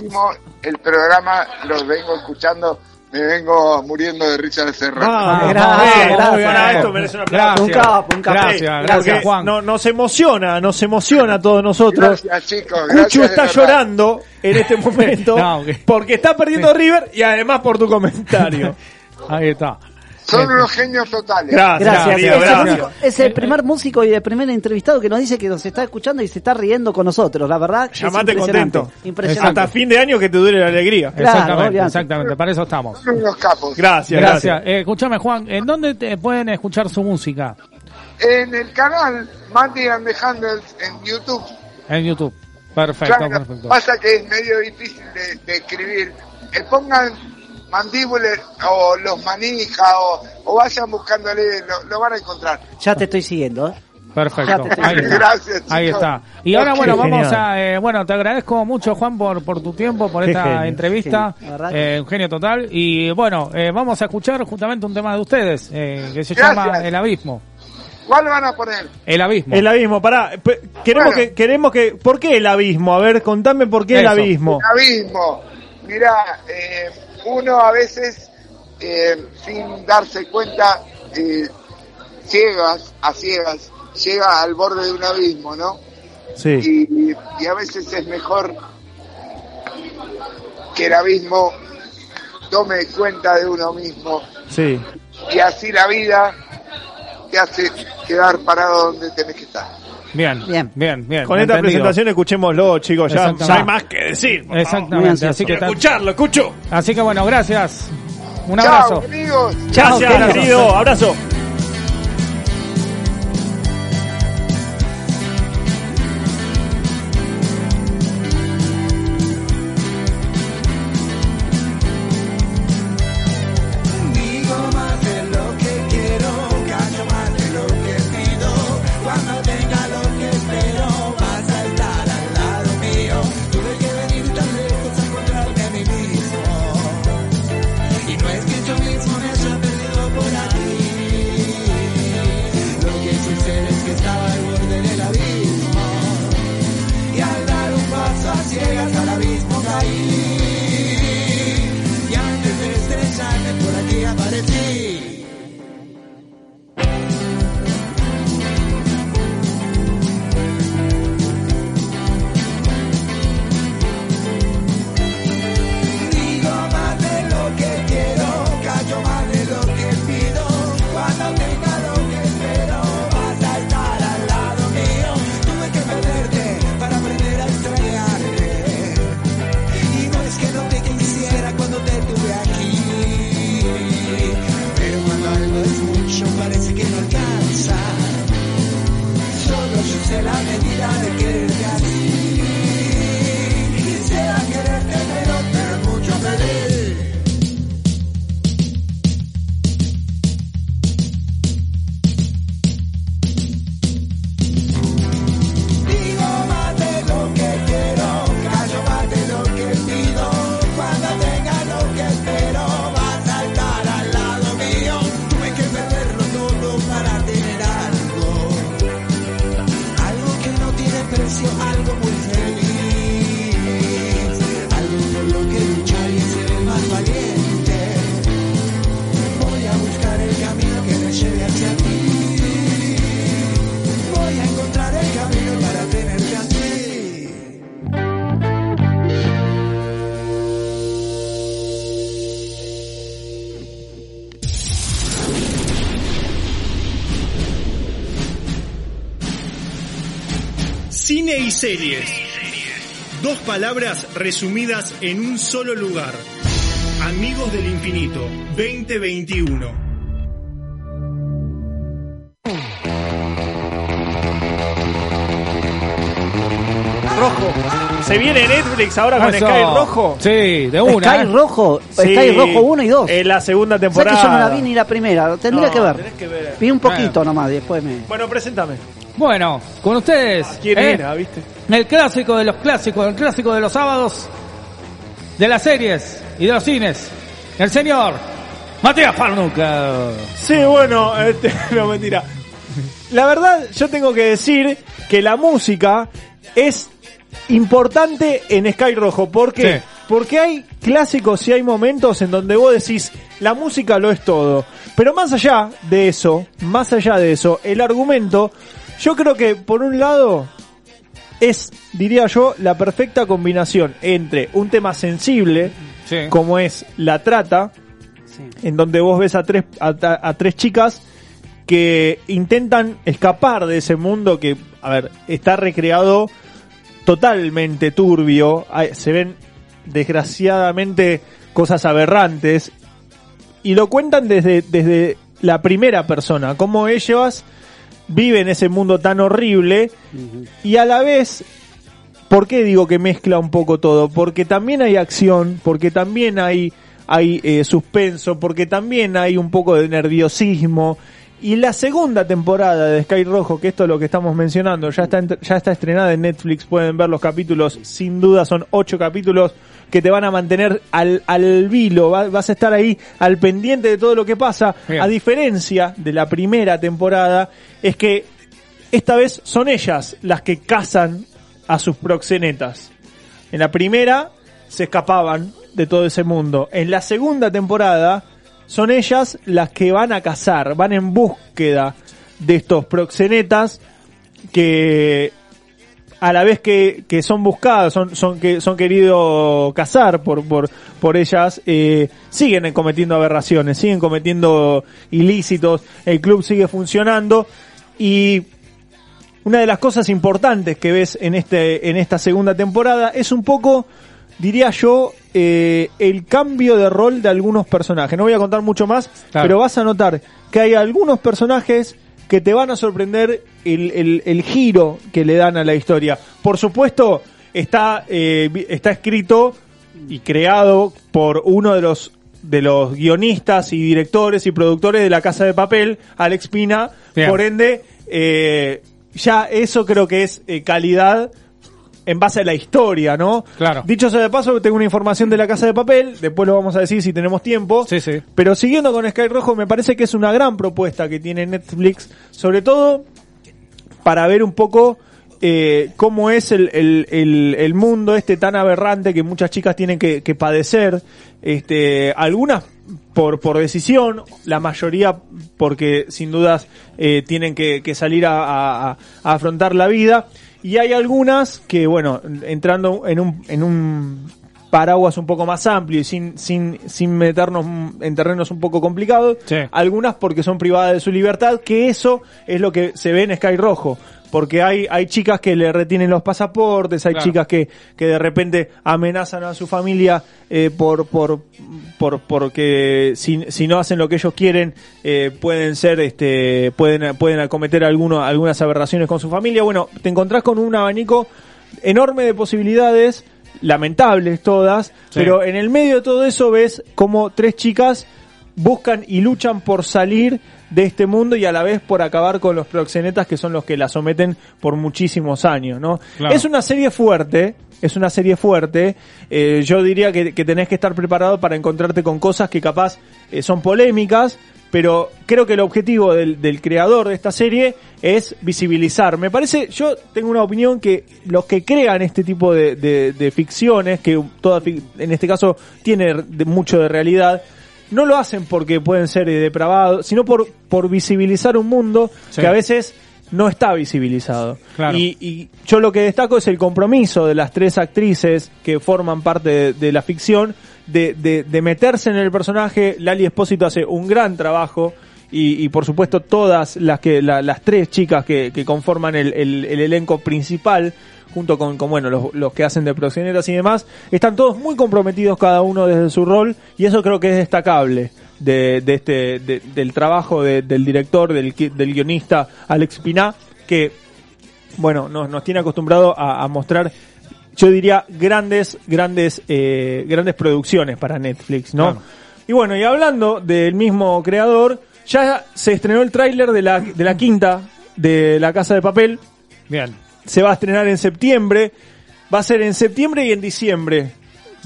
Speaker 25: el programa, los vengo escuchando, me vengo muriendo de risa de cerrar.
Speaker 4: Ah,
Speaker 6: gracias, gracias.
Speaker 4: bien. Esto merece un aplauso.
Speaker 6: Un capo, un capo.
Speaker 2: Gracias, gracias, Juan.
Speaker 4: no- nos emociona, nos emociona a todos nosotros.
Speaker 25: Gracias chicos,
Speaker 4: Cucho
Speaker 25: gracias
Speaker 4: está
Speaker 25: verdad.
Speaker 4: llorando en este momento
Speaker 2: No, ok.
Speaker 4: porque está perdiendo River y además por tu comentario.
Speaker 2: Ahí está.
Speaker 25: Son unos genios totales.
Speaker 4: Gracias,
Speaker 6: Gracias.
Speaker 4: querido,
Speaker 6: es, el único- es el primer músico y el primer entrevistado que nos dice que nos está escuchando y se está riendo con nosotros. La verdad, es
Speaker 4: Llamate
Speaker 6: impresionante.
Speaker 4: contento.
Speaker 6: Impresionante.
Speaker 4: Hasta fin de año que te dure la alegría.
Speaker 6: Claro,
Speaker 2: exactamente,
Speaker 6: obviamente.
Speaker 2: exactamente. Para eso estamos.
Speaker 25: Son unos capos.
Speaker 4: Gracias,
Speaker 2: Gracias.
Speaker 4: gracias.
Speaker 2: Eh, escúchame, Juan, ¿en dónde te pueden escuchar su música?
Speaker 25: En el canal Mandy and the Handles en YouTube.
Speaker 2: En YouTube. Perfecto,
Speaker 25: Claro,
Speaker 2: perfecto.
Speaker 25: pasa que es medio difícil de, de escribir. Eh, pongan mandíbulas o los manija o, o vayan buscándole, lo, lo van a encontrar.
Speaker 6: Ya te estoy siguiendo. ¿eh?
Speaker 2: Perfecto. Ahí está.
Speaker 25: Gracias,
Speaker 2: Ahí está. Y ahora,
Speaker 4: Qué
Speaker 2: bueno, vamos a. eh, bueno, te agradezco mucho, Juan, por, por tu tiempo, por
Speaker 4: Qué
Speaker 2: esta
Speaker 4: genio.
Speaker 2: entrevista.
Speaker 6: Genio,
Speaker 2: Eh, un genio total. Y bueno, eh, vamos a escuchar justamente un tema de ustedes, eh, que se
Speaker 25: Gracias.
Speaker 2: llama El Abismo.
Speaker 25: ¿Cuál van a poner?
Speaker 2: El Abismo.
Speaker 4: El abismo, pará. pe- Queremos
Speaker 25: Bueno.
Speaker 4: que, queremos que, ¿por qué el abismo? A ver, contame por qué el abismo.
Speaker 25: Un abismo. Mira, eh, uno a veces, eh, sin darse cuenta, eh, ciegas, a ciegas, llega al borde de un abismo, ¿no?
Speaker 4: Sí.
Speaker 25: y, y a veces es mejor que el abismo tome cuenta de uno mismo
Speaker 4: Sí.
Speaker 25: y así la vida te hace quedar parado donde tenés que estar.
Speaker 2: Bien,
Speaker 6: Bien.
Speaker 2: bien, bien.
Speaker 4: Con esta
Speaker 2: entendido.
Speaker 4: presentación escuchémoslo, chicos. Ya, ya hay más que decir.
Speaker 2: Exactamente. Así que,
Speaker 4: escucharlo, escucho.
Speaker 2: así que bueno, gracias. Un
Speaker 25: Chao,
Speaker 2: abrazo.
Speaker 25: amigos.
Speaker 6: Chao,
Speaker 4: Gracias,
Speaker 6: querido.
Speaker 4: querido. Abrazo.
Speaker 11: Series. Dos palabras resumidas en un solo lugar. Amigos del Infinito 2021.
Speaker 4: Rojo. Se viene Netflix ahora con
Speaker 2: Eso.
Speaker 4: Sky Rojo.
Speaker 2: Sí, de una.
Speaker 6: Sky
Speaker 2: ¿eh?
Speaker 6: Rojo,
Speaker 4: Sí,
Speaker 6: Sky Rojo 1 y 2.
Speaker 4: En la segunda
Speaker 6: ¿Sabes
Speaker 4: temporada.
Speaker 6: que yo no la vi ni la primera? Tendría
Speaker 4: No,
Speaker 6: que ver.
Speaker 4: tenés que ver.
Speaker 6: Vi un poquito nomás, después me...
Speaker 4: Bueno, preséntame.
Speaker 2: Bueno, con ustedes.
Speaker 4: ¿Quién
Speaker 2: ¿eh?
Speaker 4: era, viste?
Speaker 2: El clásico de los clásicos, el clásico de los sábados, de las series y de los cines. El señor Matías Farnuca.
Speaker 4: Sí, bueno, este, no mentira. La verdad, yo tengo que decir que la música es importante en Sky Rojo. ¿Por qué?
Speaker 2: Sí.
Speaker 4: Porque hay clásicos y hay momentos en donde vos decís, la música lo es todo. Pero más allá de eso, más allá de eso, el argumento, yo creo que por un lado es, diría yo, la perfecta combinación entre un tema sensible,
Speaker 2: Sí.
Speaker 4: como es la trata, en donde vos ves a tres, a, a- a tres chicas que intentan escapar de ese mundo que, a ver, está recreado totalmente turbio, se ven desgraciadamente cosas aberrantes. Y lo cuentan desde, desde la primera persona, cómo ellas viven ese mundo tan horrible y a la vez ¿Por qué digo que mezcla un poco todo? Porque también hay acción, porque también hay, hay eh, suspenso, porque también hay un poco de nerviosismo. Y la segunda temporada de Sky Rojo, que esto es lo que estamos mencionando, ya está, ya está estrenada en Netflix, pueden ver los capítulos, sin duda son ocho capítulos que te van a mantener al, al vilo, va- vas a estar ahí al pendiente de todo lo que pasa,
Speaker 2: Bien.
Speaker 4: a diferencia de la primera temporada, es que esta vez son ellas las que cazan a sus proxenetas. En la primera se escapaban de todo ese mundo. En la segunda temporada son ellas las que van a cazar, van en búsqueda de estos proxenetas que a la vez que, son buscadas, son, son, que son queridos cazar por, por, por ellas, eh, siguen cometiendo aberraciones, siguen cometiendo ilícitos, el club sigue funcionando y una de las cosas importantes que ves en este en esta segunda temporada es un poco diría yo eh, el cambio de rol de algunos personajes no voy a contar mucho más
Speaker 2: Claro.
Speaker 4: pero vas a notar que hay algunos personajes que te van a sorprender el, el- el giro que le dan a la historia por supuesto está eh, está escrito y creado por uno de los de los guionistas y directores y productores de La Casa de Papel, Alex Pina,
Speaker 2: Bien.
Speaker 4: por ende, eh, ya eso creo que es eh, calidad en base a la historia, ¿no?
Speaker 2: Claro.
Speaker 4: Dicho sea de paso, tengo una información de La Casa de Papel, después lo vamos a decir si tenemos tiempo.
Speaker 2: Sí, sí.
Speaker 4: Pero siguiendo con Sky Rojo, me parece que es una gran propuesta que tiene Netflix, sobre todo para ver un poco eh, cómo es el, el, el, el mundo este tan aberrante que muchas chicas tienen que, que padecer. Este, algunas por, por decisión, la mayoría porque sin dudas eh, tienen que, que salir a, a- a- a afrontar la vida. Y hay algunas que, bueno, entrando en un, en un paraguas un poco más amplio y sin, sin, sin meternos en terrenos un poco complicados,
Speaker 2: Sí.
Speaker 4: algunas porque son privadas de su libertad, que eso es lo que se ve en Sky Rojo. Porque hay, hay chicas que le retienen los pasaportes, hay
Speaker 2: Claro.
Speaker 4: chicas que, que de repente amenazan a su familia eh, por, por, por, porque si, si no hacen lo que ellos quieren, eh, pueden ser, este, pueden, pueden acometer alguno, algunas aberraciones con su familia. Bueno, te encontrás con un abanico enorme de posibilidades, lamentables todas, pero en el medio de todo eso ves como tres chicas buscan y luchan por salir de este mundo y a la vez por acabar con los proxenetas que son los que la someten por muchísimos años, ¿no?
Speaker 2: Claro.
Speaker 4: Es una serie fuerte, es una serie fuerte. eh, yo diría que, que tenés que estar preparado para encontrarte con cosas que capaz eh, son polémicas, pero creo que el objetivo del, del creador de esta serie es visibilizar. Me parece, yo tengo una opinión que los que crean este tipo de, de- de ficciones, que toda en este caso tiene de- mucho de realidad, no lo hacen porque pueden ser eh, depravados, sino por, por visibilizar un mundo
Speaker 2: Sí.
Speaker 4: que a veces no está visibilizado.
Speaker 2: Claro.
Speaker 4: Y, y yo lo que destaco es el compromiso de las tres actrices que forman parte de, de la ficción de, de, de meterse en el personaje. Lali Espósito hace un gran trabajo y, y por supuesto todas las que la- las tres chicas que, que conforman el, el- el elenco principal junto con, con, bueno los, los que hacen de proxenetas y demás están todos muy comprometidos cada uno desde su rol y eso creo que es destacable de, de este de- del trabajo de- del director del, del guionista Alex Piná que bueno, nos, nos tiene acostumbrado a, a mostrar, yo diría, grandes, grandes, eh, grandes producciones para Netflix, ¿no?
Speaker 2: Claro.
Speaker 4: Y bueno, y hablando del mismo creador, ya se estrenó el tráiler de la, de la quinta de La Casa de Papel.
Speaker 2: Bien.
Speaker 4: Se va a estrenar en septiembre. Va a ser en septiembre y en diciembre.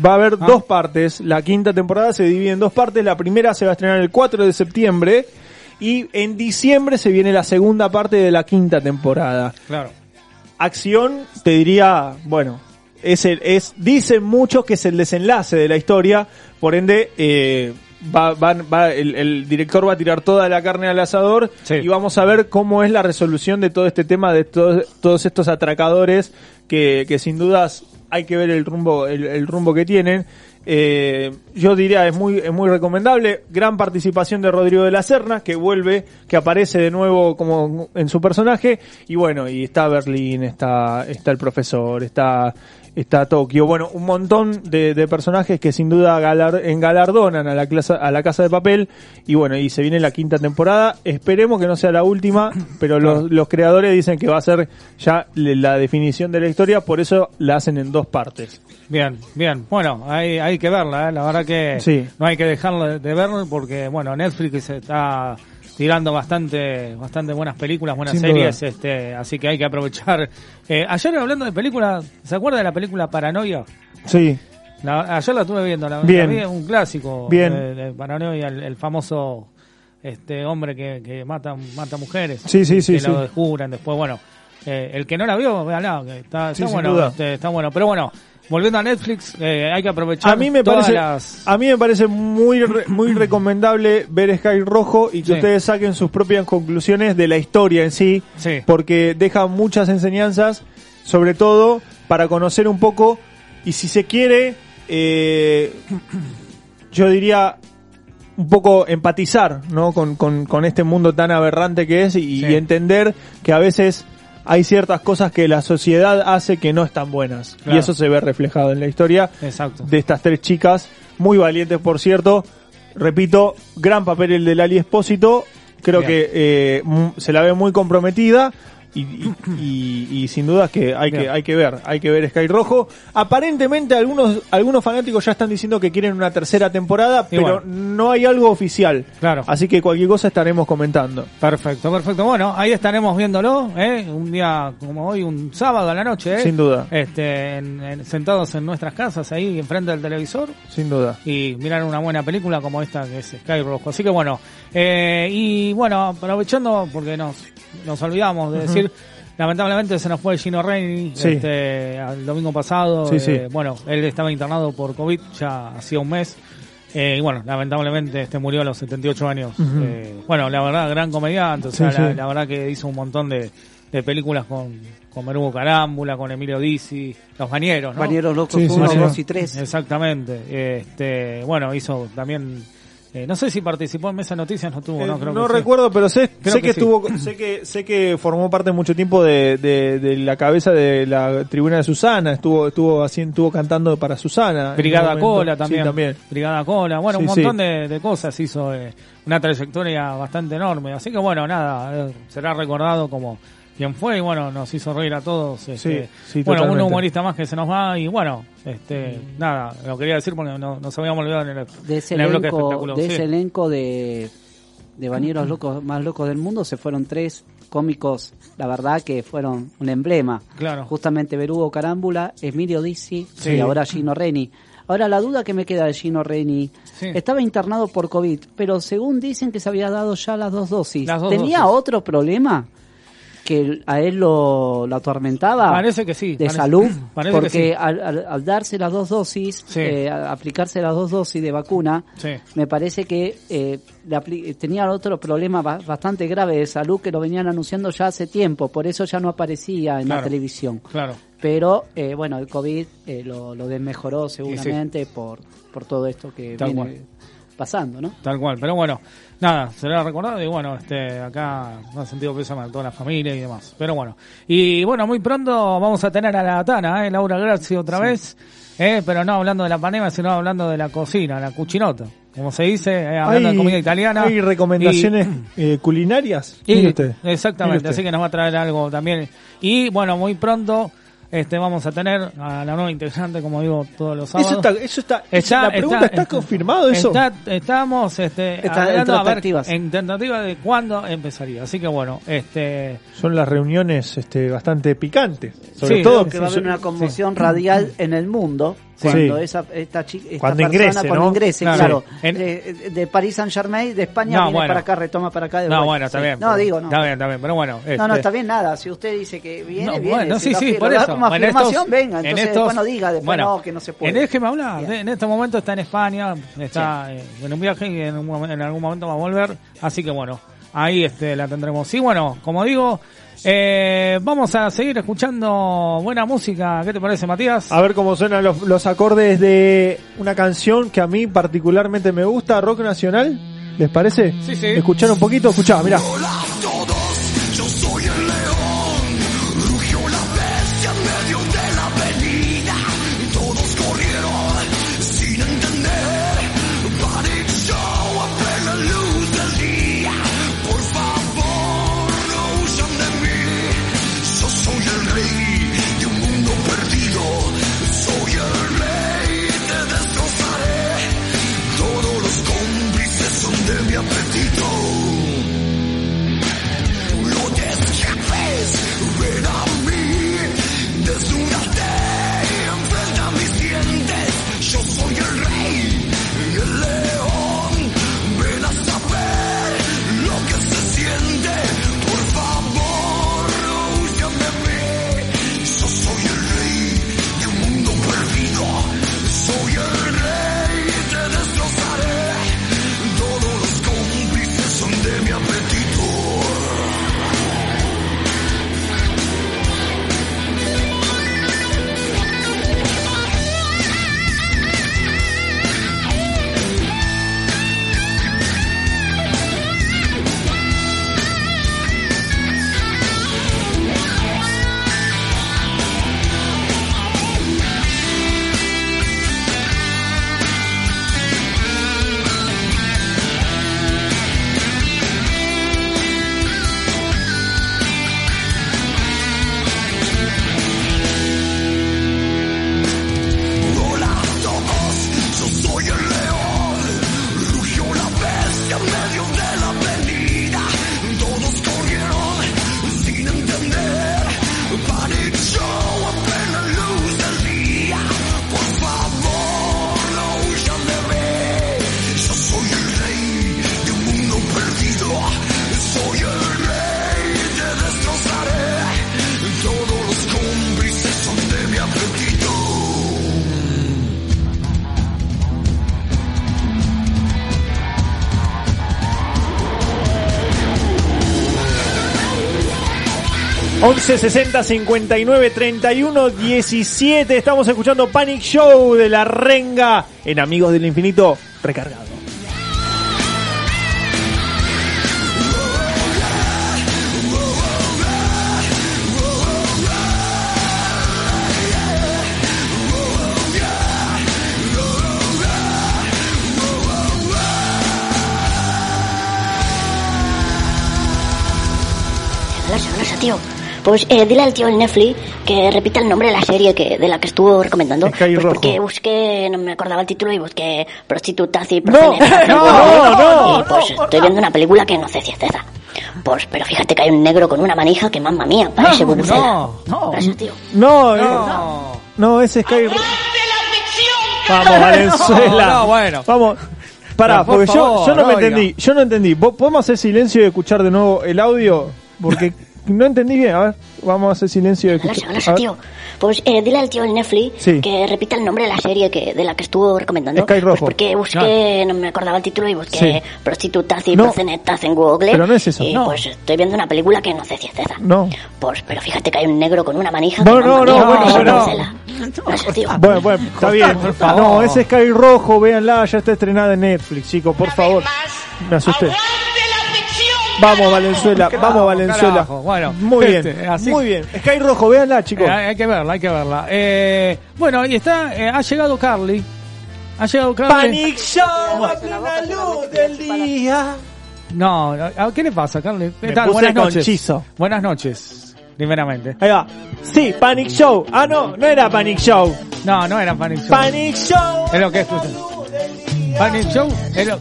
Speaker 4: Va a haber
Speaker 2: Ah.
Speaker 4: dos partes. La quinta temporada se divide en dos partes. La primera se va a estrenar el 4 de septiembre. Y en diciembre se viene la segunda parte de la quinta temporada
Speaker 2: Claro.
Speaker 4: acción, te diría, bueno, es el, es, dicen muchos que es el desenlace de la historia, por ende, eh, va, va- va- el, el director va a tirar toda la carne al asador y vamos a ver cómo es la resolución de todo este tema de todos, todos estos atracadores que, que sin dudas hay que ver el rumbo, el, el rumbo que tienen. Eh, yo diría es muy es muy recomendable. Gran participación de Rodrigo de la Serna que vuelve que aparece de nuevo como en su personaje. Y bueno y está Berlín está está el profesor está está Tokio bueno un montón de, de personajes que sin duda galar- engalardonan a la clase, a la casa de papel y bueno y se viene la quinta temporada esperemos que no sea la última pero los, los creadores dicen que va a ser ya la definición de la historia por eso la hacen en dos partes
Speaker 2: Bien, bien. Bueno, hay, hay que verla, ¿eh? la verdad que
Speaker 4: Sí.
Speaker 2: no hay que dejarlo de, ver porque, bueno, Netflix está tirando bastante bastante buenas películas, buenas
Speaker 4: Sin
Speaker 2: series,
Speaker 4: duda.
Speaker 2: este así que hay que aprovechar. Eh, ayer hablando de películas, ¿se acuerda de la película Paranoia?
Speaker 4: sí
Speaker 2: La- ayer la estuve viendo, la,
Speaker 4: Bien.
Speaker 2: la vi, un clásico
Speaker 4: Bien.
Speaker 2: de, de Paranoia, el, el famoso este hombre que, que mata mata mujeres.
Speaker 4: Sí, sí, sí,
Speaker 2: Que
Speaker 4: sí.
Speaker 2: lo descubren después, bueno. Eh, el que no la vio, véala, que está,
Speaker 4: Sí,
Speaker 2: está bueno, este, está bueno. Pero bueno, volviendo a Netflix, eh, hay que aprovechar
Speaker 4: A mí me
Speaker 2: todas
Speaker 4: parece,
Speaker 2: las...
Speaker 4: a mí me parece muy, re- muy recomendable ver Sky Rojo y que
Speaker 2: Sí.
Speaker 4: ustedes saquen sus propias conclusiones de la historia en sí,
Speaker 2: Sí.
Speaker 4: porque deja muchas enseñanzas, sobre todo para conocer un poco y si se quiere, eh, yo diría un poco empatizar, ¿no? Con, con, con este mundo tan aberrante que es y, y entender que a veces hay ciertas cosas que la sociedad hace que no están buenas.
Speaker 2: Claro.
Speaker 4: Y eso se ve reflejado en la historia
Speaker 2: Exacto.
Speaker 4: de estas tres chicas, muy valientes por cierto. Repito, gran papel el de Lali Espósito. Creo
Speaker 2: Bien.
Speaker 4: que eh, se la ve muy comprometida y, y- y- y sin duda que hay
Speaker 2: Bien.
Speaker 4: que hay que ver, hay que ver Sky Rojo. Aparentemente algunos algunos fanáticos ya están diciendo que quieren una tercera temporada, pero
Speaker 2: bueno.
Speaker 4: no hay algo oficial.
Speaker 2: Claro.
Speaker 4: Así que cualquier cosa estaremos comentando.
Speaker 2: Perfecto, perfecto. Bueno, ahí estaremos viéndolo, ¿eh? Un día como hoy, un sábado a la noche, ¿eh?
Speaker 4: Sin duda.
Speaker 2: Este, en- en- sentados en nuestras casas, ahí enfrente del televisor.
Speaker 4: Sin duda.
Speaker 2: y mirar una buena película como esta que es Sky Rojo. Así que bueno, eh, y bueno, aprovechando porque nos, nos olvidamos de decir, lamentablemente se nos fue Gino Rey
Speaker 4: Sí.
Speaker 2: este, el domingo pasado.
Speaker 4: Sí,
Speaker 2: eh,
Speaker 4: sí.
Speaker 2: Bueno, él estaba internado por COVID ya hacía un mes. Eh, y bueno, lamentablemente este murió a los 78 años.
Speaker 4: Ujú.
Speaker 2: Eh, bueno, la verdad, gran comediante. O sea,
Speaker 4: Sí,
Speaker 2: la, la verdad que hizo un montón de, de películas con, con Merugo Carámbula, con Emilio Dizzi, Los Bañeros, ¿no?
Speaker 6: Bañeros Locos
Speaker 4: Sí, sí,
Speaker 6: uno,
Speaker 4: sí.
Speaker 6: dos y tres.
Speaker 2: Exactamente. Este, bueno, hizo también. Eh, no sé si participó en Mesa Noticias, no tuvo,
Speaker 4: Eh,
Speaker 2: no creo
Speaker 4: no
Speaker 2: que sí.
Speaker 4: recuerdo, pero sé,
Speaker 2: Creo
Speaker 4: sé
Speaker 2: que
Speaker 4: que,
Speaker 2: sí.
Speaker 4: estuvo, sé que sé que formó parte mucho tiempo de, de, de la cabeza de la tribuna de Susana, estuvo estuvo haciendo, estuvo cantando para Susana.
Speaker 2: Brigada. Cola también.
Speaker 4: Sí, también.
Speaker 2: Brigada Cola. Bueno, un montón. De, de cosas hizo. eh, una trayectoria bastante enorme. Así que bueno, nada, eh, será recordado como quien fue y bueno, nos hizo reír a todos. este,
Speaker 4: Sí, sí,
Speaker 2: bueno, un humorista más que se nos va y bueno, este, nada, lo quería decir porque no, nos habíamos olvidado en el,
Speaker 6: de ese
Speaker 2: en el bloque de
Speaker 6: elenco, de
Speaker 2: sí.
Speaker 6: ese elenco de, de bañeros locos más locos del mundo se fueron tres cómicos, la verdad que fueron un emblema.
Speaker 2: Claro.
Speaker 6: Justamente Berugo Carámbula, Emilio Dizzi
Speaker 2: Sí.
Speaker 6: y ahora Gino Reni. Ahora, la duda que me queda de Gino Reni,
Speaker 2: Sí.
Speaker 6: estaba internado por COVID, pero según dicen que se había dado ya las dos dosis.
Speaker 2: Las dos
Speaker 6: ¿Tenía
Speaker 2: dosis.
Speaker 6: otro problema? Que a él lo, lo atormentaba
Speaker 2: Parece que sí.
Speaker 6: de
Speaker 2: parece-
Speaker 6: salud
Speaker 2: Parece que
Speaker 6: porque
Speaker 2: sí.
Speaker 6: al, al- al darse las dos dosis
Speaker 2: Sí.
Speaker 6: eh, aplicarse las dos dosis de vacuna me parece que eh, le tenía otro problema ba- bastante grave de salud que lo venían anunciando ya hace tiempo por eso ya no aparecía en la televisión
Speaker 2: Claro.
Speaker 6: pero eh, bueno el covid eh, lo, lo desmejoró seguramente por por todo esto que
Speaker 2: Tal
Speaker 6: viene
Speaker 2: cual.
Speaker 6: Pasando no
Speaker 2: Tal cual, pero bueno, nada, será recordado y bueno, este, acá no ha sentido pésame a toda la familia y demás. Pero bueno, y bueno, muy pronto vamos a tener a la Tana, ¿eh? Laura Grazi otra vez, ¿eh? pero no hablando de la pandemia, sino hablando de la cocina, la cuchinota, como se dice, ¿eh? hablando de comida italiana.
Speaker 4: ¿Hay recomendaciones eh, culinarias?
Speaker 2: Y-
Speaker 4: usted.
Speaker 2: exactamente,
Speaker 4: usted.
Speaker 2: así que nos va a traer algo también. Y bueno, muy pronto. Este, vamos a tener a la nueva integrante, como digo, todos los sábados.
Speaker 4: Eso está, eso está, la pregunta está, confirmado eso.
Speaker 2: Está, estamos este,
Speaker 4: Está
Speaker 2: hablando,
Speaker 4: en
Speaker 2: a ver,
Speaker 4: tratativas.
Speaker 2: en tentativa de cuándo empezaría. Así que bueno, este
Speaker 4: Son las reuniones este, bastante picantes. Sobre
Speaker 2: Sí,
Speaker 4: todo
Speaker 6: que va a haber una conmoción radial en el mundo
Speaker 4: Sí.
Speaker 6: Cuando
Speaker 4: Sí.
Speaker 6: esa esta chica esta
Speaker 4: Cuando
Speaker 6: persona
Speaker 4: ingrese,
Speaker 6: cuando
Speaker 4: ¿no?
Speaker 6: ingrese
Speaker 2: Claro.
Speaker 6: claro,
Speaker 2: En-
Speaker 6: de, de París Saint Germain de España
Speaker 2: No,
Speaker 6: viene
Speaker 2: bueno.
Speaker 6: para acá retoma para acá de
Speaker 2: no, bueno, está
Speaker 6: Sí.
Speaker 2: bien.
Speaker 6: no
Speaker 2: pero-
Speaker 6: digo no
Speaker 2: Está bien, está bien, pero bueno.
Speaker 6: no, no,
Speaker 2: este,
Speaker 6: está bien nada. Si usted dice que viene,
Speaker 2: No,
Speaker 6: viene.
Speaker 2: bueno,
Speaker 6: si
Speaker 2: sí, sí, por eso.
Speaker 6: como
Speaker 2: En
Speaker 6: afirmación,
Speaker 2: estos-
Speaker 6: venga.
Speaker 2: en
Speaker 6: Entonces
Speaker 2: estos-
Speaker 6: después no diga, después
Speaker 2: bueno,
Speaker 6: no, que no se puede.
Speaker 2: En En este momento está en España, está en un viaje y en, un en algún momento va a volver. Así que bueno, ahí este la tendremos. Y bueno, como digo, eh, vamos a seguir escuchando buena música. ¿Qué te parece, Matías?
Speaker 4: A ver cómo suenan los, los acordes de una canción que a mí particularmente me gusta, rock nacional. ¿Les parece?
Speaker 2: Sí, sí.
Speaker 4: Escuchar un poquito, escuchá, mirá. 11 60 59 31 17. Estamos escuchando Panic Show de la Renga en Amigos del Infinito recargado.
Speaker 26: tío. Pues eh, dile al tío el Netflix que repita el nombre de la serie que de la que estuvo recomendando.
Speaker 4: Sky
Speaker 26: Pues
Speaker 4: Rojo.
Speaker 26: porque busqué, no me acordaba el título y busqué prostitutas y
Speaker 4: No,
Speaker 26: proxenetas.
Speaker 4: no,
Speaker 26: Y
Speaker 4: no,
Speaker 26: pues estoy viendo una película que no sé si es esa. Pues, pero fíjate que hay un negro con una manija que mamma mía, parece bubucela.
Speaker 4: no,
Speaker 26: Parece, tío.
Speaker 4: No, no, no, ese Sky Ro- Vamos, Valenzuela.
Speaker 2: No, no, bueno.
Speaker 4: Vamos. Pará,
Speaker 2: No, por
Speaker 4: porque yo,
Speaker 2: favor,
Speaker 4: yo no me
Speaker 2: oiga.
Speaker 4: entendí. Yo no entendí. ¿Vos- ¿Podemos hacer silencio y escuchar de nuevo el audio? Porque no entendí bien. A ver, vamos a hacer silencio A ver.
Speaker 26: tío. Pues eh, dile al tío el Netflix
Speaker 4: Sí.
Speaker 26: que repita el nombre de la serie que, de la que estuvo recomendando.
Speaker 4: Sky Rojo.
Speaker 26: Pues porque busqué, no me acordaba el título y busqué
Speaker 4: Sí.
Speaker 26: prostitutas y
Speaker 4: No.
Speaker 26: proxenetas en Google.
Speaker 4: Pero no es eso.
Speaker 26: Y
Speaker 4: No.
Speaker 26: pues estoy viendo una película que no sé si es esa.
Speaker 4: No.
Speaker 26: Pues, pero fíjate que hay un negro con una manija.
Speaker 4: No, no, no, bueno, no.
Speaker 26: No sé, tío.
Speaker 4: Bueno, bueno, está bien.
Speaker 2: Por favor.
Speaker 4: No, ese Sky Rojo, véanla, ya está estrenada en Netflix, chicos, por favor. Me asusté. Vamos, Valenzuela, vamos, Valenzuela.
Speaker 2: Carajo, bueno,
Speaker 4: muy bien,
Speaker 2: este, así-
Speaker 4: muy bien. Sky Rojo, véanla, chicos.
Speaker 2: Eh, hay que verla, hay que verla. Eh, bueno, y está, eh, ha llegado Carly. Ha llegado Carly.
Speaker 4: Panic Show a plena luz del día.
Speaker 2: No, no, ¿qué le pasa, Carly? ¿Qué
Speaker 4: Me
Speaker 2: tal?
Speaker 4: puse
Speaker 2: Buenas noches.
Speaker 4: conchizo.
Speaker 2: Buenas noches, primeramente.
Speaker 4: Ahí va. Sí, Panic Show. Ah, no, no era Panic Show.
Speaker 2: No, no era Panic Show.
Speaker 4: Panic Show.
Speaker 2: Es lo que escuchan. Panic Show es lo,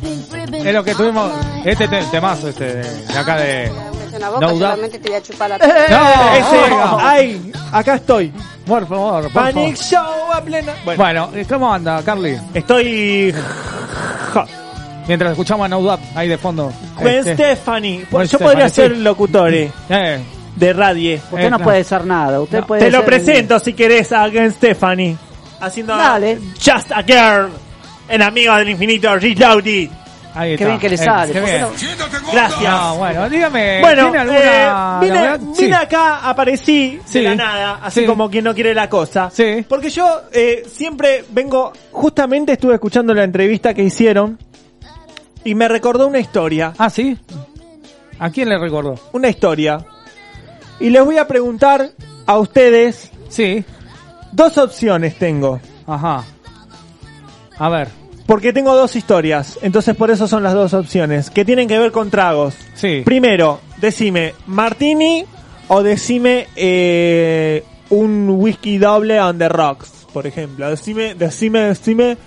Speaker 2: es lo que tuvimos. Este te- temazo, este de, acá de.
Speaker 3: En la boca
Speaker 2: No
Speaker 3: te voy a chupar la
Speaker 2: No,
Speaker 4: Ese,
Speaker 2: no.
Speaker 4: ay, acá estoy.
Speaker 2: Por favor, por
Speaker 4: Panic
Speaker 2: favor.
Speaker 4: Show a plena.
Speaker 2: Bueno, ¿cómo anda, Carly?
Speaker 4: Estoy.
Speaker 2: Mientras escuchamos a No Doubt ahí de fondo.
Speaker 4: Gwen
Speaker 2: Este,
Speaker 4: Stefani.
Speaker 2: Gwen
Speaker 4: Yo podría
Speaker 2: Stefani,
Speaker 4: ser
Speaker 2: sí.
Speaker 4: locutor eh,
Speaker 2: Eh,
Speaker 4: de radio.
Speaker 6: Usted
Speaker 2: Eh,
Speaker 6: no
Speaker 2: claro.
Speaker 6: puede ser nada. Usted puede
Speaker 4: Te lo
Speaker 6: ser-
Speaker 4: presento si querés a Gwen Stefani. Haciendo
Speaker 6: Dale.
Speaker 4: Just a Girl. En Amigos del Infinito Reloaded.
Speaker 2: Ahí
Speaker 6: Qué
Speaker 2: está.
Speaker 6: bien que le
Speaker 2: Eh,
Speaker 6: sale.
Speaker 2: qué
Speaker 6: ¿Por qué
Speaker 2: bien.
Speaker 6: no?
Speaker 4: Gracias.
Speaker 2: No, bueno, dígame.
Speaker 4: Bueno,
Speaker 2: ¿tiene alguna
Speaker 4: eh, vine,
Speaker 2: novedad? Sí.
Speaker 4: vine acá, aparecí
Speaker 2: Sí.
Speaker 4: de la nada, así
Speaker 2: Sí.
Speaker 4: como quien no quiere la cosa.
Speaker 2: Sí.
Speaker 4: Porque yo eh, siempre vengo, justamente estuve escuchando la entrevista que hicieron y me recordó una historia.
Speaker 2: Ah, sí. ¿A quién le recordó?
Speaker 4: Una historia. Y les voy a preguntar a ustedes.
Speaker 2: Sí.
Speaker 4: Dos opciones tengo.
Speaker 2: Ajá. A ver.
Speaker 4: Porque tengo dos historias. Entonces por eso son las dos opciones. Que tienen que ver con tragos.
Speaker 2: Sí.
Speaker 4: Primero, decime Martini o decime eh, un whisky doble on the rocks, por ejemplo. Decime, decime, decime.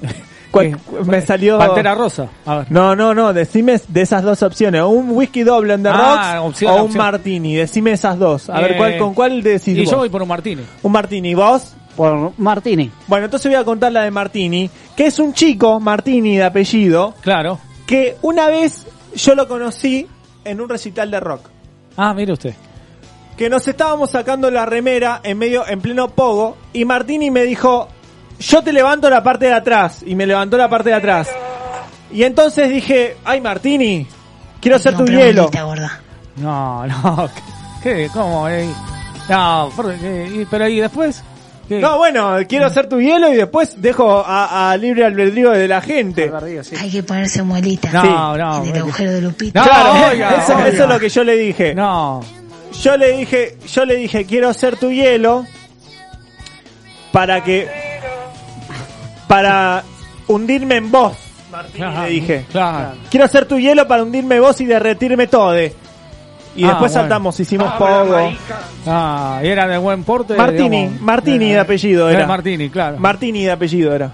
Speaker 4: cuál- me salió.
Speaker 2: Pantera Rosa. A ver.
Speaker 4: No, no, no, decime de esas dos opciones. Un whisky doble on the
Speaker 2: Ah,
Speaker 4: rocks
Speaker 2: opción,
Speaker 4: o un
Speaker 2: opción.
Speaker 4: martini. Decime esas dos. A ver,
Speaker 2: Eh,
Speaker 4: ¿cuál, ¿con cuál decís
Speaker 2: Y
Speaker 4: vos?
Speaker 2: yo voy por un Martini.
Speaker 4: Un martini. ¿Vos?
Speaker 6: Por Martini.
Speaker 4: Bueno, entonces voy a contar la de Martini, que es un chico, Martini de apellido,
Speaker 2: Claro.
Speaker 4: que una vez yo lo conocí en un recital de rock.
Speaker 2: Ah, mire usted.
Speaker 4: Que nos estábamos sacando la remera en medio, en pleno pogo, y Martini me dijo, yo te levanto la parte de atrás, y me levantó la parte de atrás. Y entonces dije, ay Martini, quiero ser tu hielo.
Speaker 2: No, no. ¿Qué? ¿Cómo? Eh, No, por- eh, y- pero ¿y después?
Speaker 4: No, bueno, quiero ser tu hielo y después dejo a, a libre albedrío de la gente.
Speaker 27: Hay que ponerse muelita.
Speaker 2: No, no.
Speaker 27: En el agujero de Lupita.
Speaker 2: No,
Speaker 4: Claro,
Speaker 2: oiga,
Speaker 4: eso,
Speaker 2: oiga.
Speaker 4: eso es lo que yo le dije.
Speaker 2: No.
Speaker 4: Yo le dije, yo le dije, quiero ser tu hielo para que para hundirme en vos, Martín,
Speaker 2: Claro,
Speaker 4: le dije.
Speaker 2: Claro.
Speaker 4: Quiero ser tu hielo para hundirme en vos y derretirme todo. Y
Speaker 2: Ah,
Speaker 4: después
Speaker 2: bueno.
Speaker 4: saltamos, hicimos pogo.
Speaker 2: Ah, y era de buen porte.
Speaker 4: Martini,
Speaker 2: digamos.
Speaker 4: Martini
Speaker 2: Eh,
Speaker 4: de apellido
Speaker 2: era
Speaker 4: era.
Speaker 2: Martini, claro.
Speaker 4: Martini de apellido era.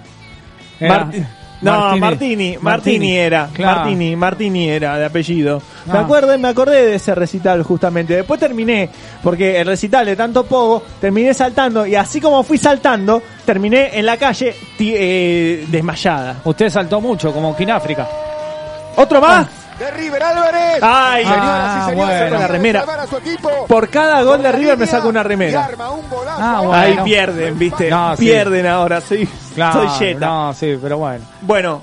Speaker 2: Era-
Speaker 4: Marti- no,
Speaker 2: Martini.
Speaker 4: Martini, Martini, era.
Speaker 2: Claro.
Speaker 4: Martini, Martini era de apellido. Me
Speaker 2: Ah.
Speaker 4: acuerdo, me acordé de ese recital justamente. Después terminé, porque el recital de tanto pogo, terminé saltando y así como fui saltando, terminé en la calle eh, desmayada.
Speaker 2: Usted saltó mucho, como Kináfrica.
Speaker 4: ¿Otro más?
Speaker 28: De River Álvarez.
Speaker 4: Ay,
Speaker 28: Señoras
Speaker 2: ah,
Speaker 28: y señores,
Speaker 2: bueno.
Speaker 28: acaba
Speaker 4: La remera.
Speaker 28: salvar a su equipo.
Speaker 4: Por cada gol de River me saco una
Speaker 28: y
Speaker 4: remera.
Speaker 28: arma un golazo.
Speaker 2: Ah, bueno.
Speaker 4: Ahí pierden, viste.
Speaker 2: No, sí.
Speaker 4: pierden ahora, sí.
Speaker 2: Claro,
Speaker 4: Soy yeta.
Speaker 2: No, sí, pero bueno.
Speaker 4: Bueno,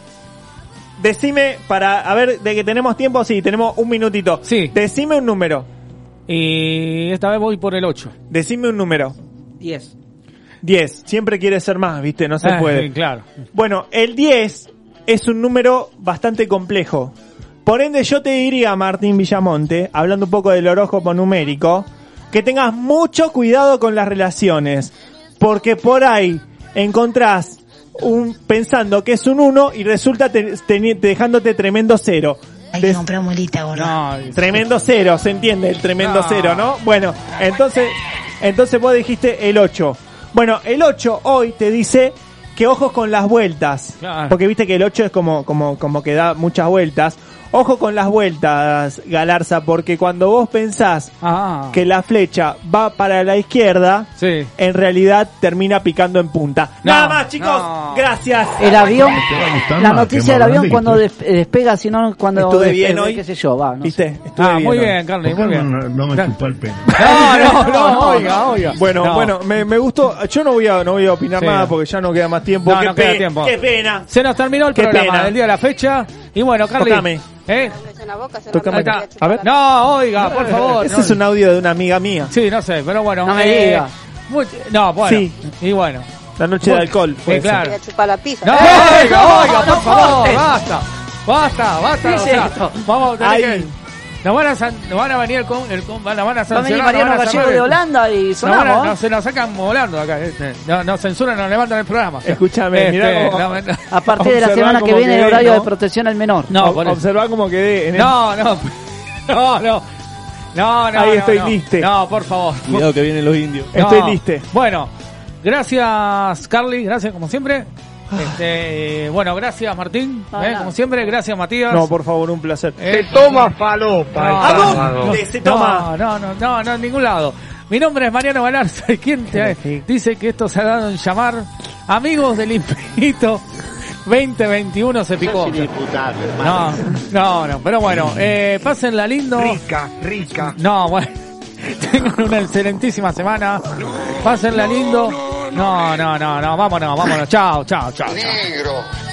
Speaker 4: decime, para, a ver, de que tenemos tiempo, sí, tenemos un minutito.
Speaker 2: Sí.
Speaker 4: Decime un número.
Speaker 2: Y esta vez voy por el 8.
Speaker 4: Decime un número.
Speaker 6: 10.
Speaker 4: 10. Siempre quiere ser más, viste, no se
Speaker 2: Eh,
Speaker 4: puede.
Speaker 2: Claro.
Speaker 4: Bueno, el 10 es un número bastante complejo. Por ende, yo te diría, Martín Villamonte, hablando un poco del horóscopo numérico, que tengas mucho cuidado con las relaciones. Porque por ahí encontrás un, pensando que es un 1 y resulta te- dejándote tremendo cero.
Speaker 27: Hay que comprar muelita, gordo.
Speaker 2: No,
Speaker 4: Tremendo cero, ¿se entiende? El tremendo
Speaker 2: No.
Speaker 4: cero, ¿no? Bueno, entonces, entonces vos dijiste el 8. Bueno, el 8 hoy te dice que ojos con las vueltas.
Speaker 2: Claro.
Speaker 4: Porque viste que el 8 es como, como, como que da muchas vueltas. Ojo con las vueltas, Galarza, porque cuando vos pensás
Speaker 2: Ah.
Speaker 4: que la flecha va para la izquierda,
Speaker 2: Sí.
Speaker 4: en realidad termina picando en punta.
Speaker 2: No,
Speaker 4: Nada más, chicos.
Speaker 2: no.
Speaker 4: Gracias.
Speaker 6: El avión, la noticia del avión cuando despega, sino cuando
Speaker 4: Estuve
Speaker 6: despega,
Speaker 4: bien hoy.
Speaker 6: qué sé yo, va, no.
Speaker 4: ¿Viste? Estuve
Speaker 2: Ah, muy
Speaker 4: hoy.
Speaker 2: bien, Carly,
Speaker 29: ¿Por qué
Speaker 2: muy bien.
Speaker 29: no, no me chupa el pelo?
Speaker 2: No, no, no, oiga, oiga.
Speaker 4: Bueno,
Speaker 2: No.
Speaker 4: bueno, me, me gustó. Yo no voy a no voy a opinar
Speaker 2: Sí.
Speaker 4: nada porque ya no queda más tiempo.
Speaker 2: No,
Speaker 4: qué,
Speaker 2: no queda
Speaker 4: pe-
Speaker 2: tiempo.
Speaker 4: qué pena.
Speaker 2: Se nos terminó el
Speaker 4: Qué
Speaker 2: programa
Speaker 4: pena.
Speaker 2: del día de la fecha. Y bueno, Carly.
Speaker 4: Tócame.
Speaker 2: ¿Eh?
Speaker 4: Tócame.
Speaker 2: Ahí está. A ver. No, oiga, por favor.
Speaker 4: Ese
Speaker 2: no.
Speaker 4: es un audio de una amiga mía.
Speaker 2: Sí, no sé, pero bueno.
Speaker 6: No me
Speaker 2: eh,
Speaker 6: diga.
Speaker 2: muy- No, bueno.
Speaker 4: Sí.
Speaker 2: Y bueno.
Speaker 4: La noche de alcohol. fue
Speaker 2: Sí,
Speaker 4: eso.
Speaker 2: claro.
Speaker 3: Voy a chupar la pizza.
Speaker 2: No,
Speaker 3: Eh,
Speaker 2: oiga,
Speaker 6: no,
Speaker 2: oiga,
Speaker 6: no
Speaker 2: por favor, basta. Basta, basta.
Speaker 6: ¿Qué
Speaker 2: o sea,
Speaker 6: esto?
Speaker 2: Vamos a tener
Speaker 4: Ahí.
Speaker 2: que. Nos van a, san- nos van a venir con el con, van a, van a
Speaker 6: Va a venir
Speaker 2: sancionar,
Speaker 6: Mariano
Speaker 2: van
Speaker 6: Gallego de
Speaker 2: el-
Speaker 6: Holanda y
Speaker 2: nos, van a-
Speaker 6: sonamos.
Speaker 2: nos- se nos sacan volando acá. este, No, nos censuran, nos levantan el programa.
Speaker 4: Escúchame, mirá cómo-
Speaker 2: no, no,
Speaker 6: A partir de la semana que viene el horario
Speaker 4: ¿no?
Speaker 6: de protección al menor.
Speaker 2: no, eso.
Speaker 4: Observá cómo quedé en el-
Speaker 2: no, no, no, no, no, no,
Speaker 4: Ahí
Speaker 2: no,
Speaker 4: estoy
Speaker 2: no.
Speaker 4: liste.
Speaker 2: No, por favor.
Speaker 13: Cuidado que vienen los indios.
Speaker 4: Estoy
Speaker 2: No.
Speaker 4: liste.
Speaker 2: Bueno, gracias Carly, gracias como siempre. Este, bueno, gracias Martín, eh, como siempre, gracias Matías.
Speaker 4: No, por favor, un placer.
Speaker 2: Eh,
Speaker 28: Toma falopa.
Speaker 2: No,
Speaker 4: ¿A
Speaker 28: sábado.
Speaker 4: dónde se toma?
Speaker 2: No, no, no, no, no, en ningún lado. Mi nombre es Mariano Galarza y quien te dice que esto se ha dado en llamar Amigos del Infinito 2021 se picó. No, no, no, pero bueno, eh, pásenla lindo.
Speaker 28: Rica, rica.
Speaker 2: No, bueno. Tengan una excelentísima semana. Pásenla lindo. No, no, no, no, vámonos, vámonos. Chao, chao, chao.
Speaker 25: Negro.